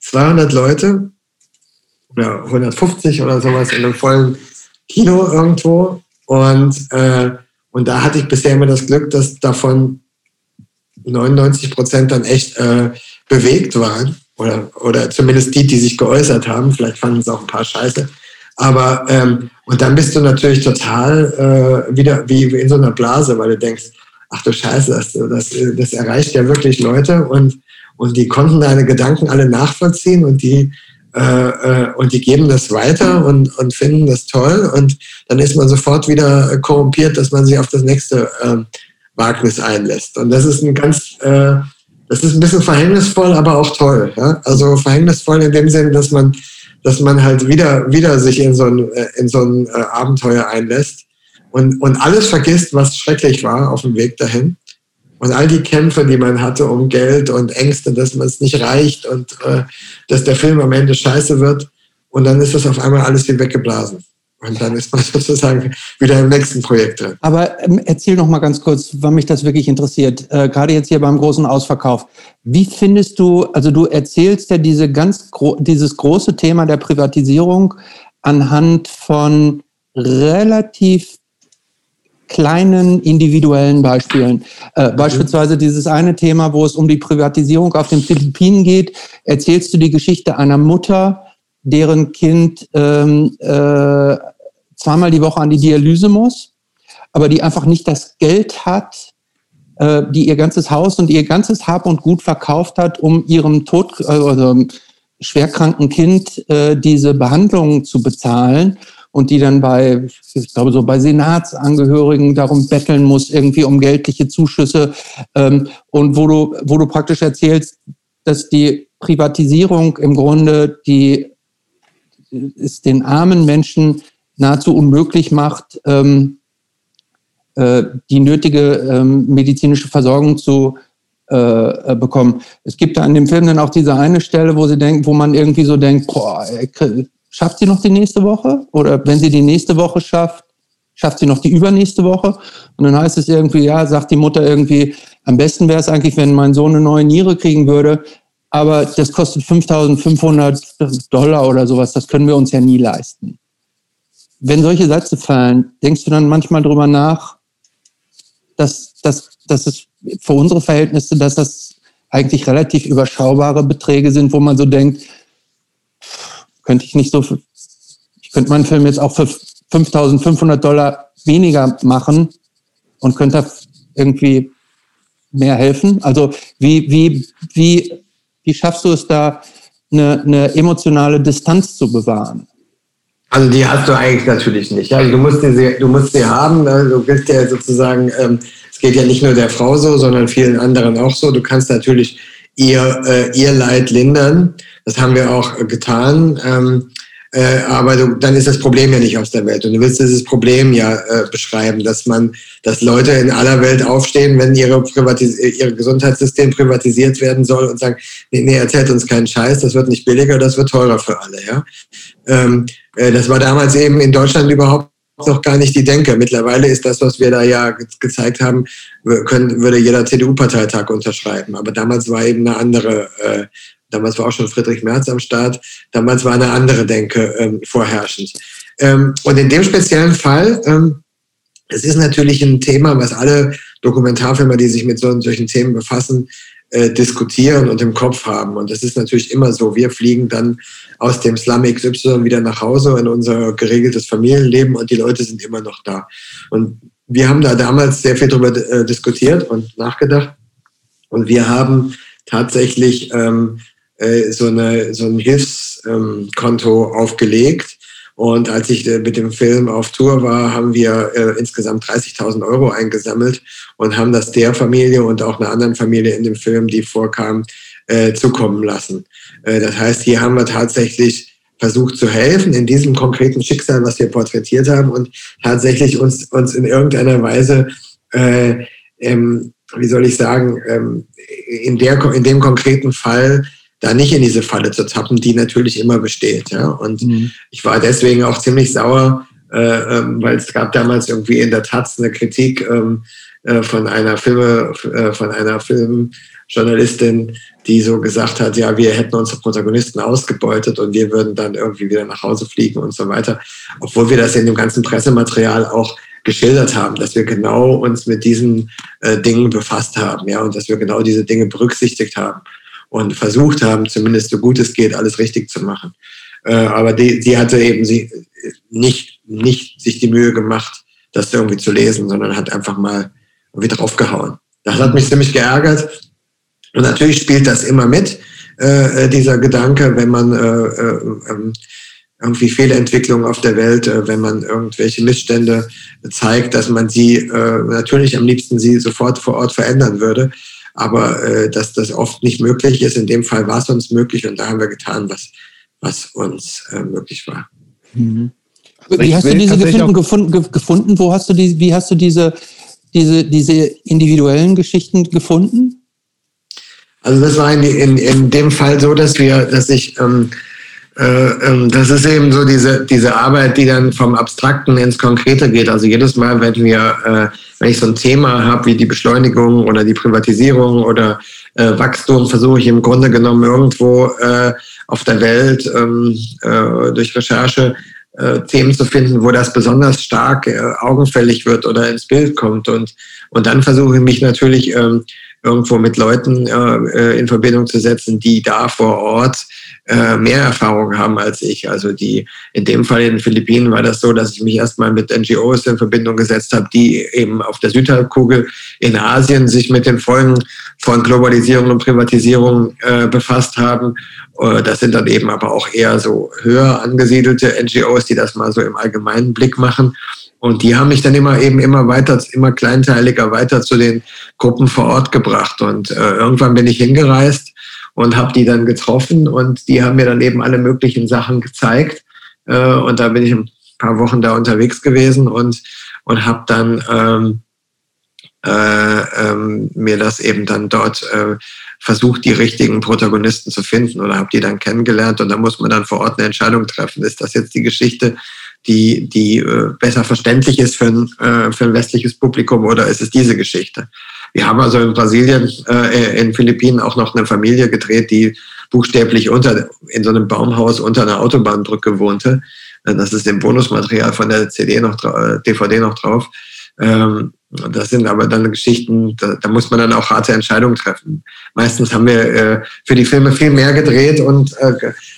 200 Leute. Oder 150 oder sowas in einem vollen Kino irgendwo. Und, äh, und da hatte ich bisher immer das Glück, dass davon 99 Prozent dann echt äh, bewegt waren. Oder, oder zumindest die, die sich geäußert haben. Vielleicht fanden es auch ein paar scheiße. Aber, ähm, und dann bist du natürlich total äh, wieder wie in so einer Blase, weil du denkst, ach du Scheiße, das, das, das erreicht ja wirklich Leute und, und die konnten deine Gedanken alle nachvollziehen und die, äh, äh, und die geben das weiter und, und finden das toll und dann ist man sofort wieder korrumpiert, dass man sich auf das nächste äh, Wagnis einlässt. Und das ist ein ganz, äh, das ist ein bisschen verhängnisvoll, aber auch toll. Ja? Also verhängnisvoll in dem Sinne, dass man, dass man halt wieder, wieder sich in so ein, äh, in so ein äh, Abenteuer einlässt und, und alles vergisst, was schrecklich war auf dem Weg dahin. Und all die Kämpfe, die man hatte um Geld und Ängste, dass man es nicht reicht und äh, dass der Film am Ende scheiße wird. Und dann ist das auf einmal alles wie weggeblasen. Und dann ist man sozusagen wieder im nächsten Projekt drin. Aber ähm, erzähl noch mal ganz kurz, weil mich das wirklich interessiert. Äh, Gerade jetzt hier beim großen Ausverkauf. Wie findest du, also du erzählst ja diese ganz gro dieses große Thema der Privatisierung anhand von relativ kleinen individuellen Beispielen. Äh, mhm. Beispielsweise dieses eine Thema, wo es um die Privatisierung auf den Philippinen geht, erzählst du die Geschichte einer Mutter, deren Kind ähm, äh, zweimal die Woche an die Dialyse muss, aber die einfach nicht das Geld hat, äh, die ihr ganzes Haus und ihr ganzes Hab und Gut verkauft hat, um ihrem Tod, äh, also schwerkranken Kind äh, diese Behandlung zu bezahlen und die dann bei, ich glaube, so bei Senatsangehörigen darum betteln muss, irgendwie um geldliche Zuschüsse. Ähm, und wo du, wo du praktisch erzählst, dass die Privatisierung im Grunde die es den armen Menschen nahezu unmöglich macht, ähm, äh, die nötige ähm, medizinische Versorgung zu äh, äh, bekommen. Es gibt da in dem Film dann auch diese eine Stelle, wo sie denken, wo man irgendwie so denkt, boah, schafft sie noch die nächste Woche? Oder wenn sie die nächste Woche schafft, schafft sie noch die übernächste Woche? Und dann heißt es irgendwie, ja, sagt die Mutter irgendwie, am besten wäre es eigentlich, wenn mein Sohn eine neue Niere kriegen würde, aber das kostet 5500 Dollar oder sowas, das können wir uns ja nie leisten wenn solche Sätze fallen, denkst du dann manchmal drüber nach, dass, dass, dass es für unsere Verhältnisse, dass das eigentlich relativ überschaubare Beträge sind, wo man so denkt, könnte ich nicht so, ich könnte meinen Film jetzt auch für 5500 Dollar weniger machen und könnte irgendwie mehr helfen. Also wie, wie, wie, wie schaffst du es da, eine, eine emotionale Distanz zu bewahren? Also die hast du eigentlich natürlich nicht. Also du musst sie, du musst sie haben. Ne? Du bist ja sozusagen, ähm, es geht ja nicht nur der Frau so, sondern vielen anderen auch so. Du kannst natürlich ihr, äh, ihr Leid lindern. Das haben wir auch äh, getan. Ähm, äh, aber du, dann ist das Problem ja nicht aus der Welt. Und du willst dieses Problem ja äh, beschreiben, dass man, dass Leute in aller Welt aufstehen, wenn ihre, Privatis ihr Gesundheitssystem privatisiert werden soll und sagen, nee, nee, erzählt uns keinen Scheiß, das wird nicht billiger, das wird teurer für alle. Ja? Ähm, äh, das war damals eben in Deutschland überhaupt noch gar nicht die Denke. Mittlerweile ist das, was wir da ja gezeigt haben, können, würde jeder CDU-Parteitag unterschreiben. Aber damals war eben eine andere, äh, Damals war auch schon Friedrich Merz am Start. Damals war eine andere Denke ähm, vorherrschend. Ähm, und in dem speziellen Fall, ähm, es ist natürlich ein Thema, was alle Dokumentarfilmer, die sich mit solchen Themen befassen, äh, diskutieren und im Kopf haben. Und das ist natürlich immer so. Wir fliegen dann aus dem Slum XY wieder nach Hause in unser geregeltes Familienleben und die Leute sind immer noch da. Und wir haben da damals sehr viel darüber äh, diskutiert und nachgedacht. Und wir haben tatsächlich ähm, äh, so, eine, so ein Hilfskonto ähm, aufgelegt. Und als ich äh, mit dem Film auf Tour war, haben wir äh, insgesamt 30.000 Euro eingesammelt und haben das der Familie und auch einer anderen Familie in dem Film, die vorkam, äh, zukommen lassen. Äh, das heißt, hier haben wir tatsächlich versucht zu helfen in diesem konkreten Schicksal, was wir porträtiert haben und tatsächlich uns, uns in irgendeiner Weise, äh, ähm, wie soll ich sagen, ähm, in, der, in dem konkreten Fall da nicht in diese Falle zu tappen, die natürlich immer besteht. Ja? Und mhm. ich war deswegen auch ziemlich sauer, äh, ähm, weil es gab damals irgendwie in der Taz eine Kritik ähm, äh, von einer Filme, äh, von einer Filmjournalistin, die so gesagt hat, ja, wir hätten unsere Protagonisten ausgebeutet und wir würden dann irgendwie wieder nach Hause fliegen und so weiter. Obwohl wir das in dem ganzen Pressematerial auch geschildert haben, dass wir genau uns mit diesen äh, Dingen befasst haben, ja, und dass wir genau diese Dinge berücksichtigt haben und versucht haben, zumindest so gut es geht, alles richtig zu machen. Äh, aber die, sie hatte eben sie nicht, nicht sich die Mühe gemacht, das irgendwie zu lesen, sondern hat einfach mal irgendwie draufgehauen. Das hat mich ziemlich geärgert, und natürlich spielt das immer mit, äh, dieser Gedanke, wenn man äh, äh, ähm, irgendwie Fehlentwicklungen auf der Welt, äh, wenn man irgendwelche Missstände zeigt, dass man sie äh, natürlich am liebsten sie sofort vor Ort verändern würde. Aber äh, dass das oft nicht möglich ist. In dem Fall war es uns möglich und da haben wir getan, was, was uns äh, möglich war. Mhm. Wie hast du diese gefunden, gefunden, gefunden? Wo hast du die, wie hast du diese, diese, diese individuellen Geschichten gefunden? Also das war in, in, in dem Fall so, dass wir, dass ich, ähm, äh, ähm, das ist eben so diese, diese Arbeit, die dann vom Abstrakten ins Konkrete geht. Also jedes Mal, wenn wir, äh, wenn ich so ein Thema habe wie die Beschleunigung oder die Privatisierung oder äh, Wachstum, versuche ich im Grunde genommen irgendwo äh, auf der Welt ähm, äh, durch Recherche äh, Themen zu finden, wo das besonders stark augenfällig wird oder ins Bild kommt. Und, und dann versuche ich mich natürlich ähm, irgendwo mit Leuten äh, in Verbindung zu setzen, die da vor Ort äh, mehr Erfahrung haben als ich. Also die in dem Fall in den Philippinen war das so, dass ich mich erstmal mit NGOs in Verbindung gesetzt habe, die eben auf der Südhalbkugel in Asien sich mit den Folgen von Globalisierung und Privatisierung äh, befasst haben. Äh, das sind dann eben aber auch eher so höher angesiedelte NGOs, die das mal so im allgemeinen Blick machen. Und die haben mich dann immer eben immer weiter, immer kleinteiliger weiter zu den Gruppen vor Ort gebracht. Und äh, irgendwann bin ich hingereist und habe die dann getroffen und die haben mir dann eben alle möglichen Sachen gezeigt. Äh, und da bin ich ein paar Wochen da unterwegs gewesen und, und habe dann ähm, äh, ähm, mir das eben dann dort äh, versucht, die richtigen Protagonisten zu finden oder habe die dann kennengelernt und da muss man dann vor Ort eine Entscheidung treffen. Ist das jetzt die Geschichte, die, die äh, besser verständlich ist für ein, äh, für ein westliches Publikum oder ist es diese Geschichte? Wir haben also in Brasilien, äh, in Philippinen auch noch eine Familie gedreht, die buchstäblich unter, in so einem Baumhaus unter einer Autobahnbrücke wohnte. Äh, das ist im Bonusmaterial von der CD noch, DVD noch drauf. Ähm, das sind aber dann Geschichten, da, da, muss man dann auch harte Entscheidungen treffen. Meistens haben wir äh, für die Filme viel mehr gedreht und äh,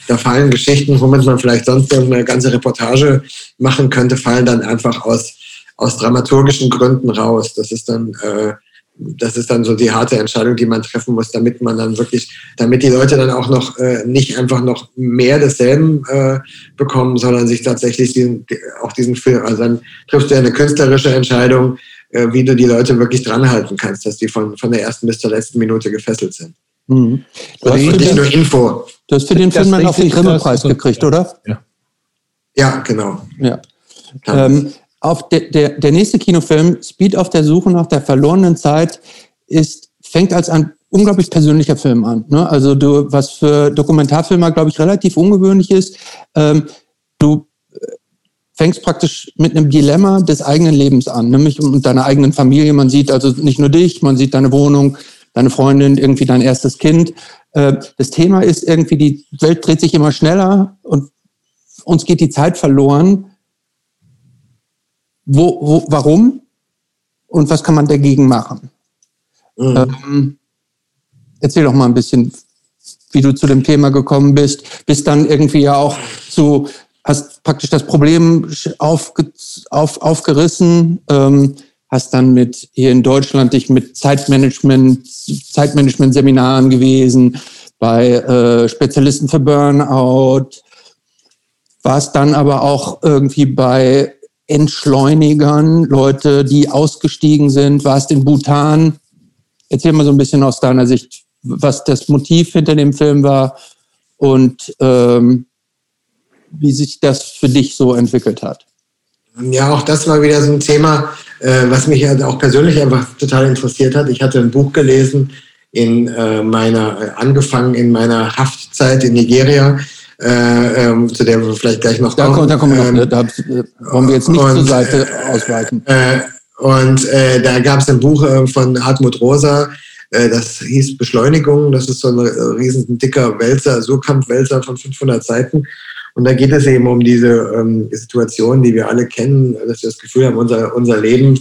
da fallen Geschichten, womit man vielleicht sonst eine ganze Reportage machen könnte, fallen dann einfach aus, aus dramaturgischen Gründen raus. Das ist dann äh, das ist dann so die harte Entscheidung, die man treffen muss, damit man dann wirklich, damit die Leute dann auch noch äh, nicht einfach noch mehr desselben äh, bekommen, sondern sich tatsächlich diesen, auch diesen Film, also dann triffst du ja eine künstlerische Entscheidung, äh, wie du die Leute wirklich dranhalten kannst, dass die von, von der ersten bis zur letzten Minute gefesselt sind. Mhm. Du hast nicht den, nur Info. Du hast für den Film dann auch den Grimme-Preis gekriegt, oder? Ja. Ja, genau. Ja. Ähm, auf der, der, der nächste Kinofilm, Speed auf der Suche nach der verlorenen Zeit, ist, fängt als ein unglaublich persönlicher Film an. Ne? Also du, was für Dokumentarfilmer, glaube ich, relativ ungewöhnlich ist. Ähm, du fängst praktisch mit einem Dilemma des eigenen Lebens an, nämlich mit deiner eigenen Familie. Man sieht also nicht nur dich, man sieht deine Wohnung, deine Freundin, irgendwie dein erstes Kind. Äh, das Thema ist irgendwie, die Welt dreht sich immer schneller und uns geht die Zeit verloren. Wo, wo, warum? Und was kann man dagegen machen? Mhm. Ähm, erzähl doch mal ein bisschen, wie du zu dem Thema gekommen bist. Bist dann irgendwie ja auch zu, hast praktisch das Problem aufge, auf, aufgerissen, ähm, hast dann mit hier in Deutschland dich mit Zeitmanagement, Zeitmanagement-Seminaren gewesen, bei äh, Spezialisten für Burnout, warst dann aber auch irgendwie bei Entschleunigern, Leute, die ausgestiegen sind, warst in Bhutan. Erzähl mal so ein bisschen aus deiner Sicht, was das Motiv hinter dem Film war und ähm, wie sich das für dich so entwickelt hat. Ja, auch das war wieder so ein Thema, äh, was mich halt auch persönlich einfach total interessiert hat. Ich hatte ein Buch gelesen in äh, meiner, äh, angefangen in meiner Haftzeit in Nigeria, äh, ähm, zu der wir vielleicht gleich noch kommen. Da, kommen wir noch, ähm, da wollen wir jetzt nicht und, zur Seite ausweichen. Äh, und äh, da gab es ein Buch von Hartmut Rosa, das hieß Beschleunigung. Das ist so ein riesen dicker Wälzer, Surkamp-Wälzer von 500 Seiten. Und da geht es eben um diese ähm, Situation, die wir alle kennen, dass wir das Gefühl haben, unser, unser Leben,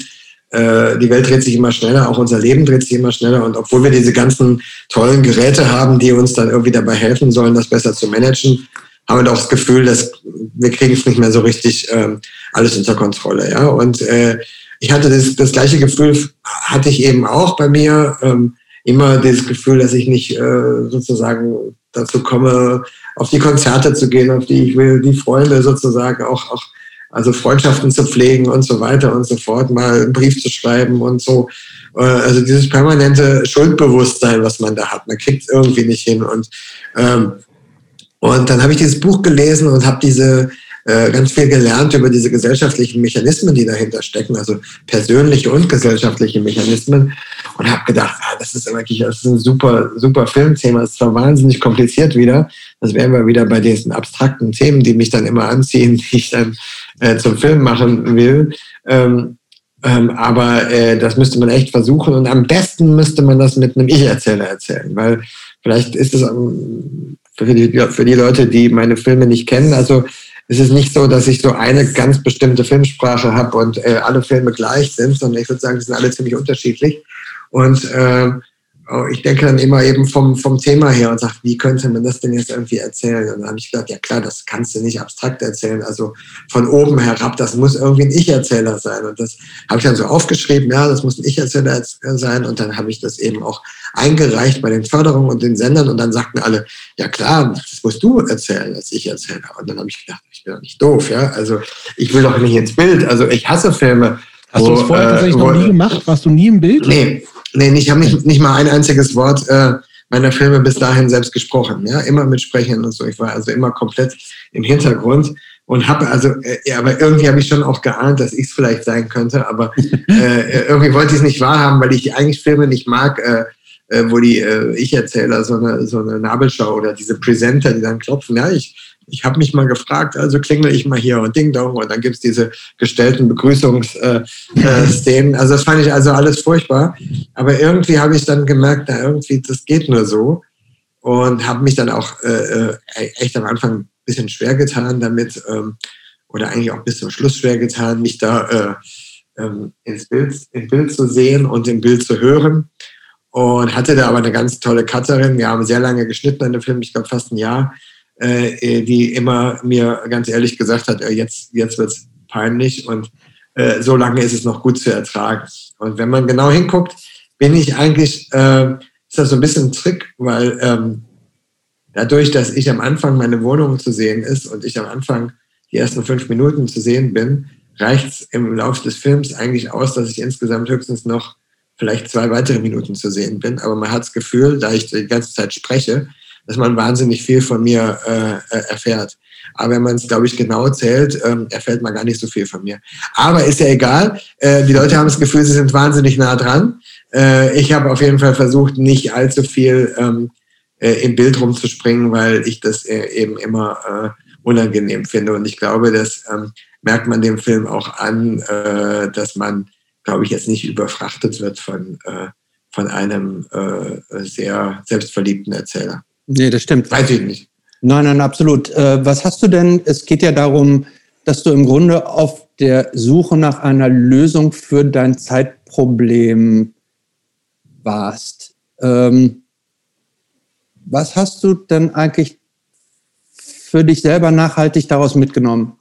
äh, die Welt dreht sich immer schneller, auch unser Leben dreht sich immer schneller. Und obwohl wir diese ganzen tollen Geräte haben, die uns dann irgendwie dabei helfen sollen, das besser zu managen, haben wir doch das Gefühl, dass wir kriegen es nicht mehr so richtig ähm, alles unter Kontrolle. Ja? Und äh, ich hatte das, das gleiche Gefühl, hatte ich eben auch bei mir. Ähm, immer das Gefühl, dass ich nicht äh, sozusagen dazu komme, auf die Konzerte zu gehen, auf die ich will, die Freunde sozusagen auch, auch also Freundschaften zu pflegen und so weiter und so fort, mal einen Brief zu schreiben und so. Äh, also dieses permanente Schuldbewusstsein, was man da hat, man kriegt es irgendwie nicht hin. Und, ähm, und dann habe ich dieses Buch gelesen und habe diese äh, ganz viel gelernt über diese gesellschaftlichen Mechanismen, die dahinter stecken, also persönliche und gesellschaftliche Mechanismen. Und habe gedacht, ah, das ist wirklich das ist ein super, super Filmthema. Es ist zwar wahnsinnig kompliziert wieder. Das wären wir wieder bei diesen abstrakten Themen, die mich dann immer anziehen, die ich dann äh, zum Film machen will. Ähm, ähm, aber äh, das müsste man echt versuchen. Und am besten müsste man das mit einem Ich-Erzähler erzählen, weil vielleicht ist es ähm, für die, für die Leute, die meine Filme nicht kennen, also es ist nicht so, dass ich so eine ganz bestimmte Filmsprache habe und äh, alle Filme gleich sind, sondern ich würde sagen, die sind alle ziemlich unterschiedlich. Und äh, ich denke dann immer eben vom, vom Thema her und sage, wie könnte man das denn jetzt irgendwie erzählen? Und dann habe ich gedacht, ja klar, das kannst du nicht abstrakt erzählen. Also von oben herab, das muss irgendwie ein Ich-Erzähler sein. Und das habe ich dann so aufgeschrieben, ja, das muss ein Ich-Erzähler sein. Und dann habe ich das eben auch eingereicht bei den Förderungen und den Sendern. Und dann sagten alle, ja klar, das musst du erzählen als Ich-Erzähler. Und dann habe ich gedacht, ich bin doch nicht doof, ja. Also ich will doch nicht ins Bild. Also ich hasse Filme. Hast du das vorher tatsächlich äh, noch nie gemacht? Warst du nie im Bild? Nee, Nee, ich habe nicht, nicht mal ein einziges Wort äh, meiner Filme bis dahin selbst gesprochen. Ja, immer mit Sprechern und so. Ich war also immer komplett im Hintergrund und habe also, äh, ja, aber irgendwie habe ich schon auch geahnt, dass ich es vielleicht sein könnte, aber äh, irgendwie wollte ich es nicht wahrhaben, weil ich eigentlich Filme nicht mag, äh, äh, wo die äh, Ich-Erzähler so eine, so eine Nabelschau oder diese Presenter, die dann klopfen. Ja, ich ich habe mich mal gefragt, also klingel ich mal hier und Ding Dong und dann gibt es diese gestellten Begrüßungsszenen. Äh, äh, also das fand ich also alles furchtbar. Aber irgendwie habe ich dann gemerkt, na irgendwie, das geht nur so. Und habe mich dann auch äh, äh, echt am Anfang ein bisschen schwer getan damit, ähm, oder eigentlich auch bis zum Schluss schwer getan, mich da äh, ähm, ins Bild, im Bild zu sehen und im Bild zu hören. Und hatte da aber eine ganz tolle Cutterin. Wir haben sehr lange geschnitten an dem Film, ich glaube fast ein Jahr die immer mir ganz ehrlich gesagt hat, äh, jetzt, jetzt wird es peinlich und äh, so lange ist es noch gut zu ertragen. Und wenn man genau hinguckt, bin ich eigentlich, äh, ist das so ein bisschen ein Trick, weil ähm, dadurch, dass ich am Anfang meine Wohnung zu sehen ist und ich am Anfang die ersten fünf Minuten zu sehen bin, reicht es im Laufe des Films eigentlich aus, dass ich insgesamt höchstens noch vielleicht zwei weitere Minuten zu sehen bin. Aber man hat das Gefühl, da ich die ganze Zeit spreche, dass man wahnsinnig viel von mir äh, äh erfährt. Aber wenn man es, glaube ich, genau zählt, ähm, erfährt man gar nicht so viel von mir. Aber ist ja egal. Äh, die Leute haben das Gefühl, sie sind wahnsinnig nah dran. Äh, ich habe auf jeden Fall versucht, nicht allzu viel ähm, äh, im Bild rumzuspringen, weil ich das äh, eben immer äh, unangenehm finde. Und ich glaube, das ähm, merkt man dem Film auch an, äh, dass man, glaube ich, jetzt nicht überfrachtet wird von, von einem äh, sehr selbstverliebten Erzähler. Nee, das stimmt. Weiß ich nicht. Nein, nein, absolut. Äh, was hast du denn? Es geht ja darum, dass du im Grunde auf der Suche nach einer Lösung für dein Zeitproblem warst. Ähm, was hast du denn eigentlich für dich selber nachhaltig daraus mitgenommen?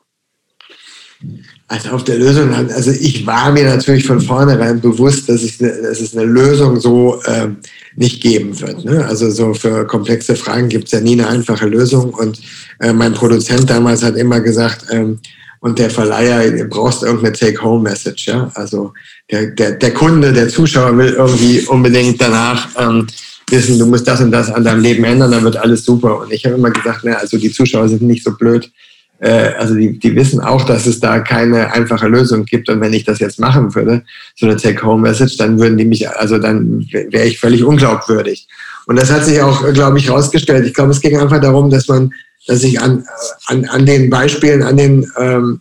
Also auf der Lösung, also ich war mir natürlich von vornherein bewusst, dass, ich, dass es eine Lösung so ähm, nicht geben wird. Ne? Also so für komplexe Fragen gibt es ja nie eine einfache Lösung. Und äh, mein Produzent damals hat immer gesagt, ähm, und der Verleiher, du brauchst irgendeine Take-Home-Message. Ja? Also der, der, der Kunde, der Zuschauer will irgendwie unbedingt danach ähm, wissen, du musst das und das an deinem Leben ändern, dann wird alles super. Und ich habe immer gesagt, ne, also die Zuschauer sind nicht so blöd. Äh, also die, die wissen auch, dass es da keine einfache Lösung gibt. Und wenn ich das jetzt machen würde, so eine Take-Home-Message, dann würden die mich, also dann wäre ich völlig unglaubwürdig. Und das hat sich auch, glaube ich, herausgestellt. Ich glaube, es ging einfach darum, dass man dass ich an, an, an den Beispielen, an den ähm,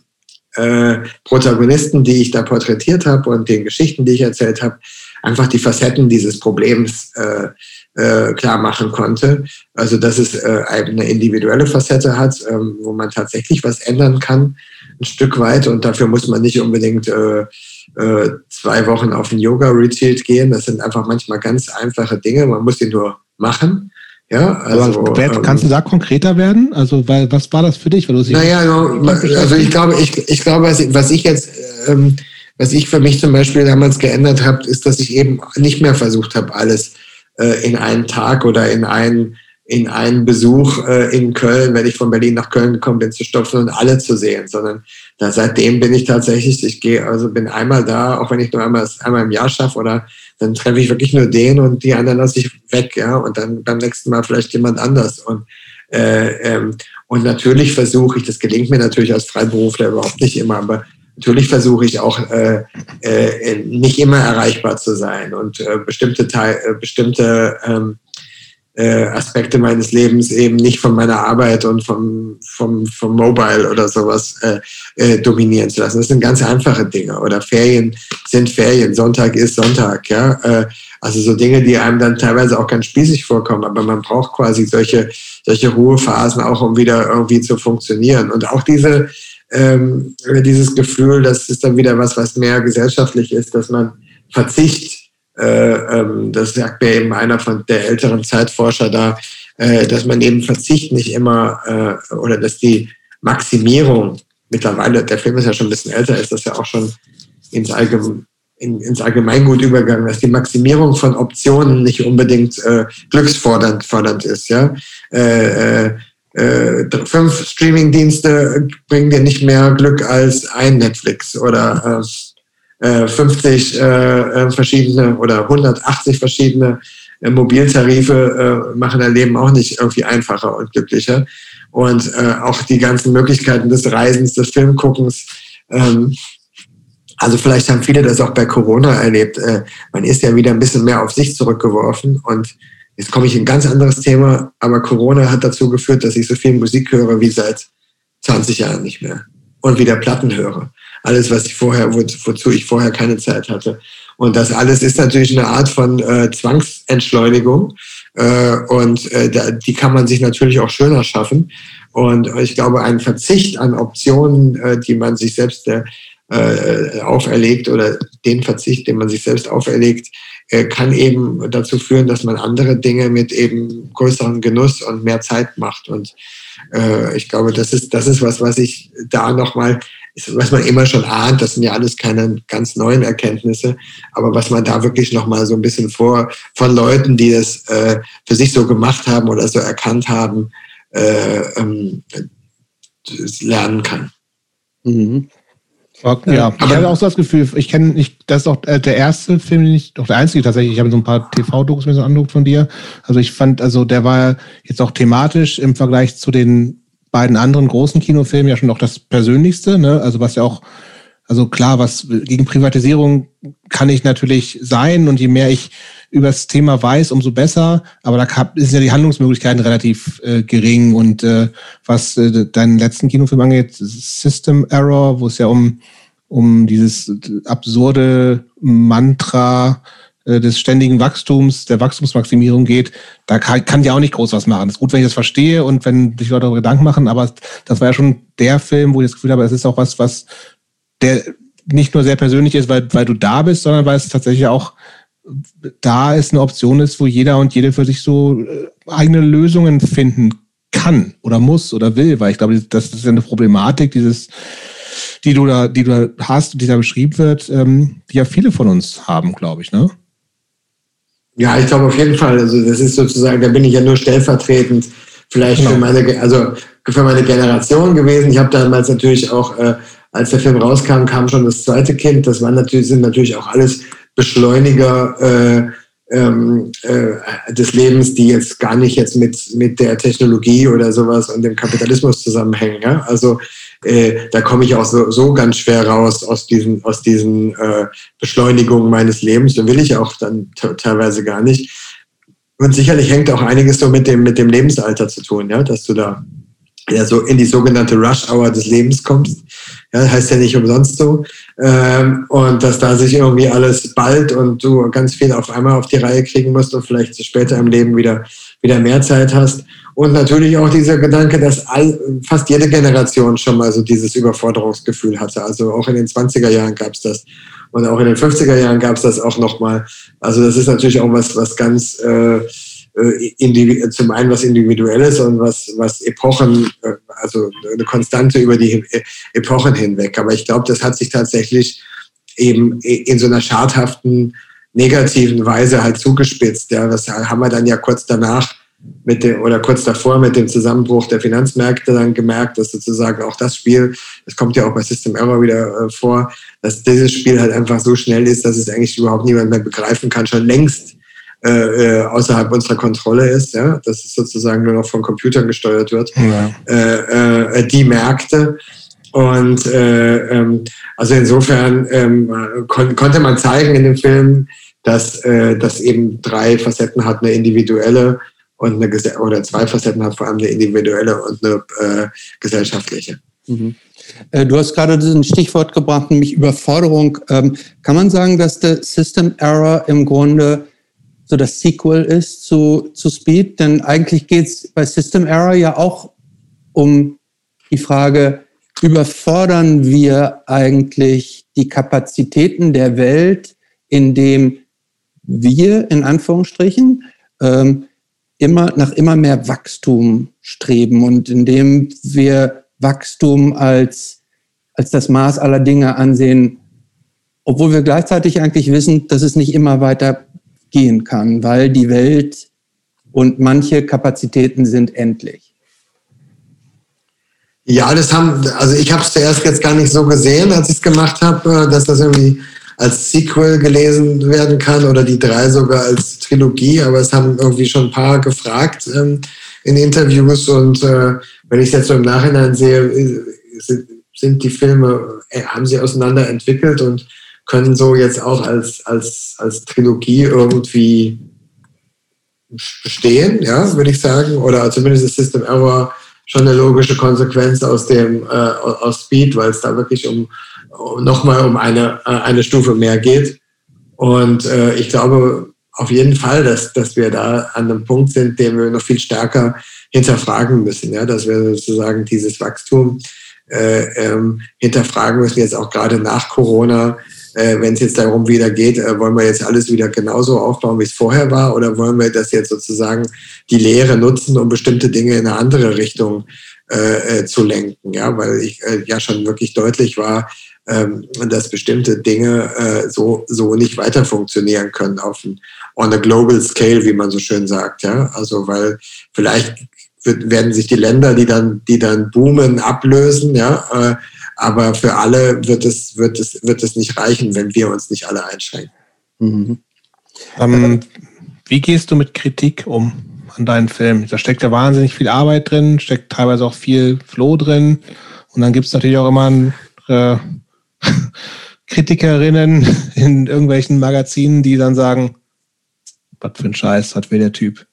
äh, Protagonisten, die ich da porträtiert habe und den Geschichten, die ich erzählt habe, einfach die Facetten dieses Problems äh, äh, klar machen konnte. Also dass es äh, eine individuelle Facette hat, ähm, wo man tatsächlich was ändern kann, ein Stück weit. Und dafür muss man nicht unbedingt äh, äh, zwei Wochen auf ein Yoga-Retreat gehen. Das sind einfach manchmal ganz einfache Dinge. Man muss sie nur machen. Ja, also, Aber ähm, kannst du da konkreter werden? Also, weil, was war das für dich? Weil du naja, also ich glaube, ich, ich glaube, was ich, was ich jetzt, ähm, was ich für mich zum Beispiel damals geändert habe, ist, dass ich eben nicht mehr versucht habe, alles äh, in einen Tag oder in einen in einen Besuch äh, in Köln, wenn ich von Berlin nach Köln gekommen bin, zu stopfen und alle zu sehen, sondern da, seitdem bin ich tatsächlich, ich gehe, also bin einmal da, auch wenn ich nur einmal, einmal im Jahr schaffe oder dann treffe ich wirklich nur den und die anderen lasse ich weg, ja, und dann beim nächsten Mal vielleicht jemand anders. Und, äh, ähm, und natürlich versuche ich, das gelingt mir natürlich als Freiberufler überhaupt nicht immer, aber natürlich versuche ich auch äh, äh, nicht immer erreichbar zu sein und äh, bestimmte Teil, äh, bestimmte ähm, äh, Aspekte meines Lebens eben nicht von meiner Arbeit und vom, vom, vom Mobile oder sowas äh, äh, dominieren zu lassen. Das sind ganz einfache Dinge. Oder Ferien sind Ferien, Sonntag ist Sonntag, ja. Äh, also so Dinge, die einem dann teilweise auch ganz spießig vorkommen, aber man braucht quasi solche, solche Ruhephasen auch, um wieder irgendwie zu funktionieren. Und auch diese, ähm, dieses Gefühl, das ist dann wieder was, was mehr gesellschaftlich ist, dass man Verzicht äh, ähm, das sagt mir eben einer von der älteren Zeitforscher da, äh, dass man eben Verzicht nicht immer äh, oder dass die Maximierung mittlerweile, der Film ist ja schon ein bisschen älter, ist das ja auch schon ins, Allgeme in, ins Allgemeingut übergegangen, dass die Maximierung von Optionen nicht unbedingt äh, glücksfordernd fordernd ist. Ja? Äh, äh, äh, fünf Streamingdienste bringen dir nicht mehr Glück als ein Netflix oder äh, 50 äh, äh, verschiedene oder 180 verschiedene äh, Mobiltarife äh, machen dein Leben auch nicht irgendwie einfacher und glücklicher. Und äh, auch die ganzen Möglichkeiten des Reisens, des Filmguckens. Ähm, also vielleicht haben viele das auch bei Corona erlebt. Äh, man ist ja wieder ein bisschen mehr auf sich zurückgeworfen. Und jetzt komme ich in ein ganz anderes Thema. Aber Corona hat dazu geführt, dass ich so viel Musik höre wie seit 20 Jahren nicht mehr. Und wieder Platten höre alles, was ich vorher, wo, wozu ich vorher keine Zeit hatte. Und das alles ist natürlich eine Art von äh, Zwangsentschleunigung. Äh, und äh, da, die kann man sich natürlich auch schöner schaffen. Und ich glaube, ein Verzicht an Optionen, äh, die man sich selbst äh, äh, auferlegt oder den Verzicht, den man sich selbst auferlegt, äh, kann eben dazu führen, dass man andere Dinge mit eben größeren Genuss und mehr Zeit macht. Und äh, ich glaube, das ist, das ist was, was ich da nochmal was man immer schon ahnt, das sind ja alles keine ganz neuen Erkenntnisse, aber was man da wirklich nochmal so ein bisschen vor von Leuten, die das äh, für sich so gemacht haben oder so erkannt haben, äh, ähm, lernen kann. Mhm. Okay, ja, ich habe auch so das Gefühl, ich kenne nicht, das ist auch äh, der erste Film, den ich, doch der einzige tatsächlich, ich habe so ein paar TV-Dokus mir so angeguckt von dir. Also ich fand, also der war jetzt auch thematisch im Vergleich zu den beiden anderen großen Kinofilmen ja schon auch das Persönlichste, ne? Also was ja auch, also klar, was gegen Privatisierung kann ich natürlich sein und je mehr ich über das Thema weiß, umso besser. Aber da sind ja die Handlungsmöglichkeiten relativ äh, gering. Und äh, was äh, deinen letzten Kinofilm angeht, System Error, wo es ja um, um dieses absurde Mantra äh, des ständigen Wachstums, der Wachstumsmaximierung geht, da kann, kann die auch nicht groß was machen. Es ist gut, wenn ich das verstehe und wenn sich Leute darüber Gedanken machen, aber das war ja schon der Film, wo ich das Gefühl habe, es ist auch was, was der nicht nur sehr persönlich ist, weil, weil du da bist, sondern weil es tatsächlich auch da ist eine Option ist, wo jeder und jede für sich so äh, eigene Lösungen finden kann oder muss oder will, weil ich glaube, das ist ja eine Problematik, dieses, die du da, die du da hast, die da beschrieben wird, ähm, die ja viele von uns haben, glaube ich, ne? Ja, ich glaube auf jeden Fall. Also das ist sozusagen, da bin ich ja nur stellvertretend vielleicht genau. für meine, also für meine Generation gewesen. Ich habe damals natürlich auch, äh, als der Film rauskam, kam schon das zweite Kind. Das waren natürlich, sind natürlich auch alles Beschleuniger äh, ähm, äh, des Lebens, die jetzt gar nicht jetzt mit, mit der Technologie oder sowas und dem Kapitalismus zusammenhängen. Ja? Also äh, da komme ich auch so, so ganz schwer raus aus diesen, aus diesen äh, Beschleunigungen meines Lebens. Da will ich auch dann teilweise gar nicht. Und sicherlich hängt auch einiges so mit dem, mit dem Lebensalter zu tun, ja, dass du da ja, so in die sogenannte Rush Hour des Lebens kommst. Ja, heißt ja nicht umsonst so. Ähm, und dass da sich irgendwie alles bald und du ganz viel auf einmal auf die Reihe kriegen musst und vielleicht später im Leben wieder, wieder mehr Zeit hast. Und natürlich auch dieser Gedanke, dass all, fast jede Generation schon mal so dieses Überforderungsgefühl hatte. Also auch in den 20er Jahren gab es das. Und auch in den 50er Jahren gab es das auch nochmal. Also das ist natürlich auch was, was ganz äh, zum einen was Individuelles und was, was Epochen, äh, also eine Konstante über die Epochen hinweg. Aber ich glaube, das hat sich tatsächlich eben in so einer schadhaften, negativen Weise halt zugespitzt. Ja, das haben wir dann ja kurz danach mit dem, oder kurz davor mit dem Zusammenbruch der Finanzmärkte dann gemerkt, dass sozusagen auch das Spiel, das kommt ja auch bei System Error wieder äh, vor, dass dieses Spiel halt einfach so schnell ist, dass es eigentlich überhaupt niemand mehr begreifen kann, schon längst äh, äh, außerhalb unserer Kontrolle ist, ja, dass es sozusagen nur noch von Computern gesteuert wird, ja. äh, äh, die Märkte. Und äh, ähm, also insofern ähm, kon konnte man zeigen in dem Film, dass äh, das eben drei Facetten hat, eine individuelle und eine oder zwei Facetten hat, vor allem eine individuelle und eine äh, gesellschaftliche. Mhm. Äh, du hast gerade ein Stichwort gebracht, nämlich Überforderung. Ähm, kann man sagen, dass der System Error im Grunde so das Sequel ist zu, zu Speed. Denn eigentlich geht es bei System Error ja auch um die Frage, überfordern wir eigentlich die Kapazitäten der Welt, indem wir in Anführungsstrichen ähm, immer nach immer mehr Wachstum streben und indem wir Wachstum als, als das Maß aller Dinge ansehen, obwohl wir gleichzeitig eigentlich wissen, dass es nicht immer weiter gehen kann, weil die Welt und manche Kapazitäten sind endlich. Ja, das haben, also ich habe es zuerst jetzt gar nicht so gesehen, als ich es gemacht habe, äh, dass das irgendwie als Sequel gelesen werden kann oder die drei sogar als Trilogie, aber es haben irgendwie schon ein paar gefragt ähm, in Interviews und äh, wenn ich es jetzt so im Nachhinein sehe, äh, sind, sind die Filme, äh, haben sie auseinander entwickelt und können so jetzt auch als, als, als Trilogie irgendwie bestehen, ja, würde ich sagen. Oder zumindest ist System Error schon eine logische Konsequenz aus dem äh, aus Speed, weil es da wirklich um, nochmal um eine, äh, eine Stufe mehr geht. Und äh, ich glaube auf jeden Fall, dass, dass wir da an einem Punkt sind, den wir noch viel stärker hinterfragen müssen, ja, dass wir sozusagen dieses Wachstum äh, ähm, hinterfragen müssen, jetzt auch gerade nach Corona, äh, wenn es jetzt darum wieder geht, äh, wollen wir jetzt alles wieder genauso aufbauen, wie es vorher war, oder wollen wir das jetzt sozusagen die Lehre nutzen, um bestimmte Dinge in eine andere Richtung äh, äh zu lenken, ja, weil ich äh, ja schon wirklich deutlich war, ähm, dass bestimmte Dinge äh, so, so nicht weiter funktionieren können auf ein, on a global scale, wie man so schön sagt, ja, also weil vielleicht wird, werden sich die Länder, die dann, die dann boomen, ablösen, ja, äh, aber für alle wird es, wird es, wird es nicht reichen, wenn wir uns nicht alle einschränken. Mhm. Ähm, wie gehst du mit Kritik um an deinen Film? Da steckt ja wahnsinnig viel Arbeit drin, steckt teilweise auch viel Flow drin. Und dann gibt es natürlich auch immer äh, Kritikerinnen in irgendwelchen Magazinen, die dann sagen, was für ein Scheiß hat wer der Typ?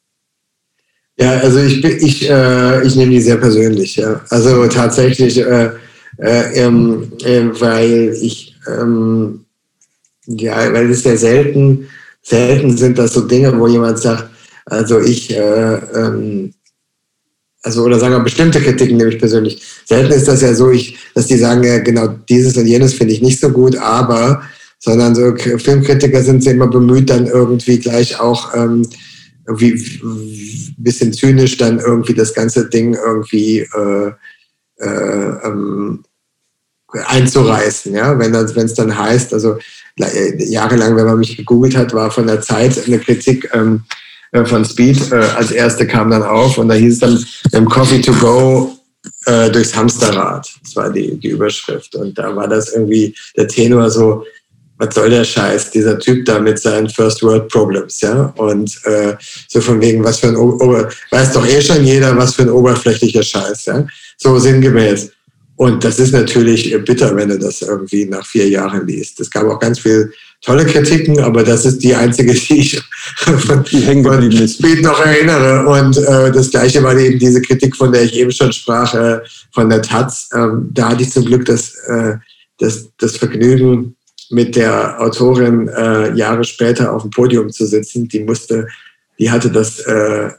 Ja, also ich, ich, äh, ich nehme die sehr persönlich. Ja. Also tatsächlich äh, äh, ähm, äh, weil ich, ähm, ja, weil es sehr selten selten sind das so Dinge, wo jemand sagt, also ich, äh, ähm, also oder sagen wir bestimmte Kritiken nehme ich persönlich. Selten ist das ja so, ich, dass die sagen, ja genau dieses und jenes finde ich nicht so gut, aber, sondern so Filmkritiker sind sie immer bemüht, dann irgendwie gleich auch ähm, irgendwie ein bisschen zynisch dann irgendwie das ganze Ding irgendwie äh, äh, ähm, einzureißen, ja, wenn es dann heißt, also äh, jahrelang, wenn man mich gegoogelt hat, war von der Zeit eine Kritik ähm, äh, von Speed äh, als erste kam dann auf und da hieß es dann im Coffee to go äh, durchs Hamsterrad. Das war die, die Überschrift und da war das irgendwie der Tenor so, was soll der Scheiß, dieser Typ da mit seinen First World Problems, ja? Und äh, so von wegen, was für ein Ober weiß doch eh schon jeder, was für ein oberflächlicher Scheiß, ja? So sinngemäß. Und das ist natürlich bitter, wenn du das irgendwie nach vier Jahren liest. Es gab auch ganz viel tolle Kritiken, aber das ist die einzige, die ich von, die von Speed noch erinnere. Und äh, das gleiche war eben diese Kritik, von der ich eben schon sprach, äh, von der Taz. Ähm, da hatte ich zum Glück das, äh, das, das Vergnügen, mit der Autorin äh, Jahre später auf dem Podium zu sitzen. Die musste, die hatte das äh,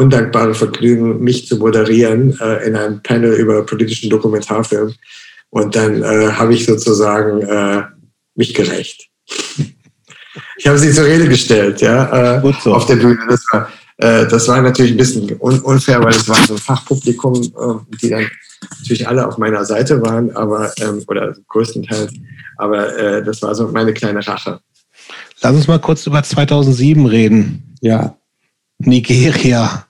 undankbare Vergnügen, mich zu moderieren äh, in einem Panel über politischen Dokumentarfilm. Und dann äh, habe ich sozusagen äh, mich gerecht. Ich habe sie zur Rede gestellt, ja, äh, so. auf der Bühne. Das war, äh, das war natürlich ein bisschen un unfair, weil es war so ein Fachpublikum, äh, die dann natürlich alle auf meiner Seite waren, aber ähm, oder größtenteils. Aber äh, das war so meine kleine Rache. Lass uns mal kurz über 2007 reden. Ja. Nigeria.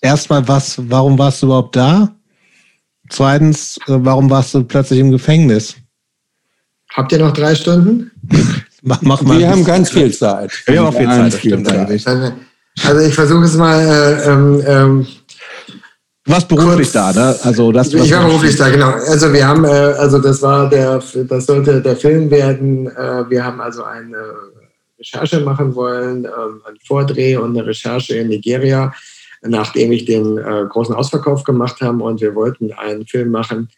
Erstmal, was, warum warst du überhaupt da? Zweitens, äh, warum warst du plötzlich im Gefängnis? Habt ihr noch drei Stunden? mach, mach mal. Wir haben ganz viel Zeit. Wir haben auch viel Zeit, das stimmt eigentlich. Also ich versuche es mal. Äh, ähm, ähm, du warst beruflich kurz, da, ne? Also das, ich war beruflich da, genau. Also wir haben, äh, also das war der, das sollte der Film werden. Äh, wir haben also eine Recherche machen wollen, ähm, ein Vordreh und eine Recherche in Nigeria, nachdem ich den äh, großen Ausverkauf gemacht habe und wir wollten einen Film machen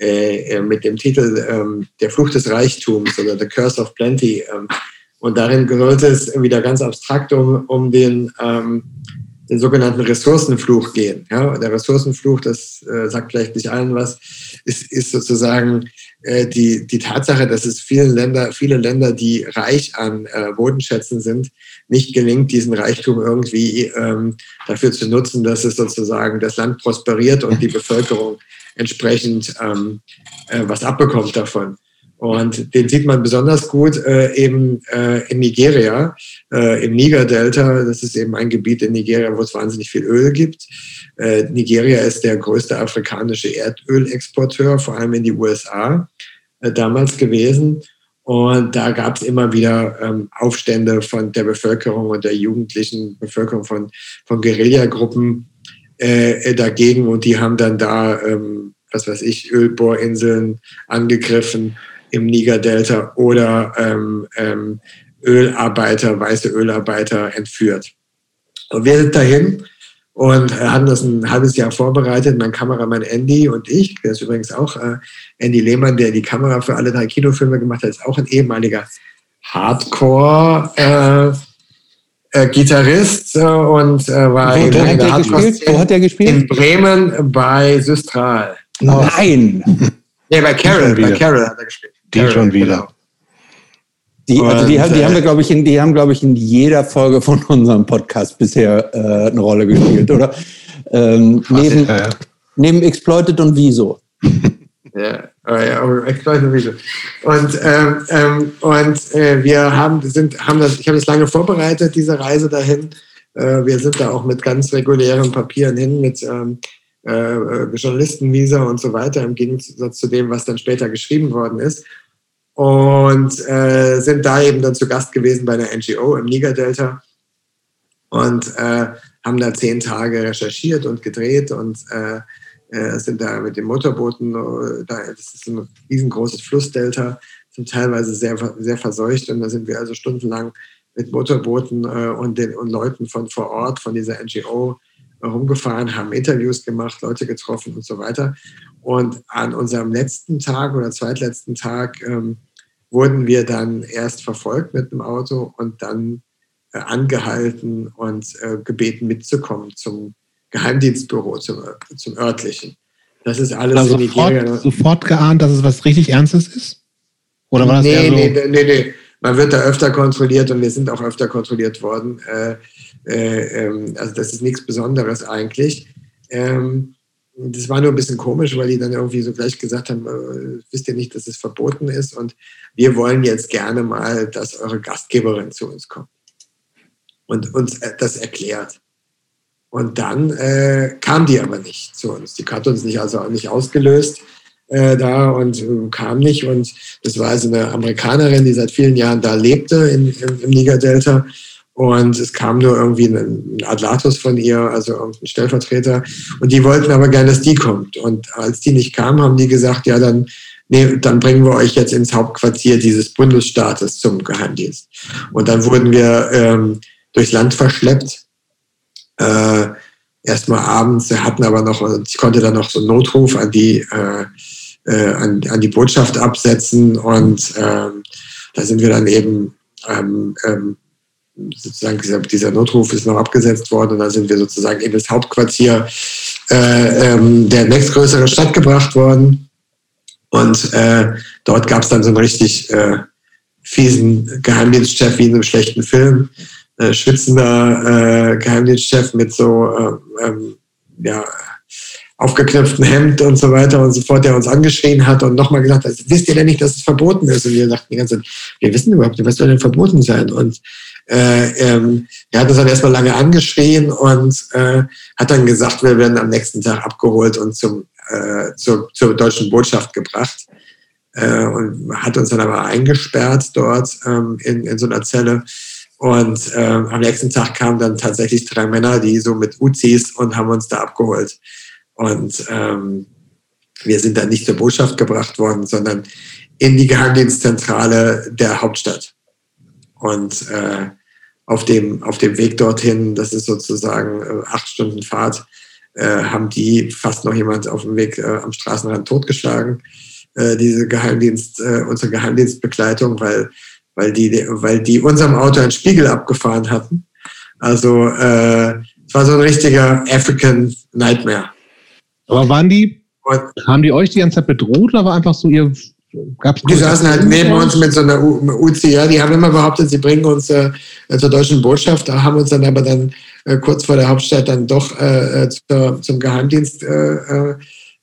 äh, äh, mit dem Titel ähm, Der Fluch des Reichtums oder The Curse of Plenty. Ähm, und darin sollte es wieder ganz abstrakt um, um den, ähm, den sogenannten Ressourcenfluch gehen. Ja? Der Ressourcenfluch, das äh, sagt vielleicht nicht allen was, ist, ist sozusagen die, die Tatsache, dass es vielen Länder, viele Länder, die reich an äh, Bodenschätzen sind, nicht gelingt, diesen Reichtum irgendwie ähm, dafür zu nutzen, dass es sozusagen das Land prosperiert und die Bevölkerung entsprechend ähm, äh, was abbekommt davon. Und den sieht man besonders gut äh, eben äh, in Nigeria, äh, im Niger-Delta. Das ist eben ein Gebiet in Nigeria, wo es wahnsinnig viel Öl gibt. Äh, Nigeria ist der größte afrikanische Erdölexporteur, vor allem in die USA äh, damals gewesen. Und da gab es immer wieder ähm, Aufstände von der Bevölkerung und der jugendlichen Bevölkerung von, von Guerillagruppen, äh, dagegen und die haben dann da, ähm, was weiß ich, Ölbohrinseln angegriffen im Niger-Delta oder ähm, ähm, Ölarbeiter, weiße Ölarbeiter entführt. Und wir sind dahin und haben das ein halbes Jahr vorbereitet. Mein Kameramann Andy und ich, der ist übrigens auch äh, Andy Lehmann, der die Kamera für alle drei Kinofilme gemacht hat, ist auch ein ehemaliger Hardcore- äh, äh, Gitarrist äh, und äh, war wo, wo, hat er gespielt? wo hat er gespielt? In Bremen bei Systral. Nein! Nee, bei Carol, bei Carol hat er gespielt. Die schon wieder. Die, also die, haben, die haben wir, glaube ich, in, die haben, glaube ich, in jeder Folge von unserem Podcast bisher äh, eine Rolle gespielt, oder? Ähm, neben, ja, ja. neben Exploited und Wieso. ja. Oh ja, und ähm, ähm, und äh, wir haben, sind, haben das, ich habe das lange vorbereitet, diese Reise dahin. Äh, wir sind da auch mit ganz regulären Papieren hin, mit ähm, äh, Journalistenvisa und so weiter, im Gegensatz zu dem, was dann später geschrieben worden ist. Und äh, sind da eben dann zu Gast gewesen bei einer NGO im Niger-Delta und äh, haben da zehn Tage recherchiert und gedreht und äh, äh, sind da mit den Motorbooten, äh, da, das ist ein riesengroßes Flussdelta, sind teilweise sehr, sehr verseucht und da sind wir also stundenlang mit Motorbooten äh, und den und Leuten von vor Ort, von dieser NGO rumgefahren, haben Interviews gemacht, Leute getroffen und so weiter. Und an unserem letzten Tag oder zweitletzten Tag ähm, wurden wir dann erst verfolgt mit dem Auto und dann äh, angehalten und äh, gebeten mitzukommen zum Geheimdienstbüro, zum, zum örtlichen. Das ist alles also in Nigeria. Sofort, sofort geahnt, dass es was richtig Ernstes ist? Oder war das nee, so? nee, nee, nee. Man wird da öfter kontrolliert und wir sind auch öfter kontrolliert worden. Äh, äh, ähm, also das ist nichts Besonderes eigentlich. Ähm, das war nur ein bisschen komisch, weil die dann irgendwie so gleich gesagt haben, äh, wisst ihr nicht, dass es verboten ist und wir wollen jetzt gerne mal, dass eure Gastgeberin zu uns kommt und uns äh, das erklärt. Und dann äh, kam die aber nicht zu uns. Die hat uns nicht also nicht ausgelöst äh, da und äh, kam nicht. Und das war also eine Amerikanerin, die seit vielen Jahren da lebte in, in, im Niger-Delta. Und es kam nur irgendwie ein Adlatus von ihr, also irgendein Stellvertreter. Und die wollten aber gerne, dass die kommt. Und als die nicht kam, haben die gesagt, ja, dann, nee, dann bringen wir euch jetzt ins Hauptquartier dieses Bundesstaates zum Geheimdienst. Und dann wurden wir ähm, durchs Land verschleppt äh, erstmal abends. Wir hatten aber noch, ich konnte dann noch so einen Notruf an die, äh, äh, an, an die Botschaft absetzen und ähm, da sind wir dann eben ähm, ähm, sozusagen dieser, dieser, Notruf ist noch abgesetzt worden und da sind wir sozusagen in das Hauptquartier äh, ähm, der nächstgrößeren Stadt gebracht worden. Und äh, dort gab es dann so einen richtig äh, fiesen Geheimdienstchef wie in einem schlechten Film, äh, schwitzender äh, Geheimdienstchef mit so äh, ähm, ja, aufgeknöpften Hemd und so weiter und so fort, der uns angeschrien hat und nochmal gesagt hat, wisst ihr denn nicht, dass es verboten ist? Und wir dachten die ganze Zeit, wir wissen überhaupt nicht, was soll denn verboten sein? Und äh, ähm, er hat uns dann erstmal lange angeschrien und äh, hat dann gesagt, wir werden am nächsten Tag abgeholt und zum, äh, zur, zur deutschen Botschaft gebracht. Äh, und hat uns dann aber eingesperrt dort ähm, in, in so einer Zelle. Und äh, am nächsten Tag kamen dann tatsächlich drei Männer, die so mit Uzis und haben uns da abgeholt. Und ähm, wir sind dann nicht zur Botschaft gebracht worden, sondern in die Geheimdienstzentrale der Hauptstadt. Und äh, auf, dem, auf dem Weg dorthin, das ist sozusagen äh, acht Stunden Fahrt, äh, haben die fast noch jemand auf dem Weg äh, am Straßenrand totgeschlagen, äh, diese Geheimdienst, äh, unsere Geheimdienstbegleitung, weil weil die, weil die unserem Auto einen Spiegel abgefahren hatten. Also äh, es war so ein richtiger African Nightmare. Aber waren die, und, haben die euch die ganze Zeit bedroht oder war einfach so ihr Gab's die saßen halt neben uns mit so einer UCR, die haben immer behauptet, sie bringen uns äh, zur deutschen Botschaft, da haben uns dann aber dann äh, kurz vor der Hauptstadt dann doch äh, äh zur, zum Geheimdienst, äh, äh,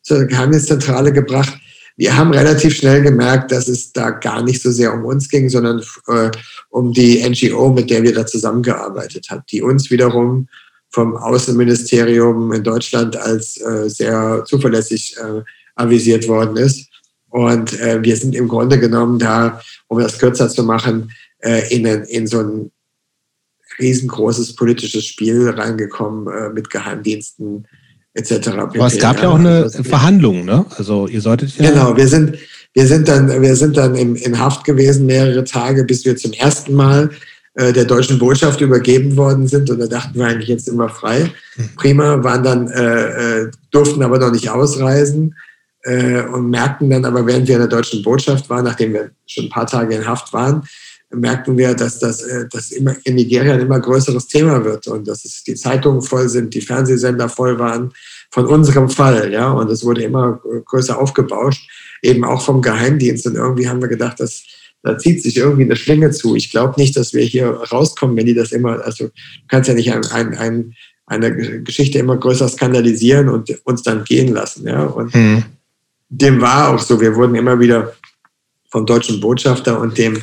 zur Geheimdienstzentrale gebracht. Wir haben relativ schnell gemerkt, dass es da gar nicht so sehr um uns ging, sondern um die NGO, mit der wir da zusammengearbeitet haben, die uns wiederum vom Außenministerium in Deutschland als sehr zuverlässig avisiert worden ist. Und äh, wir sind im Grunde genommen da, um das kürzer zu machen, äh, in, in so ein riesengroßes politisches Spiel reingekommen äh, mit Geheimdiensten, etc. Aber es gab ja, auch eine also, Verhandlung, ne? Also ihr solltet ja. Genau, wir sind, wir sind dann, wir sind dann in, in Haft gewesen mehrere Tage, bis wir zum ersten Mal äh, der deutschen Botschaft übergeben worden sind. Und da dachten wir eigentlich jetzt immer frei. Hm. Prima, waren dann, äh, äh, durften aber noch nicht ausreisen äh, und merkten dann aber, während wir in der deutschen Botschaft waren, nachdem wir schon ein paar Tage in Haft waren, merkten wir, dass das äh, dass immer in Nigeria ein immer größeres Thema wird und dass es die Zeitungen voll sind, die Fernsehsender voll waren von unserem Fall, ja, und es wurde immer größer aufgebauscht, eben auch vom Geheimdienst. Und irgendwie haben wir gedacht, dass da zieht sich irgendwie eine Schlinge zu. Ich glaube nicht, dass wir hier rauskommen, wenn die das immer, also du kannst ja nicht ein, ein, ein, eine Geschichte immer größer skandalisieren und uns dann gehen lassen, ja. Und hm. Dem war auch so. Wir wurden immer wieder vom deutschen Botschafter und dem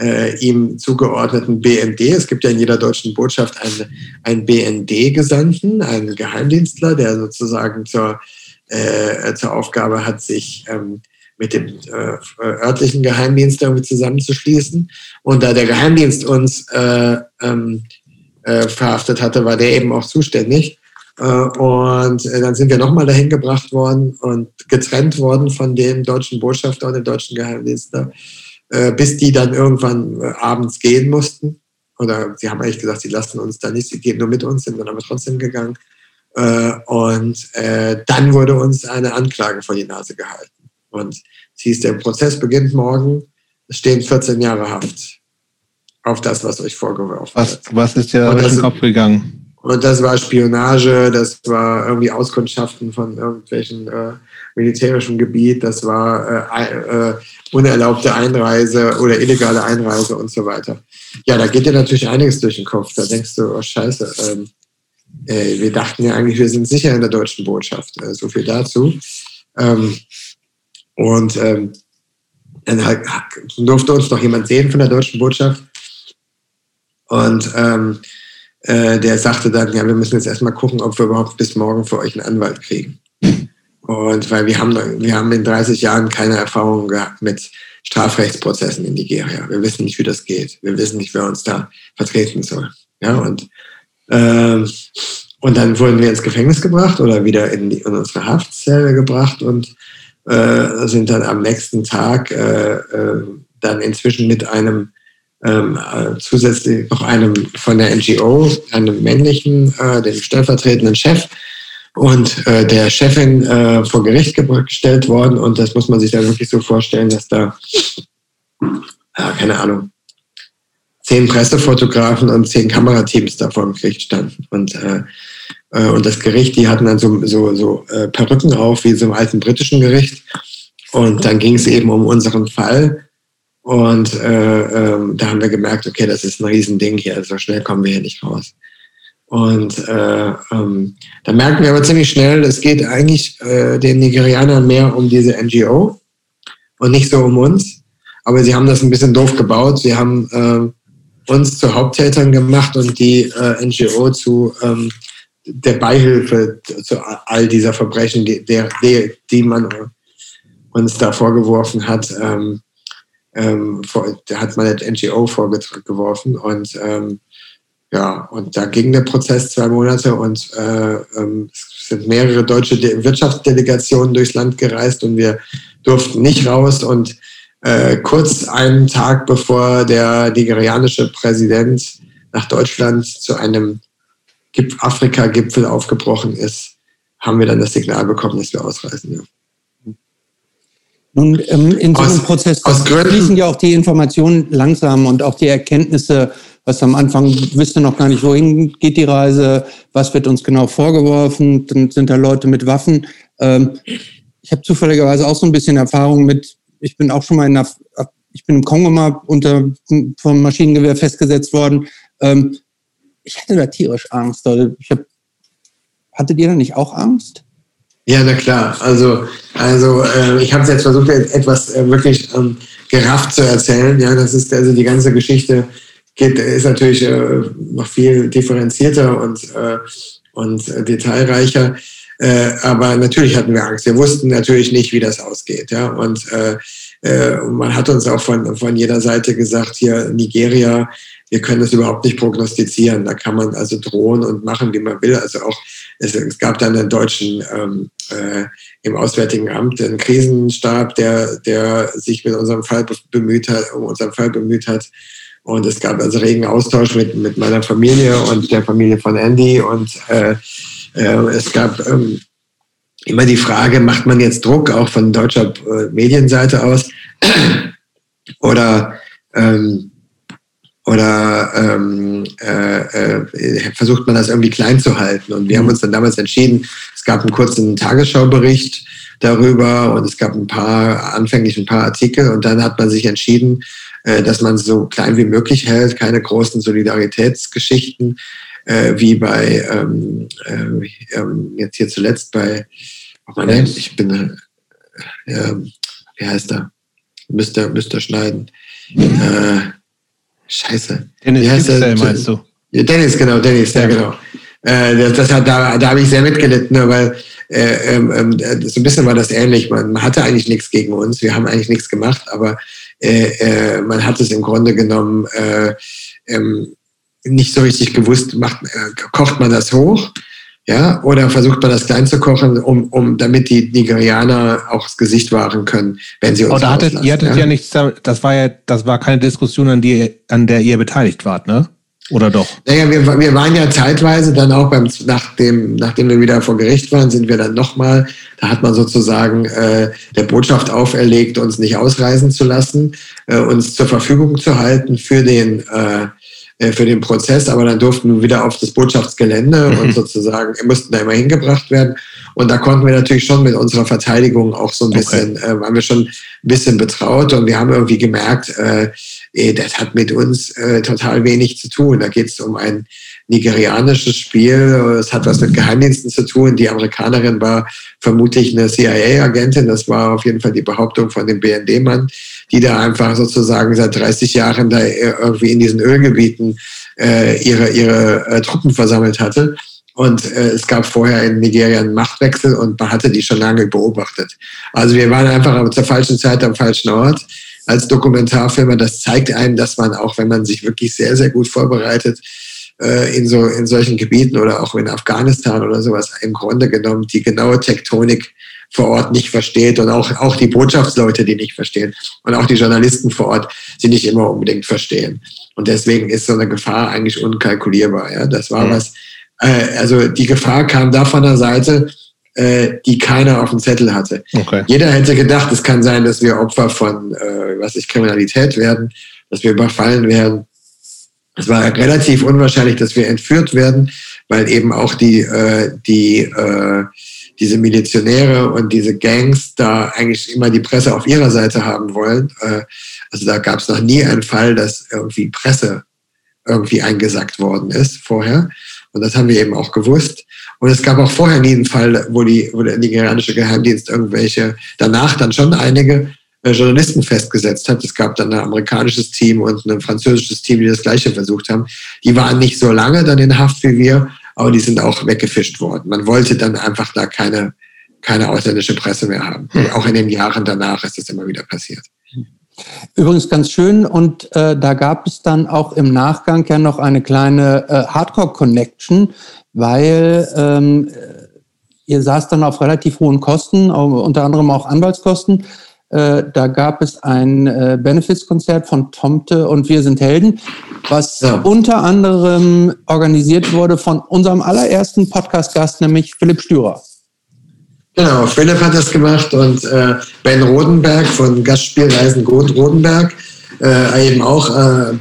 äh, ihm zugeordneten BND. Es gibt ja in jeder deutschen Botschaft einen, einen BND-Gesandten, einen Geheimdienstler, der sozusagen zur, äh, zur Aufgabe hat, sich ähm, mit dem äh, örtlichen Geheimdienst irgendwie zusammenzuschließen. Und da der Geheimdienst uns äh, ähm, äh, verhaftet hatte, war der eben auch zuständig. Äh, und dann sind wir nochmal dahin gebracht worden und getrennt worden von dem deutschen Botschafter und dem deutschen Geheimdienstler. Äh, bis die dann irgendwann äh, abends gehen mussten. Oder sie haben eigentlich gesagt, sie lassen uns da nicht, sie gehen nur mit uns, sind dann aber trotzdem gegangen. Äh, und dann wurde uns eine Anklage vor die Nase gehalten. Und es hieß, der Prozess beginnt morgen, es stehen 14 Jahre Haft. auf das, was euch vorgeworfen Was, wird. was ist durch das- den Kopf gegangen? Und das war Spionage, das war irgendwie Auskundschaften von irgendwelchen äh, militärischem Gebiet, das war äh, äh, unerlaubte Einreise oder illegale Einreise und so weiter. Ja, da geht dir natürlich einiges durch den Kopf. Da denkst du, oh Scheiße, ähm, äh, wir dachten ja eigentlich, wir sind sicher in der deutschen Botschaft. Äh, so viel dazu. Ähm, und ähm, dann halt, durfte uns noch jemand sehen von der deutschen Botschaft. Und ähm, äh, der sagte dann, ja, wir müssen jetzt erstmal gucken, ob wir überhaupt bis morgen für euch einen Anwalt kriegen. Und weil wir haben, wir haben in 30 Jahren keine Erfahrung gehabt mit Strafrechtsprozessen in Nigeria. Wir wissen nicht, wie das geht. Wir wissen nicht, wer uns da vertreten soll. Ja, und, ähm, und dann wurden wir ins Gefängnis gebracht oder wieder in, die, in unsere Haftzelle gebracht und äh, sind dann am nächsten Tag äh, äh, dann inzwischen mit einem ähm, äh, zusätzlich noch einem von der NGO, einem männlichen, äh, dem stellvertretenden Chef und äh, der Chefin äh, vor Gericht ge- gestellt worden. Und das muss man sich dann wirklich so vorstellen, dass da, ja, keine Ahnung, zehn Pressefotografen und zehn Kamerateams da vor dem Gericht standen. Und, äh, äh, und das Gericht, die hatten dann so, so, so äh, Perücken auf, wie so im alten britischen Gericht. Und dann ging es eben um unseren Fall. Und äh, ähm, da haben wir gemerkt, okay, das ist ein Riesending hier, so schnell kommen wir hier nicht raus. Und äh, ähm, da merken wir aber ziemlich schnell, es geht eigentlich äh, den Nigerianern mehr um diese NGO und nicht so um uns. Aber sie haben das ein bisschen doof gebaut. Sie haben äh, uns zu Haupttätern gemacht und die äh, NGO zu ähm, der Beihilfe zu all dieser Verbrechen, die, der, die, die man uns da vorgeworfen hat. Ähm, ähm, vor, da hat man eine NGO vorgeworfen und ähm, ja, und da ging der Prozess zwei Monate und äh, ähm, es sind mehrere deutsche De Wirtschaftsdelegationen durchs Land gereist und wir durften nicht raus und äh, kurz einen Tag bevor der nigerianische Präsident nach Deutschland zu einem Gip- Afrika-Gipfel aufgebrochen ist, haben wir dann das Signal bekommen, dass wir ausreisen dürfen. Nun, ähm, in so einem Aus- Prozess aus fließen ja auch die Informationen langsam und auch die Erkenntnisse, was am Anfang wisst ihr noch gar nicht, wohin geht die Reise, was wird uns genau vorgeworfen, dann sind da Leute mit Waffen. Ähm, ich habe zufälligerweise auch so ein bisschen Erfahrung mit, ich bin auch schon mal in der, ich bin im Kongo mal unter, vom Maschinengewehr festgesetzt worden. Ähm, ich hatte da tierisch Angst. Also Ich hab, hattet ihr da nicht auch Angst? Ja, na klar. Also, also äh, ich habe es jetzt versucht, etwas äh, wirklich ähm, gerafft zu erzählen. Ja, das ist also die ganze Geschichte geht, ist natürlich äh, noch viel differenzierter und, äh, und detailreicher. Äh, aber natürlich hatten wir Angst. Wir wussten natürlich nicht, wie das ausgeht. Ja, und äh, man hat uns auch von, von jeder Seite gesagt, hier Nigeria, wir können das überhaupt nicht prognostizieren. Da kann man also drohen und machen, wie man will. Also auch es, es gab dann einen deutschen ähm, äh, im Auswärtigen Amt einen Krisenstab, der, der sich mit unserem Fall be- bemüht hat, um unseren Fall bemüht hat. Und es gab also regen Austausch mit, mit meiner Familie und der Familie von Andy. Und äh, äh, es gab ähm, immer die Frage, macht man jetzt Druck auch von deutscher äh, Medienseite aus? Oder ähm, oder ähm, äh, äh, versucht man das irgendwie klein zu halten. Und wir haben uns dann damals entschieden, es gab einen kurzen Tagesschaubericht darüber und es gab ein paar, anfänglich ein paar Artikel und dann hat man sich entschieden, äh, dass man es so klein wie möglich hält, keine großen Solidaritätsgeschichten, äh, wie bei ähm, äh, ähm, jetzt hier zuletzt bei, oh Yes. ich bin, äh, wie heißt er? Müsste, müsste schneiden. Äh, Scheiße. Dennis Wie heißt? Yüksel meinst du? Dennis, genau, Dennis, ja, Ja. genau. Äh, das, das hat, da da habe ich sehr mitgelitten, ne, weil äh, ähm, ähm, so ein bisschen war das ähnlich. Man, man hatte eigentlich nichts gegen uns, wir haben eigentlich nichts gemacht, aber äh, äh, man hat es im Grunde genommen äh, ähm, nicht so richtig gewusst, macht, äh, kocht man das hoch, ja, oder versucht man das klein zu kochen, um, um damit die Nigerianer auch das Gesicht wahren können, wenn sie uns da hattet, ihr hattet ja. nichts, damit- das war ja, das war keine Diskussion, an, die, an der ihr beteiligt wart, ne? Oder doch? Naja, wir, wir waren ja zeitweise dann auch beim, nachdem, nachdem wir wieder vor Gericht waren, sind wir dann nochmal, da hat man sozusagen äh, der Botschaft auferlegt, uns nicht ausreisen zu lassen, äh, uns zur Verfügung zu halten für den, äh für den Prozess, aber dann durften wir wieder auf das Botschaftsgelände mhm. und sozusagen mussten da immer hingebracht werden. Und da konnten wir natürlich schon mit unserer Verteidigung auch so ein bisschen, okay. äh, waren wir schon ein bisschen betraut und wir haben irgendwie gemerkt, äh, das hat mit uns äh, total wenig zu tun. Da geht es um ein nigerianisches Spiel. Es hat was mit Geheimdiensten zu tun. Die Amerikanerin war vermutlich eine CIA-Agentin. Das war auf jeden Fall die Behauptung von dem BND-Mann, die da einfach sozusagen seit 30 Jahren da irgendwie in diesen Ölgebieten äh, ihre, ihre äh, Truppen versammelt hatte. Und äh, es gab vorher in Nigeria einen Machtwechsel und man hatte die schon lange beobachtet. Also wir waren einfach zur falschen Zeit am falschen Ort als Dokumentarfilmer. Das zeigt einem, dass man auch, wenn man sich wirklich sehr, sehr gut vorbereitet, äh, in, so, in solchen Gebieten oder auch in Afghanistan oder sowas, im Grunde genommen die genaue Tektonik vor Ort nicht versteht und auch, auch die Botschaftsleute, die nicht verstehen und auch die Journalisten vor Ort, die nicht immer unbedingt verstehen. Und deswegen ist so eine Gefahr eigentlich unkalkulierbar. Ja? Das war mhm. was, äh, also die Gefahr kam da von der Seite, äh, die keiner auf dem Zettel hatte. Okay. Jeder hätte gedacht, es kann sein, dass wir Opfer von, äh, was ich, Kriminalität werden, dass wir überfallen werden. Es war relativ unwahrscheinlich, dass wir entführt werden, weil eben auch die, äh, die, äh, diese Milizionäre und diese Gangs da eigentlich immer die Presse auf ihrer Seite haben wollen. Äh, also da gab es noch nie einen Fall, dass irgendwie Presse irgendwie eingesackt worden ist vorher. Und das haben wir eben auch gewusst. Und es gab auch vorher nie einen Fall, wo, die, wo der nigerianische Geheimdienst irgendwelche, danach dann schon einige äh, Journalisten festgesetzt hat. Es gab dann ein amerikanisches Team und ein französisches Team, die das Gleiche versucht haben. Die waren nicht so lange dann in Haft wie wir, aber die sind auch weggefischt worden. Man wollte dann einfach da keine, keine ausländische Presse mehr haben. Hm. Auch in den Jahren danach ist das immer wieder passiert. Übrigens ganz schön und äh, da gab es dann auch im Nachgang ja noch eine kleine äh, Hardcore-Connection, weil ähm, ihr saß dann auf relativ hohen Kosten, unter anderem auch Anwaltskosten. Äh, da gab es ein äh, Benefits-Konzert von Tomte und Wir sind Helden, was ja. unter anderem organisiert wurde von unserem allerersten Podcast-Gast, nämlich Philipp Stürer. Genau, Philipp hat das gemacht und äh, Ben Rodenberg von Gastspielreisen Gut Rodenberg, äh, eben auch äh,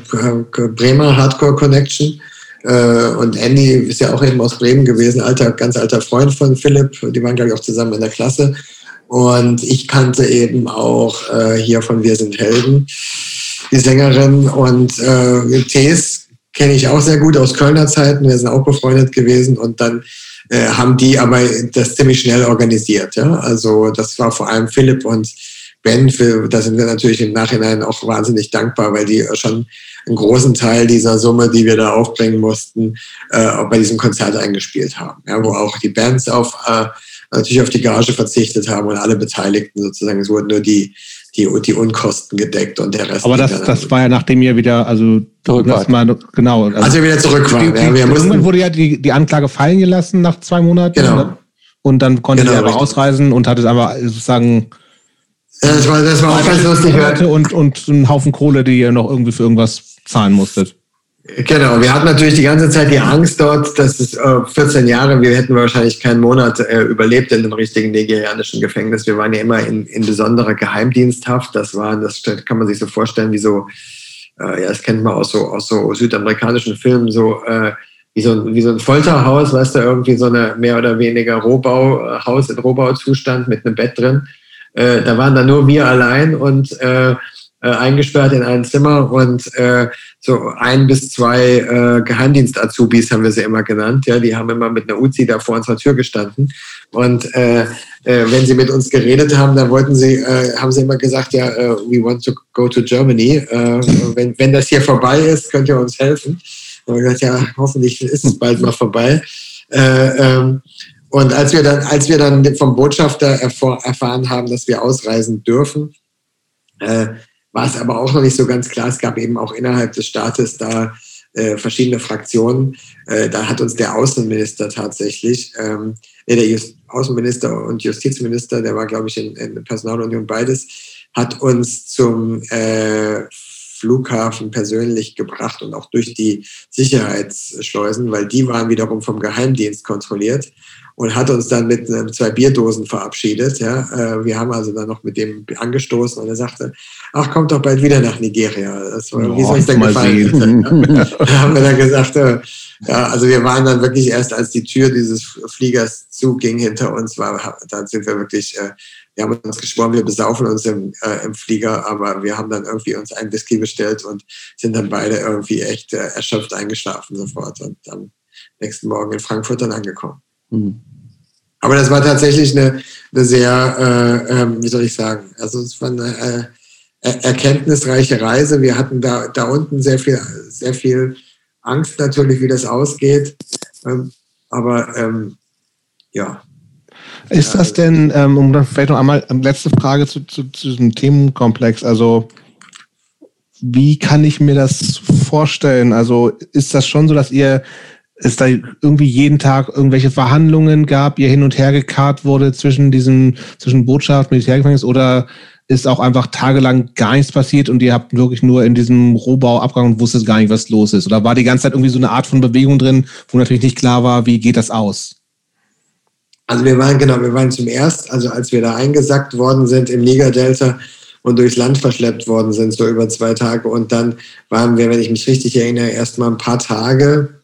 Bremer Hardcore Connection. Äh, und Andy ist ja auch eben aus Bremen gewesen, alter, ganz alter Freund von Philipp. Die waren, glaube ich, auch zusammen in der Klasse. Und ich kannte eben auch äh, hier von Wir sind Helden die Sängerin. Und äh, Tees kenne ich auch sehr gut aus Kölner Zeiten. Wir sind auch befreundet gewesen. Und dann äh, haben die aber das ziemlich schnell organisiert. Ja? Also das war vor allem Philipp und Ben, für, da sind wir natürlich im Nachhinein auch wahnsinnig dankbar, weil die schon einen großen Teil dieser Summe, die wir da aufbringen mussten, äh, bei diesem Konzert eingespielt haben. Ja, wo auch die Bands auf, äh, natürlich auf die Gage verzichtet haben und alle Beteiligten sozusagen. Es wurden nur die, die, die Unkosten gedeckt und der Rest. Aber das, das war ja nachdem ihr wieder, also zurück mal, genau. Also, als wir wieder zurück waren. Die, die, ja, wir mussten, wurde ja die, die Anklage fallen gelassen nach zwei Monaten. Genau. Ne? Und dann konnte genau, ihr aber ausreisen und hattet aber sozusagen das war, das war auch ganz lustig. Und, und einen Haufen Kohle, die ihr noch irgendwie für irgendwas zahlen musstet. Genau, wir hatten natürlich die ganze Zeit die Angst dort, dass es äh, 14 Jahre, wir hätten wahrscheinlich keinen Monat äh, überlebt in einem richtigen nigerianischen Gefängnis. Wir waren ja immer in, in besonderer Geheimdiensthaft. Das war, das kann man sich so vorstellen, wie so, äh, ja, das kennt man aus so, aus so südamerikanischen Filmen, so, äh, wie so, ein, wie so ein Folterhaus, weißt du, irgendwie so eine mehr oder weniger Rohbauhaus in Rohbauzustand mit einem Bett drin. Äh, da waren dann nur wir allein und äh, äh, eingesperrt in ein Zimmer und äh, so ein bis zwei äh, Geheimdienst-Azubis haben wir sie immer genannt. Ja, die haben immer mit einer Uzi da vor unserer Tür gestanden. Und äh, äh, wenn sie mit uns geredet haben, dann wollten sie, äh, haben sie immer gesagt, ja, uh, we want to go to Germany. Äh, wenn, wenn das hier vorbei ist, könnt ihr uns helfen. Und wir gesagt, ja, hoffentlich ist es bald mal vorbei. Äh, ähm, und als wir dann, als wir dann vom Botschafter erfahren haben, dass wir ausreisen dürfen, äh, war es aber auch noch nicht so ganz klar. Es gab eben auch innerhalb des Staates da äh, verschiedene Fraktionen. Äh, da hat uns der Außenminister tatsächlich, ähm, nee, der Just Außenminister und Justizminister, der war, glaube ich, in, in Personalunion beides, hat uns zum äh, Flughafen persönlich gebracht und auch durch die Sicherheitsschleusen, weil die waren wiederum vom Geheimdienst kontrolliert und hat uns dann mit äh, zwei Bierdosen verabschiedet. Ja. Äh, wir haben also dann noch mit dem angestoßen und er sagte, ach, kommt doch bald wieder nach Nigeria. Das war, oh, wie soll es denn gefallen? da haben wir dann gesagt, äh, ja, also wir waren dann wirklich erst, als die Tür dieses Fliegers zuging hinter uns, war, dann sind wir wirklich, äh, wir haben uns geschworen, wir besaufen uns im, äh, im Flieger, aber wir haben dann irgendwie uns ein Whisky bestellt und sind dann beide irgendwie echt äh, erschöpft eingeschlafen sofort und am nächsten Morgen in Frankfurt dann angekommen. Mhm. Aber das war tatsächlich eine, eine sehr, äh, äh, wie soll ich sagen, also es war eine äh, erkenntnisreiche Reise. Wir hatten da, da unten sehr viel, sehr viel Angst natürlich, wie das ausgeht. Ähm, aber ähm, ja. Ist das denn, ähm, um dann vielleicht noch einmal eine letzte Frage zu, zu, zu diesem Themenkomplex, also wie kann ich mir das vorstellen? Also ist das schon so, dass ihr es da irgendwie jeden Tag irgendwelche Verhandlungen gab, ihr hin und her gekarrt wurde zwischen diesem, zwischen Botschaft, Militärgefängnis oder ist auch einfach tagelang gar nichts passiert und ihr habt wirklich nur in diesem Rohbau abgegangen und wusstet gar nicht, was los ist? Oder war die ganze Zeit irgendwie so eine Art von Bewegung drin, wo natürlich nicht klar war, wie geht das aus? Also wir waren, genau, wir waren zum ersten, also als wir da eingesackt worden sind im Niger-Delta und durchs Land verschleppt worden sind, so über zwei Tage. Und dann waren wir, wenn ich mich richtig erinnere, erst mal ein paar Tage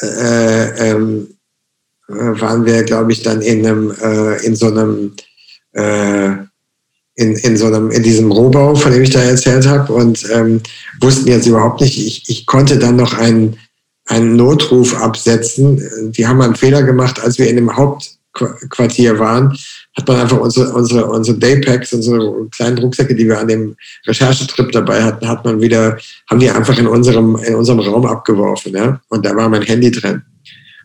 äh, ähm, äh, waren wir, glaube ich, dann in einem, äh, in so einem, äh, in, in so einem, in diesem Rohbau, von dem ich da erzählt habe, und ähm, wussten jetzt überhaupt nicht, ich, ich konnte dann noch einen, einen Notruf absetzen. Die haben einen Fehler gemacht, als wir in dem Hauptquartier waren, hat man einfach unsere, unsere, unsere Daypacks, unsere kleinen Rucksäcke, die wir an dem Recherchetrip dabei hatten, hat man wieder, haben die einfach in unserem, in unserem Raum abgeworfen. Ja? Und da war mein Handy drin.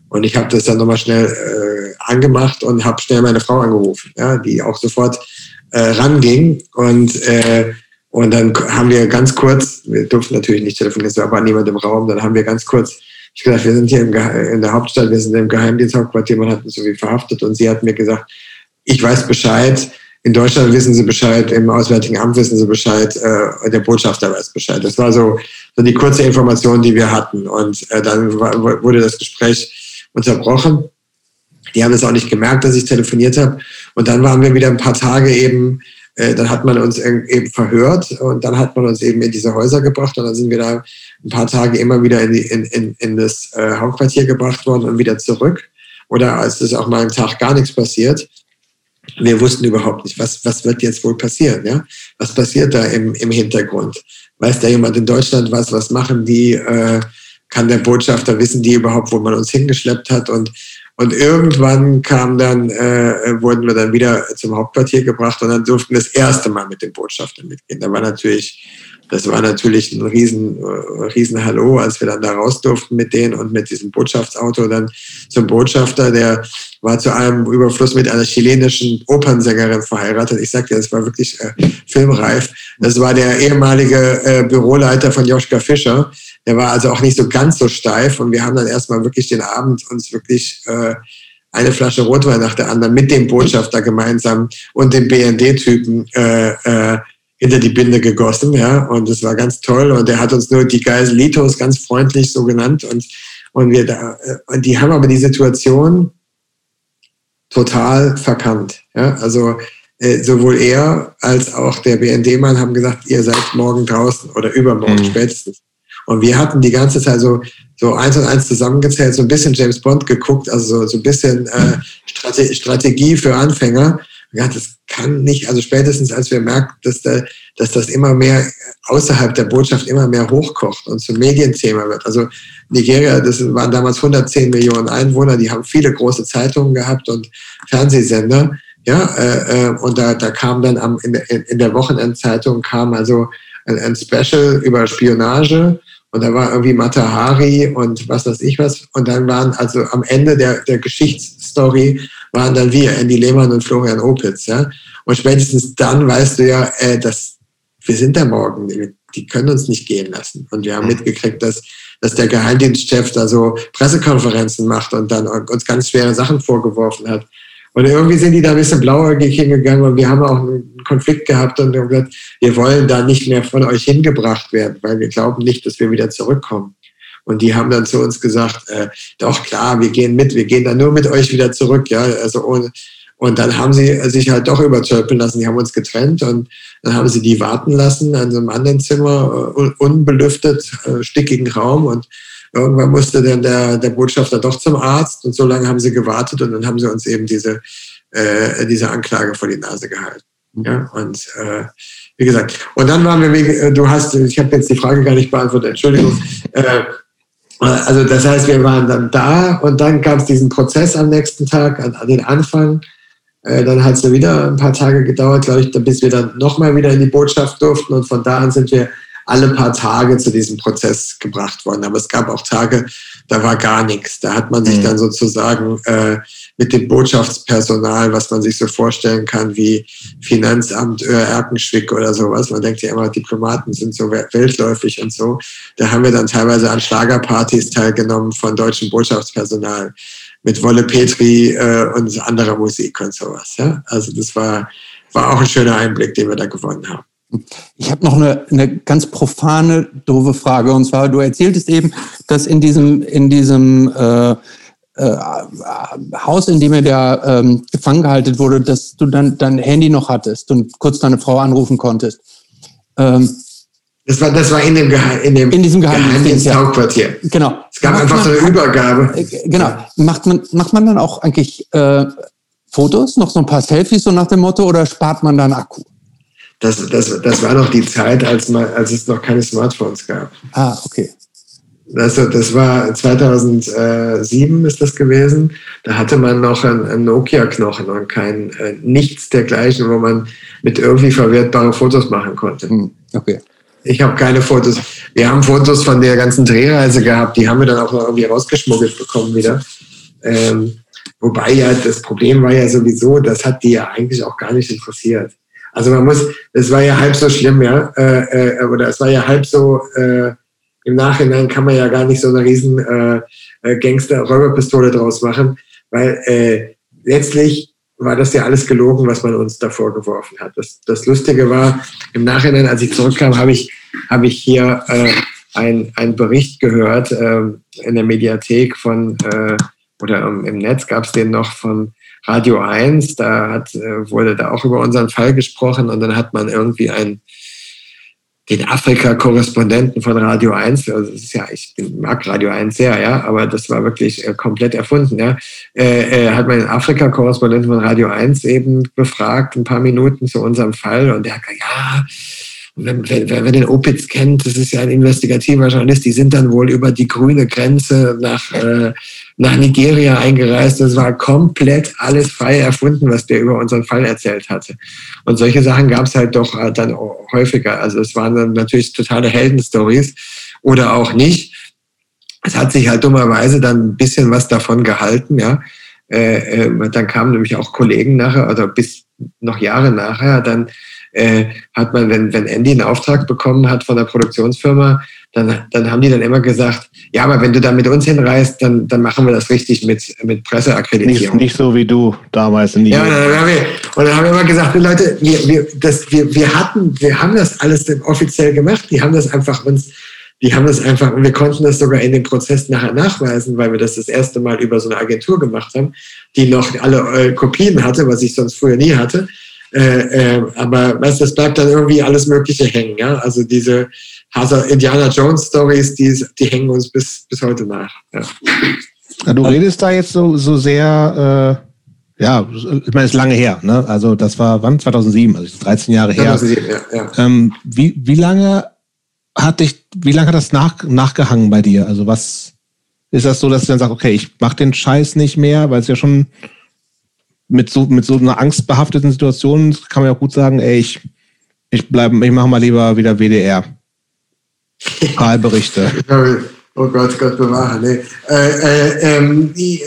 Und ich habe das dann nochmal schnell äh, angemacht und habe schnell meine Frau angerufen, ja, die auch sofort äh, ranging. Und, äh, und dann haben wir ganz kurz, wir durften natürlich nicht telefonieren, es war aber niemand im Raum, dann haben wir ganz kurz, ich gesagt, wir sind hier im, in der Hauptstadt, wir sind im Geheimdiensthauptquartier, man hat uns so wie verhaftet und sie hat mir gesagt, ich weiß Bescheid, in Deutschland wissen sie Bescheid, im Auswärtigen Amt wissen sie Bescheid, äh, der Botschafter weiß Bescheid. Das war so, so die kurze Information, die wir hatten. Und äh, dann wurde das Gespräch unterbrochen. Die haben es auch nicht gemerkt, dass ich telefoniert habe. Und dann waren wir wieder ein paar Tage eben, äh, dann hat man uns eben verhört und dann hat man uns eben in diese Häuser gebracht und dann sind wir da ein paar Tage immer wieder in, die, in, in, in das äh, Hauptquartier gebracht worden und wieder zurück. Oder es auch mal einen Tag gar nichts passiert wir wussten überhaupt nicht, was, was wird jetzt wohl passieren, ja? Was passiert da im, im Hintergrund? Weiß da jemand in Deutschland was? Was machen die? Äh, kann der Botschafter wissen, die überhaupt, wo man uns hingeschleppt hat? Und, und irgendwann kam dann, äh, wurden wir dann wieder zum Hauptquartier gebracht und dann durften wir das erste Mal mit dem Botschafter mitgehen. Da war natürlich, das war natürlich ein riesen, äh, riesen Hallo, als wir dann da raus durften mit denen und mit diesem Botschaftsauto dann zum Botschafter, der war zu einem Überfluss mit einer chilenischen Opernsängerin verheiratet. Ich sagte, das war wirklich äh, filmreif. Das war der ehemalige äh, Büroleiter von Joschka Fischer. Der war also auch nicht so ganz so steif und wir haben dann erstmal wirklich den Abend uns wirklich äh, eine Flasche Rotwein nach der anderen mit dem Botschafter gemeinsam und dem BND-Typen äh, äh, hinter die Binde gegossen, ja, und das war ganz toll und er hat uns nur die Geiselitos ganz freundlich so genannt und und wir da, äh, und die haben aber die Situation total verkannt. Ja? Also äh, sowohl er als auch der BND-Mann haben gesagt, ihr seid morgen draußen oder übermorgen mhm. spätestens. Und wir hatten die ganze Zeit so, so eins und eins zusammengezählt, so ein bisschen James Bond geguckt, also so, so ein bisschen äh, Strate Strategie für Anfänger. Ja, das kann nicht, also spätestens als wir merken, dass, da, dass das immer mehr außerhalb der Botschaft immer mehr hochkocht und zum Medienthema wird. Also Nigeria, das waren damals 110 Millionen Einwohner, die haben viele große Zeitungen gehabt und Fernsehsender. Ja, äh, äh, und da, da kam dann am, in, in der Wochenendzeitung kam also ein, ein Special über Spionage und da war irgendwie Matahari und was weiß ich was. Und dann waren also am Ende der, der Geschichtsstory waren dann wir, Andy Lehmann und Florian Opitz. Ja? Und spätestens dann weißt du ja, äh, dass wir sind da morgen, die, können uns nicht gehen lassen. Und wir haben mhm. mitgekriegt, dass dass der Geheimdienstchef da so Pressekonferenzen macht und dann uns ganz schwere Sachen vorgeworfen hat. Und irgendwie sind die da ein bisschen blauäugig hingegangen und wir haben auch einen Konflikt gehabt und haben gesagt, wir wollen da nicht mehr von euch hingebracht werden, weil wir glauben nicht, dass wir wieder zurückkommen. Und die haben dann zu uns gesagt, äh, doch klar, wir gehen mit, wir gehen dann nur mit euch wieder zurück, ja, also ohne, und dann haben sie sich halt doch übertölpeln lassen. Die haben uns getrennt und dann haben sie die warten lassen an so einem anderen Zimmer, äh, unbelüftet, äh, stickigen Raum. Und irgendwann musste dann der, der Botschafter doch zum Arzt. Und so lange haben sie gewartet und dann haben sie uns eben diese, äh, diese Anklage vor die Nase gehalten. Mhm. Ja, und äh, wie gesagt, und dann waren wir, äh, du hast, ich habe jetzt die Frage gar nicht beantwortet, Entschuldigung. Äh, also das heißt, wir waren dann da und dann gab es diesen Prozess am nächsten Tag, an, an den Anfang. Äh, dann hat es wieder ein paar Tage gedauert, glaube ich, bis wir dann nochmal wieder in die Botschaft durften. Und von da an sind wir alle paar Tage zu diesem Prozess gebracht worden. Aber es gab auch Tage, da war gar nichts. Da hat man sich mhm. dann sozusagen äh, mit dem Botschaftspersonal, was man sich so vorstellen kann, wie Finanzamt äh, Erkenschwick oder sowas. Man denkt ja immer, Diplomaten sind so weltläufig und so. Da haben wir dann teilweise an Schlagerpartys teilgenommen von deutschem Botschaftspersonal mit Wolle Petri äh, und anderer Musik und sowas. Ja? Also das war, war auch ein schöner Einblick, den wir da gewonnen haben. Ich habe noch eine, eine ganz profane, doofe Frage. Und zwar, du erzähltest eben, dass in diesem, in diesem äh, äh, Haus, in dem er da ähm, gefangen gehalten wurde, dass du dann dein Handy noch hattest und kurz deine Frau anrufen konntest. Ähm, das war, das war in dem, Geheim, in dem in diesem Geheimdienst, ja. Hauptquartier. Genau. Es gab macht einfach man, so eine Übergabe. Äh, genau. Macht man, macht man dann auch eigentlich äh, Fotos, noch so ein paar Selfies so nach dem Motto oder spart man dann Akku? Das, das, das war noch die Zeit, als, man, als es noch keine Smartphones gab. Ah, okay. Das, das war 2007 ist das gewesen. Da hatte man noch einen, Nokia-Knochen und kein äh, nichts dergleichen, wo man mit irgendwie verwertbare Fotos machen konnte. Hm, okay. Ich habe keine Fotos. Wir haben Fotos von der ganzen Drehreise gehabt, die haben wir dann auch noch irgendwie rausgeschmuggelt bekommen wieder. Ähm, wobei ja das Problem war ja sowieso, das hat die ja eigentlich auch gar nicht interessiert. Also man muss, es war ja halb so schlimm, ja, äh, äh, oder es war ja halb so, äh, im Nachhinein kann man ja gar nicht so eine riesen äh, äh Gangster-Räuberpistole draus machen, weil äh, letztlich war das ja alles gelogen, was man uns davor geworfen hat. Das, das Lustige war, im Nachhinein, als ich zurückkam, habe ich, habe ich hier äh, einen Bericht gehört äh, in der Mediathek von, äh, oder um, im Netz gab es den noch von Radio 1, da hat, äh, wurde da auch über unseren Fall gesprochen und dann hat man irgendwie ein den Afrika-Korrespondenten von Radio 1, also das ist ja, ich mag Radio 1 sehr, ja, aber das war wirklich äh, komplett erfunden, ja, äh, äh, hat man den Afrika-Korrespondenten von Radio 1 eben befragt, ein paar Minuten zu unserem Fall und der hat gesagt, ja, wenn, wenn, wer den Opitz kennt, das ist ja ein investigativer Journalist, die sind dann wohl über die grüne Grenze nach, äh, nach Nigeria eingereist. Das war komplett alles frei erfunden, was der über unseren Fall erzählt hatte. Und solche Sachen gab es halt doch äh, dann häufiger. Also es waren dann natürlich totale Heldenstories oder auch nicht. Es hat sich halt dummerweise dann ein bisschen was davon gehalten, ja. Äh, äh, dann kamen nämlich auch Kollegen nachher, oder bis noch Jahre nachher, dann äh, hat man, wenn, wenn Andy einen Auftrag bekommen hat von der Produktionsfirma, dann, dann haben die dann immer gesagt, ja, aber wenn du da mit uns hinreist, dann, dann machen wir das richtig mit, mit Presseakkreditierung. Nicht, nicht so wie du damals in die. Ja, dann haben wir, und dann haben wir immer gesagt, Leute, wir, wir, das, wir, wir hatten, wir haben das alles offiziell gemacht, die haben das einfach uns, die haben das einfach, und wir konnten das sogar in dem Prozess nachher nachweisen, weil wir das das erste Mal über so eine Agentur gemacht haben, die noch alle äh, Kopien hatte, was ich sonst früher nie hatte. Äh, äh, aber weißt, das bleibt dann irgendwie alles Mögliche hängen. Ja? Also diese Hazard Indiana Jones Stories, die, die hängen uns bis, bis heute nach. Ja. Du redest da jetzt so, so sehr, äh, ja, ich meine, es ist lange her, ne? Also das war wann? 2007, also 13 Jahre her. 2007, ja, ja. Ähm, wie, wie lange hat dich, wie lange hat das nach, nachgehangen bei dir? Also was ist das so, dass du dann sagst, okay, ich mach den Scheiß nicht mehr, weil es ja schon mit so, mit so einer angstbehafteten Situation kann man ja auch gut sagen, ey, ich, ich bleib, ich mache mal lieber wieder WDR. Wahlberichte. oh Gott, Gott bewahre. Nee. Äh, äh, ähm, äh,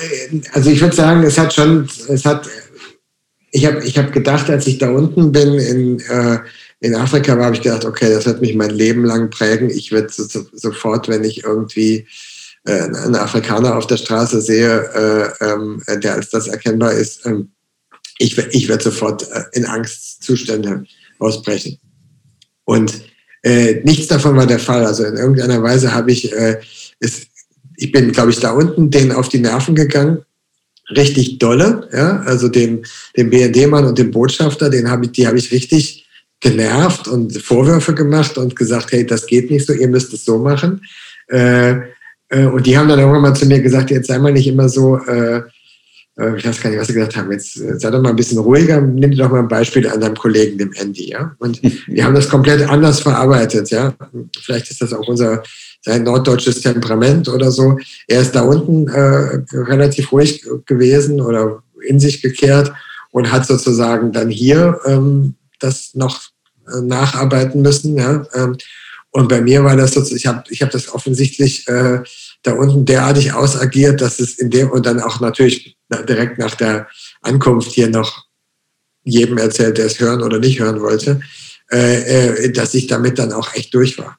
also ich würde sagen, es hat schon, es hat, ich habe ich hab gedacht, als ich da unten bin in, äh, in Afrika, habe ich gedacht, okay, das wird mich mein Leben lang prägen. Ich werde so, so, sofort, wenn ich irgendwie äh, einen Afrikaner auf der Straße sehe, äh, ähm, der als das erkennbar ist, ähm, ich, ich werde sofort äh, in Angstzustände ausbrechen. Und äh, nichts davon war der Fall. Also in irgendeiner Weise habe ich, äh, ist, ich bin, glaube ich, da unten denen auf die Nerven gegangen. Richtig dolle, ja, also dem, dem BND-Mann und dem Botschafter, den habe ich, die habe ich richtig genervt und Vorwürfe gemacht und gesagt, hey, das geht nicht so, ihr müsst es so machen. Äh, äh, und die haben dann irgendwann mal zu mir gesagt, jetzt sei mal nicht immer so, äh, äh, ich weiß gar nicht, was sie gesagt haben, jetzt äh, sei doch mal ein bisschen ruhiger, nimm dir doch mal ein Beispiel an deinem Kollegen, dem Andy, ja. Und wir haben das komplett anders verarbeitet, ja. Vielleicht ist das auch unser sein norddeutsches Temperament oder so. Er ist da unten äh, relativ ruhig gewesen oder in sich gekehrt und hat sozusagen dann hier ähm, das noch äh, nacharbeiten müssen, ja. Ähm, und bei mir war das sozusagen, ich habe ich hab das offensichtlich äh, da unten derartig ausagiert, dass es in dem und dann auch natürlich direkt nach der Ankunft hier noch jedem erzählt, der es hören oder nicht hören wollte, äh, äh, dass ich damit dann auch echt durch war.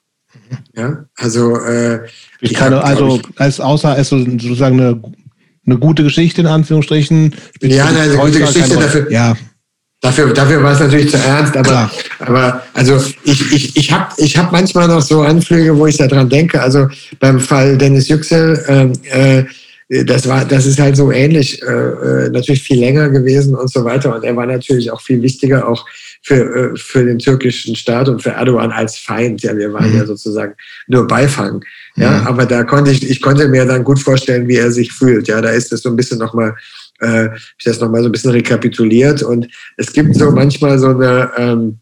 Ja, also äh, ich keine, hab, also ich, als außer als sozusagen eine, eine gute Geschichte in Anführungsstrichen. Ja, eine gute Geschichte dafür. Ja. Dafür, dafür war es natürlich zu ernst, aber, aber also ich, ich, ich habe ich hab manchmal noch so Anflüge, wo ich daran denke. Also beim Fall Dennis Yüksel, ähm, äh, das war, das ist halt so ähnlich, äh, äh, natürlich viel länger gewesen und so weiter. Und er war natürlich auch viel wichtiger auch für, äh, für den türkischen Staat und für Erdogan als Feind. Ja, wir waren mhm. ja sozusagen nur Beifang. Ja, mhm. aber da konnte ich, ich konnte mir dann gut vorstellen, wie er sich fühlt. Ja, da ist es so ein bisschen nochmal äh, ich das nochmal so ein bisschen rekapituliert. Und es gibt so manchmal so eine, ähm,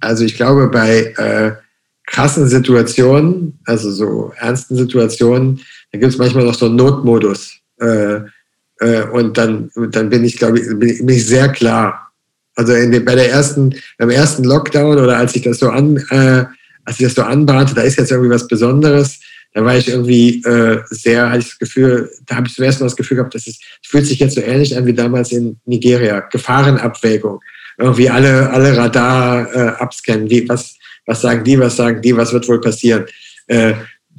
also ich glaube, bei äh, krassen Situationen, also so ernsten Situationen, da gibt es manchmal noch so einen Notmodus. Äh, äh, und dann, dann bin ich, glaube ich, bin ich sehr klar. Also den, bei der ersten, beim ersten Lockdown oder als ich das so an, äh, als ich das so anbahnte, da ist jetzt irgendwie was Besonderes, da war ich irgendwie äh, sehr, hatte ich das Gefühl, da habe ich zum ersten Mal das Gefühl gehabt, es fühlt sich jetzt so ähnlich an wie damals in Nigeria. Gefahrenabwägung. Irgendwie alle, alle Radar äh, abscannen. Wie, was, was sagen die, was sagen die, was wird wohl passieren? Äh,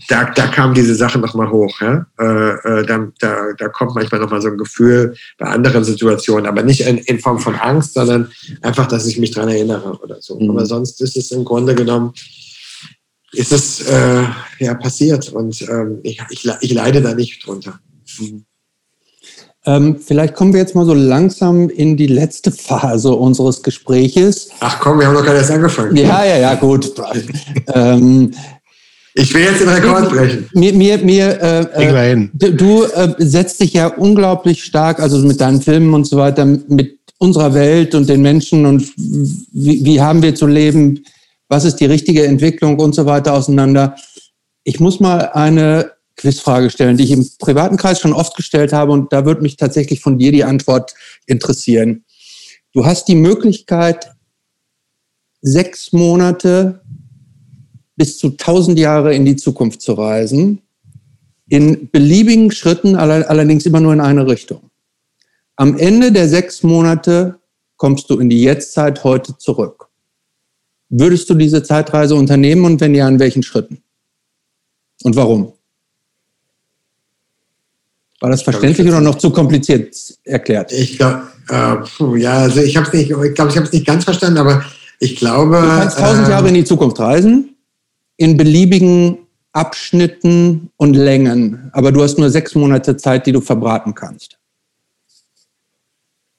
da, da kamen diese Sachen nochmal hoch. Ja? Äh, äh, da, da, da kommt manchmal nochmal so ein Gefühl bei anderen Situationen, aber nicht in, in Form von Angst, sondern einfach, dass ich mich dran erinnere oder so. Mhm. Aber sonst ist es im Grunde genommen, ist es äh, ja passiert und ähm, ich, ich, ich, leide da nicht drunter. Mhm. Ähm, vielleicht kommen wir jetzt mal so langsam in die letzte Phase unseres Gespräches. Ach komm, wir haben noch gar nicht erst angefangen. Ja, ja, ja, gut. ähm, ich will jetzt den Rekord brechen. Mir, mir, mir äh, äh, du äh, setzt dich ja unglaublich stark, also mit deinen Filmen und so weiter, mit unserer Welt und den Menschen und wie, wie haben wir zu leben, was ist die richtige Entwicklung und so weiter auseinander. Ich muss mal eine Quizfrage stellen, die ich im privaten Kreis schon oft gestellt habe und da würde mich tatsächlich von dir die Antwort interessieren. Du hast die Möglichkeit, sechs Monate bis zu tausend Jahre in die Zukunft zu reisen, in beliebigen Schritten, allerdings immer nur in eine Richtung. Am Ende der sechs Monate kommst du in die Jetztzeit heute zurück. Würdest du diese Zeitreise unternehmen und wenn ja, in welchen Schritten? Und warum? War das verständlich oder noch zu kompliziert erklärt? Ich glaube, äh, ja, also ich habe es nicht, ich glaube, ich habe es nicht ganz verstanden, aber ich glaube. Du kannst tausend äh, Jahre in die Zukunft reisen, in beliebigen Abschnitten und Längen, aber du hast nur sechs Monate Zeit, die du verbraten kannst.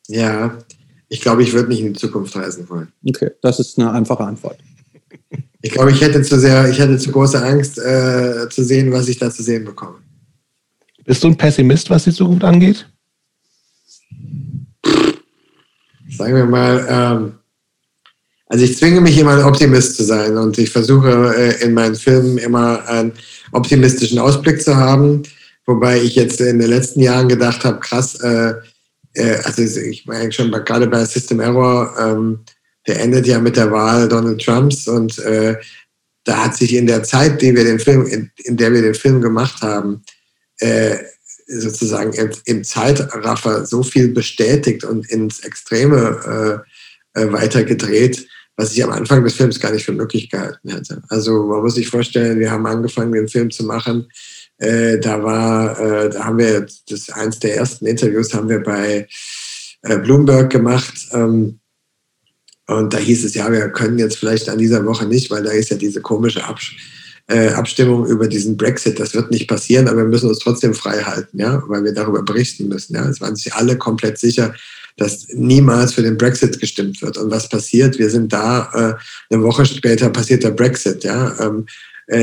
Ja, ich glaube, ich würde nicht in die Zukunft reisen wollen. Okay, das ist eine einfache Antwort. Ich glaube, ich hätte zu sehr, ich hätte zu große Angst äh, zu sehen, was ich da zu sehen bekomme. Bist du ein Pessimist, was die Zukunft angeht? Sagen wir mal, ähm, also ich zwinge mich immer ein Optimist zu sein und ich versuche äh, in meinen Filmen immer einen optimistischen Ausblick zu haben, wobei ich jetzt in den letzten Jahren gedacht habe, krass, äh, äh, also ich meine schon gerade bei System Error, ähm, der endet ja mit der Wahl Donald Trumps und äh, da hat sich in der Zeit, die wir den Film, in, in der wir den Film gemacht haben, äh, sozusagen im, im, Zeitraffer so viel bestätigt und ins Extreme äh, äh, weitergedreht, was ich am Anfang des Films gar nicht für möglich gehalten hätte. Also man muss sich vorstellen, wir haben angefangen, den Film zu machen äh, da war, äh, da haben wir das eins der ersten Interviews haben wir bei äh, Bloomberg gemacht. Ähm, und da hieß es, ja, wir können jetzt vielleicht an dieser Woche nicht, weil da ist ja diese komische Absch äh, Abstimmung über diesen Brexit. Das wird nicht passieren, aber wir müssen uns trotzdem frei halten, ja, weil wir darüber berichten müssen. Ja. Es waren sich alle komplett sicher, dass niemals für den Brexit gestimmt wird. Und was passiert? Wir sind da, äh, eine Woche später passiert der Brexit, ja. Ähm, äh,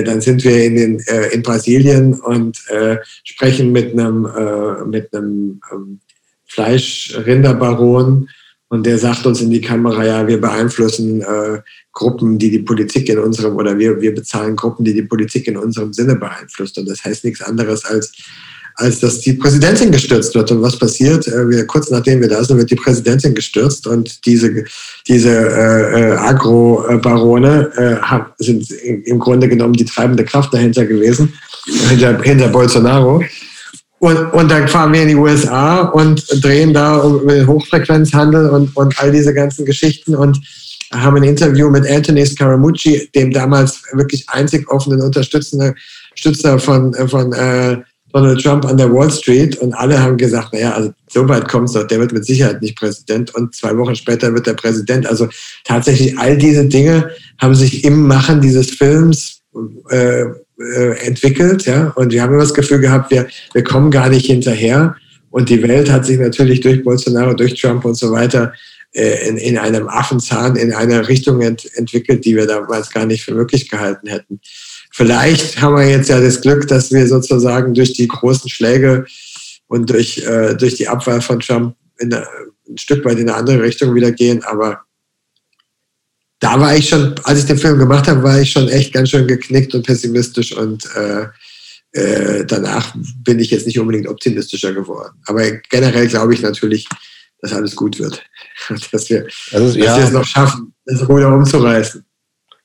dann sind wir in, den, äh, in Brasilien und äh, sprechen mit einem, äh, mit einem ähm, Fleischrinderbaron und der sagt uns in die Kamera, ja, wir beeinflussen äh, Gruppen, die die Politik in unserem, oder wir, wir bezahlen Gruppen, die die Politik in unserem Sinne beeinflusst. Und das heißt nichts anderes als, als dass die Präsidentin gestürzt wird. Und was passiert? Äh, wir, kurz nachdem wir da sind, wird die Präsidentin gestürzt und diese, diese äh, äh Agro-Barone äh, sind im Grunde genommen die treibende Kraft dahinter gewesen, hinter, hinter Bolsonaro. Und, und dann fahren wir in die USA und drehen da über den Hochfrequenzhandel und, und all diese ganzen Geschichten und haben ein Interview mit Anthony Scaramucci, dem damals wirklich einzig offenen Unterstützer von, von äh, Donald Trump an der Wall Street und alle haben gesagt, naja, also so weit kommt es doch, der wird mit Sicherheit nicht Präsident und zwei Wochen später wird er Präsident. Also tatsächlich all diese Dinge haben sich im Machen dieses Films äh, äh, entwickelt, ja, und wir haben immer das Gefühl gehabt, wir, wir kommen gar nicht hinterher. Und die Welt hat sich natürlich durch Bolsonaro, durch Trump und so weiter äh, in, in einem Affenzahn in eine Richtung ent, entwickelt, die wir damals gar nicht für möglich gehalten hätten. Vielleicht haben wir jetzt ja das Glück, dass wir sozusagen durch die großen Schläge und durch, äh, durch die Abwahl von Trump in eine, ein Stück weit in eine andere Richtung wieder gehen, aber da war ich schon, als ich den Film gemacht habe, war ich schon echt ganz schön geknickt und pessimistisch und äh, äh, danach bin ich jetzt nicht unbedingt optimistischer geworden. Aber generell glaube ich natürlich, dass alles gut wird. dass wir, also, dass ja. wir es noch schaffen, das Ruder umzureißen.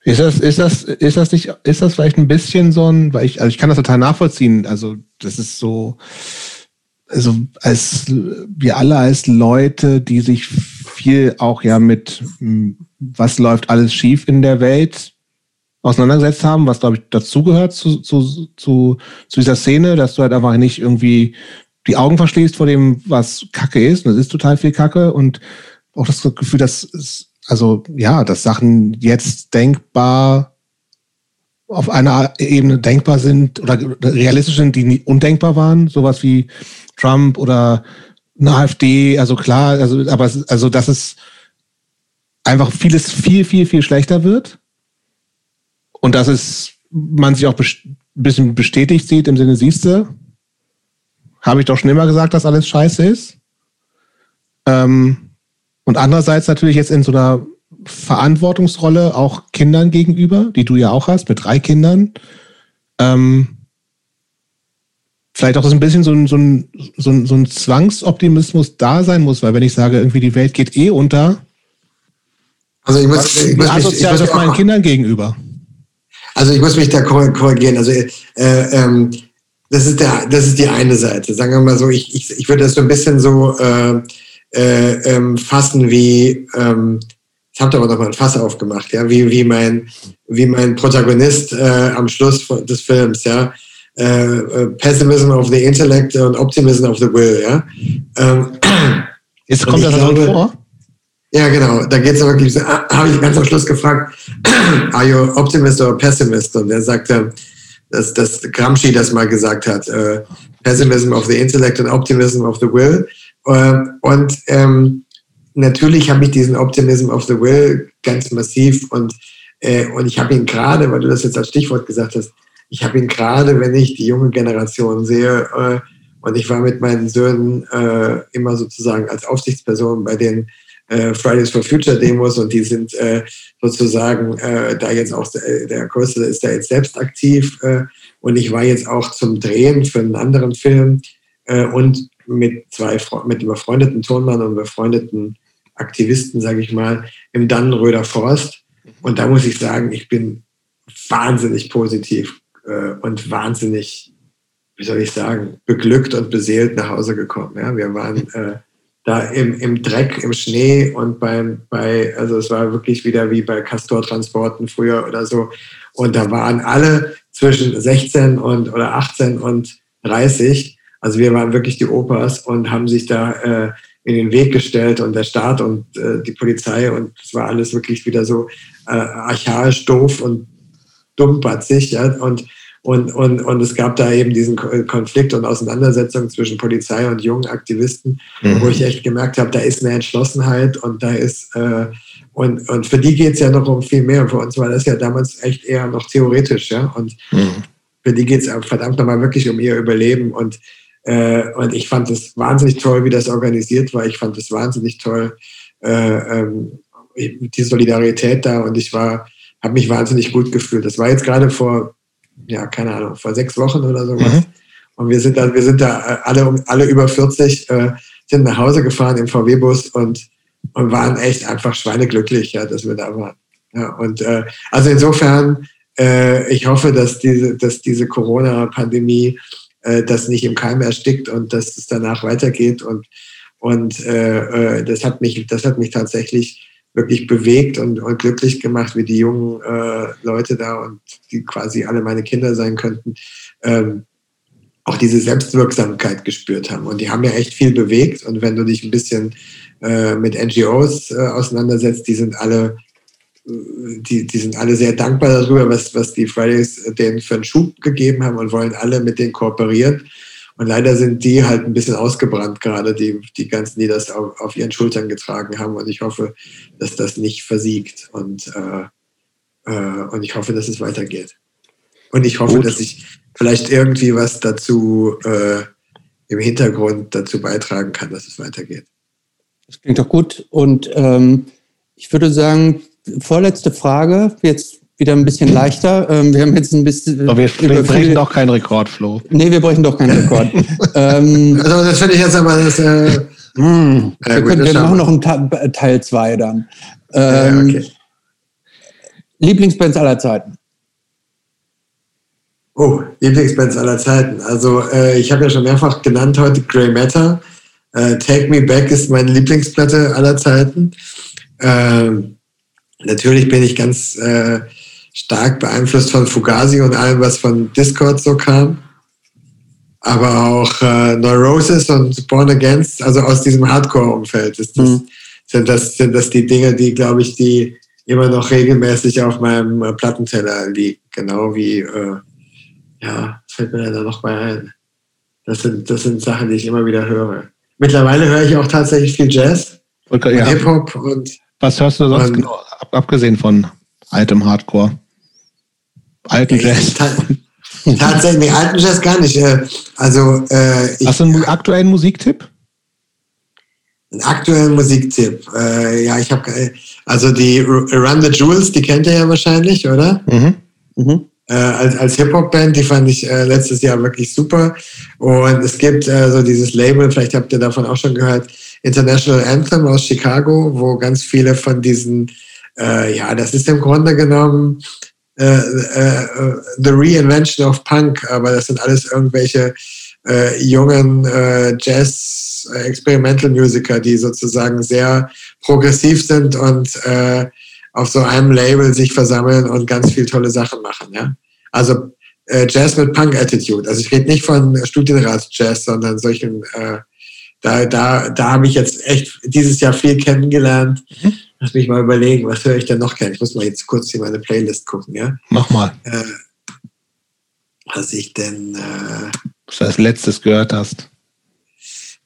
Ist das, ist das, ist das nicht, ist das vielleicht ein bisschen so ein, weil ich, also ich kann das total nachvollziehen. Also, das ist so, also als wir alle als Leute, die sich viel auch ja mit was läuft alles schief in der Welt auseinandergesetzt haben, was glaube ich dazugehört zu, zu, zu, zu dieser Szene, dass du halt einfach nicht irgendwie die Augen verschließt vor dem, was Kacke ist. Und es ist total viel Kacke und auch das Gefühl, dass es, also ja, dass Sachen jetzt denkbar auf einer Ebene denkbar sind oder realistisch sind, die nie undenkbar waren, sowas wie Trump oder eine AfD, also klar, also, aber also dass es einfach vieles viel, viel, viel schlechter wird. Und dass es man sich auch ein bisschen bestätigt sieht im Sinne, siehste, habe ich doch schon immer gesagt, dass alles scheiße ist. Ähm, und andererseits natürlich jetzt in so einer Verantwortungsrolle auch Kindern gegenüber, die du ja auch hast, mit drei Kindern. Ähm, vielleicht auch das ein bisschen so ein, so, ein, so, ein, so ein Zwangsoptimismus da sein muss, weil wenn ich sage, irgendwie die Welt geht eh unter, also ich muss, ich muss mich, ich muss meinen Kindern gegenüber. Also ich muss mich da korrigieren. Also äh, ähm, das ist der, das ist die eine Seite. Sagen wir mal so, ich, ich, ich würde das so ein bisschen so äh, äh, ähm, fassen wie, ähm, ich habe da aber noch mal ein Fass aufgemacht, ja, wie, wie mein, wie mein Protagonist äh, am Schluss des Films, ja. Äh, äh, Pessimism of the Intellect und Optimism of the Will, ja. Ähm, Jetzt kommt das glaube, vor? Ja, genau. Da geht es wirklich, ah, habe ich ganz am Schluss gefragt, are you optimist or pessimist? Und er sagte, dass, dass Gramsci das mal gesagt hat, äh, Pessimism of the Intellect and Optimism of the Will. Äh, und ähm, natürlich habe ich diesen Optimism of the Will ganz massiv und, äh, und ich habe ihn gerade, weil du das jetzt als Stichwort gesagt hast, ich habe ihn gerade, wenn ich die junge Generation sehe, äh, und ich war mit meinen Söhnen äh, immer sozusagen als Aufsichtsperson bei den äh, Fridays for Future Demos und die sind äh, sozusagen äh, da jetzt auch, äh, der Größte ist da jetzt selbst aktiv äh, und ich war jetzt auch zum Drehen für einen anderen Film äh, und mit zwei, mit einem befreundeten Tonmann und befreundeten Aktivisten, sage ich mal, im Dannenröder Forst. Und da muss ich sagen, ich bin wahnsinnig positiv äh, und wahnsinnig, wie soll ich sagen, beglückt und beseelt nach Hause gekommen. Ja, wir waren äh, da im, im Dreck, im Schnee und beim, bei, also es war wirklich wieder wie bei Castortransporten früher oder so. Und da waren alle zwischen 16 und oder 18 und 30. Also wir waren wirklich die Opas und haben sich da äh, in den Weg gestellt und der Staat und äh, die Polizei und es war alles wirklich wieder so äh, archaisch, doof und dummbatzig. Ja? Und, und, und, und es gab da eben diesen Konflikt und Auseinandersetzung zwischen Polizei und jungen Aktivisten, mhm. wo ich echt gemerkt habe, da ist eine Entschlossenheit und da ist, äh, und, und für die geht es ja noch um viel mehr. Für uns war das ja damals echt eher noch theoretisch, ja. Und mhm. für die geht es verdammt nochmal wirklich um ihr Überleben. Und äh, und ich fand es wahnsinnig toll, wie das organisiert war. Ich fand es wahnsinnig toll, äh, ähm, die Solidarität da. Und ich war, habe mich wahnsinnig gut gefühlt. Das war jetzt gerade vor, ja, keine Ahnung, vor sechs Wochen oder sowas. Mhm. Und wir sind da, wir sind da äh, alle, alle über 40, äh, sind nach Hause gefahren im VW-Bus und, und waren echt einfach schweineglücklich, ja, dass wir da waren. Ja, und äh, also insofern, äh, ich hoffe, dass diese, dass diese Corona-Pandemie äh, das nicht im Keim erstickt und dass es danach weitergeht. Und, und äh, äh, das, hat mich, das hat mich tatsächlich wirklich bewegt und, und glücklich gemacht, wie die jungen äh, Leute da und die quasi alle meine Kinder sein könnten, ähm, auch diese Selbstwirksamkeit gespürt haben. Und die haben ja echt viel bewegt. Und wenn du dich ein bisschen äh, mit NGOs äh, auseinandersetzt, die sind alle die, die sind alle sehr dankbar darüber, was, was die Fridays denen für einen Schub gegeben haben und wollen alle mit denen kooperieren. Und leider sind die halt ein bisschen ausgebrannt gerade, die, die ganzen, die das auf, auf ihren Schultern getragen haben. Und ich hoffe, dass das nicht versiegt. Und, äh, äh, und ich hoffe, dass es weitergeht. Und ich hoffe, Gut. dass ich vielleicht irgendwie was dazu äh, im Hintergrund dazu beitragen kann, dass es weitergeht. Das klingt doch gut. Und ähm, ich würde sagen, vorletzte Frage, jetzt wieder ein bisschen leichter. Ähm, wir haben jetzt ein bisschen. Aber wir, wir brechen doch keinen Rekord, Flo. Nee, wir brechen doch keinen Rekord. ähm, also, das finde ich jetzt aber. Das, äh, mh, hm, ja, wir, gut, können, wir machen noch einen Teil 2 dann. Ähm, ja, okay. Lieblingsbands aller Zeiten. Oh, Lieblingsbands aller Zeiten. Also, äh, ich habe ja schon mehrfach genannt heute Grey Matter. Äh, Take Me Back ist meine Lieblingsplatte aller Zeiten. Ähm, Natürlich bin ich ganz äh, stark beeinflusst von Fugazi und allem, was von Discord so kam. Aber auch äh, Neurosis und Born Against, also aus diesem Hardcore-Umfeld, mhm. sind, das, sind das die Dinge, die, glaube ich, die immer noch regelmäßig auf meinem äh, Plattenteller liegen. Genau wie, äh, ja, fällt mir da noch mal ein. Das sind, das sind Sachen, die ich immer wieder höre. Mittlerweile höre ich auch tatsächlich viel Jazz und, ja. Hip-Hop und. Was hörst du sonst genau? Abgesehen von altem Hardcore. Alten Jazz. Tatsächlich, alten Jazz gar nicht. Äh, also, äh, ich, Hast du einen aktuellen Musiktipp? Einen aktuellen Musiktipp. Äh, ja, ich habe also die Run the Jewels, die kennt ihr ja wahrscheinlich, oder? Mhm. Mhm. Äh, als als Hip-Hop-Band, die fand ich äh, letztes Jahr wirklich super. Und es gibt äh, so dieses Label, vielleicht habt ihr davon auch schon gehört, International Anthem aus Chicago, wo ganz viele von diesen äh, ja, das ist im Grunde genommen äh, äh, The Reinvention of Punk, aber das sind alles irgendwelche äh, jungen äh, Jazz-Experimental-Musiker, die sozusagen sehr progressiv sind und äh, auf so einem Label sich versammeln und ganz viel tolle Sachen machen. Ja? Also äh, Jazz mit Punk-Attitude. Also ich rede nicht von Studienrats-Jazz, sondern solchen, äh, da, da, da habe ich jetzt echt dieses Jahr viel kennengelernt. Mhm. Lass mich mal überlegen, was höre ich denn noch gerne? Ich muss mal jetzt kurz hier meine Playlist gucken, ja? Mach mal. Äh, was ich denn. Äh, was du als letztes gehört hast.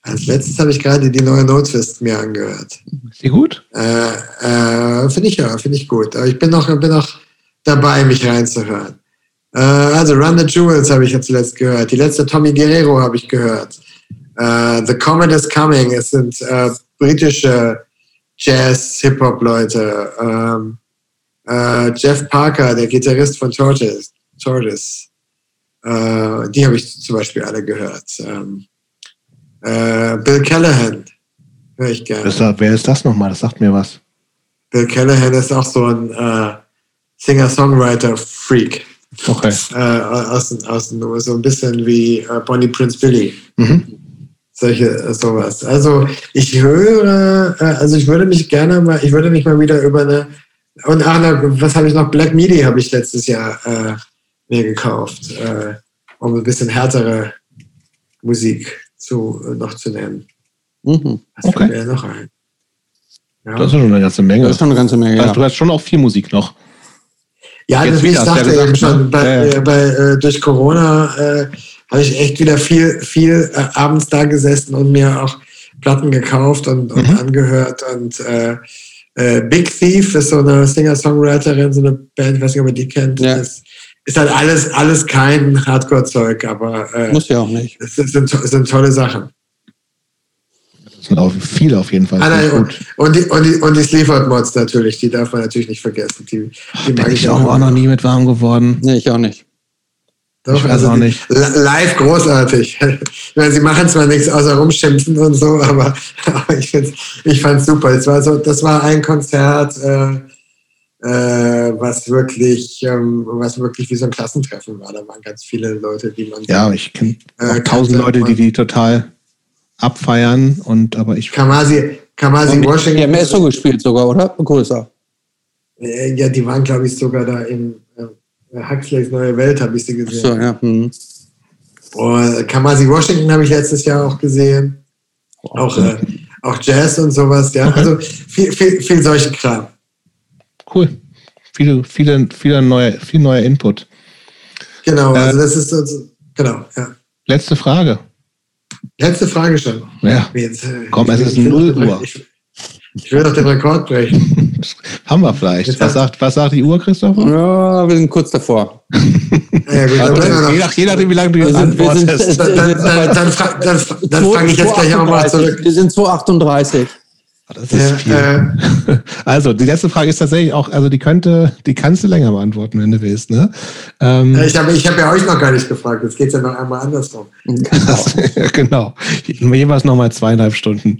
Als letztes habe ich gerade die neue Notfist mir angehört. Ist die gut? Äh, äh, finde ich ja, finde ich gut. Aber ich bin noch, bin noch dabei, mich reinzuhören. Äh, also Run the Jewels habe ich jetzt zuletzt gehört. Die letzte Tommy Guerrero habe ich gehört. Äh, the Comet is Coming. Es sind britische Jazz, Hip-Hop-Leute. Ähm, äh, Jeff Parker, der Gitarrist von Tortoise. Tortoise. Äh, die habe ich zum Beispiel alle gehört. Ähm, äh, Bill Callahan höre ich gerne. Das, wer ist das nochmal? Das sagt mir was. Bill Callahan ist auch so ein äh, Singer-Songwriter-Freak. Okay. Äh, aus, aus, so ein bisschen wie äh, Bonnie Prince Billy. Mhm solche äh, sowas. Also ich höre, äh, also ich würde mich gerne mal, ich würde mich mal wieder über eine und ach, was habe ich noch? Black Midi habe ich letztes Jahr äh, mir gekauft, äh, um ein bisschen härtere Musik zu, äh, noch zu nennen. Mhm. Was okay. fällt mir noch ein? Ja. Das ist schon eine ganze Menge. Das ist schon eine ganze Menge, also, Du hast schon auch viel Musik noch. Ja, Jetzt wie ich sagte ja eben schon, ne? bei, ja, ja. bei äh, durch Corona äh, habe ich echt wieder viel, viel äh, abends da gesessen und mir auch Platten gekauft und, und mhm. angehört. Und äh, äh, Big Thief ist so eine Singer-Songwriterin, so eine Band, ich weiß nicht, ob ihr die kennt. Ja. Das ist halt alles, alles kein Hardcore-Zeug, aber äh, muss ja auch nicht. Es sind, sind tolle Sachen. Das sind auch viele auf jeden Fall. Ah, nein, und, und, die, und, die, und die Sleaford-Mods natürlich, die darf man natürlich nicht vergessen. Die, die Bin ich auch, auch noch nie mit warm geworden. Nee, ich auch nicht. Doch, ich weiß also auch nicht. Live großartig. Ich meine, sie machen zwar nichts außer rumschimpfen und so, aber, aber ich, ich fand es super. Es war so, das war ein Konzert, äh, äh, was wirklich, ähm, was wirklich wie so ein Klassentreffen war. Da waren ganz viele Leute, die man. Ja, ich kenne äh, tausend Leute, die die total abfeiern und aber ich. Kamasi, Kamasi Washington. Die haben Esso gespielt sogar, oder? Größer. Äh, ja, die waren, glaube ich, sogar da in äh, Huxleys Neue Welt, habe ich sie gesehen. So, ja. Hm. Und Kamasi Washington habe ich letztes Jahr auch gesehen. Auch, äh, auch Jazz und sowas, ja. Also viel, viel, viel solchen Kram. Cool. Viele, viele, viele neue, viel neuer Input. Genau, also das ist so, genau, ja. Letzte Frage. Letzte Frage schon. Ja. Jetzt, äh, Komm, es ist 0 Uhr. Ich, ich will doch den Rekord brechen. Haben wir vielleicht. Was sagt, was sagt die Uhr, Christopher? Ja, wir sind kurz davor. ja, gut, also, je, nach, je nachdem, wie lange du jetzt antwortest. Dann, dann, dann, dann, dann, dann frage ich jetzt gleich auch mal zurück. Wir sind 238. Ah, das ist ja, viel. Äh, also, die letzte Frage ist tatsächlich auch, also die könnte, die kannst du länger beantworten, wenn du willst, ne? Ähm, ich habe ich hab ja euch noch gar nicht gefragt, jetzt geht es ja noch einmal andersrum. Genau. genau. Jeweils nochmal zweieinhalb Stunden.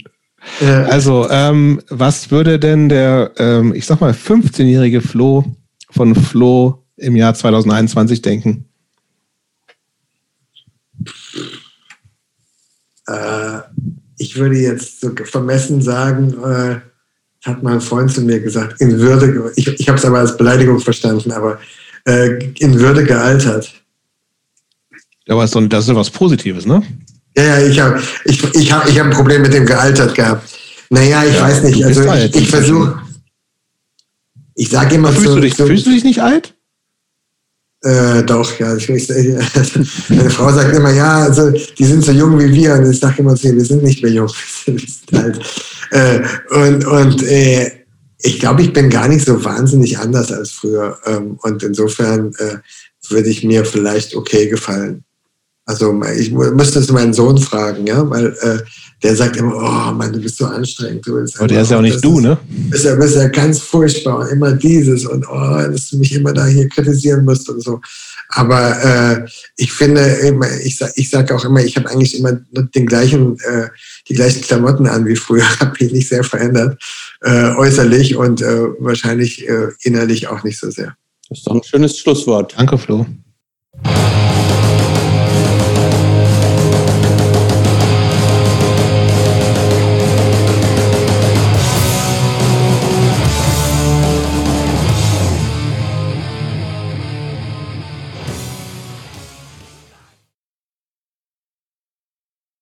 Ja. Also, ähm, was würde denn der, ähm, ich sag mal, 15-jährige Flo von Flo im Jahr 2021 denken? Äh, ich würde jetzt so vermessen sagen, äh, hat mein Freund zu mir gesagt, in Würde, ich, ich habe es aber als Beleidigung verstanden, aber äh, in Würde gealtert. Aber das ist ja was Positives, ne? Ja, ja, ich habe ich, ich hab, ich hab ein Problem mit dem gealtert gehabt. Naja, ich ja, weiß nicht. Also ich, ich versuche. Ich sage immer fühlst so, du dich, so, Fühlst du dich nicht alt? Äh, doch, ja. Ich, meine Frau sagt immer, ja, also die sind so jung wie wir. Und ich sage immer zu ihr, wir sind nicht mehr jung, wir sind alt. Äh, und und äh, ich glaube, ich bin gar nicht so wahnsinnig anders als früher. Ähm, und insofern äh, würde ich mir vielleicht okay gefallen. Also ich müsste es meinen Sohn fragen, ja, weil äh, der sagt immer, oh Mann, du bist so anstrengend. Du bist Aber der ist ja auch nicht du, ne? Bist ja, bist ja ganz furchtbar und immer dieses und oh, dass du mich immer da hier kritisieren musst und so. Aber äh, ich finde, immer, ich, sag, ich sage auch immer, ich habe eigentlich immer den gleichen, äh, die gleichen Klamotten an wie früher, habe mich nicht sehr verändert, äh, äußerlich und äh, wahrscheinlich äh, innerlich auch nicht so sehr. Das ist doch ein schönes Schlusswort. Danke, Flo.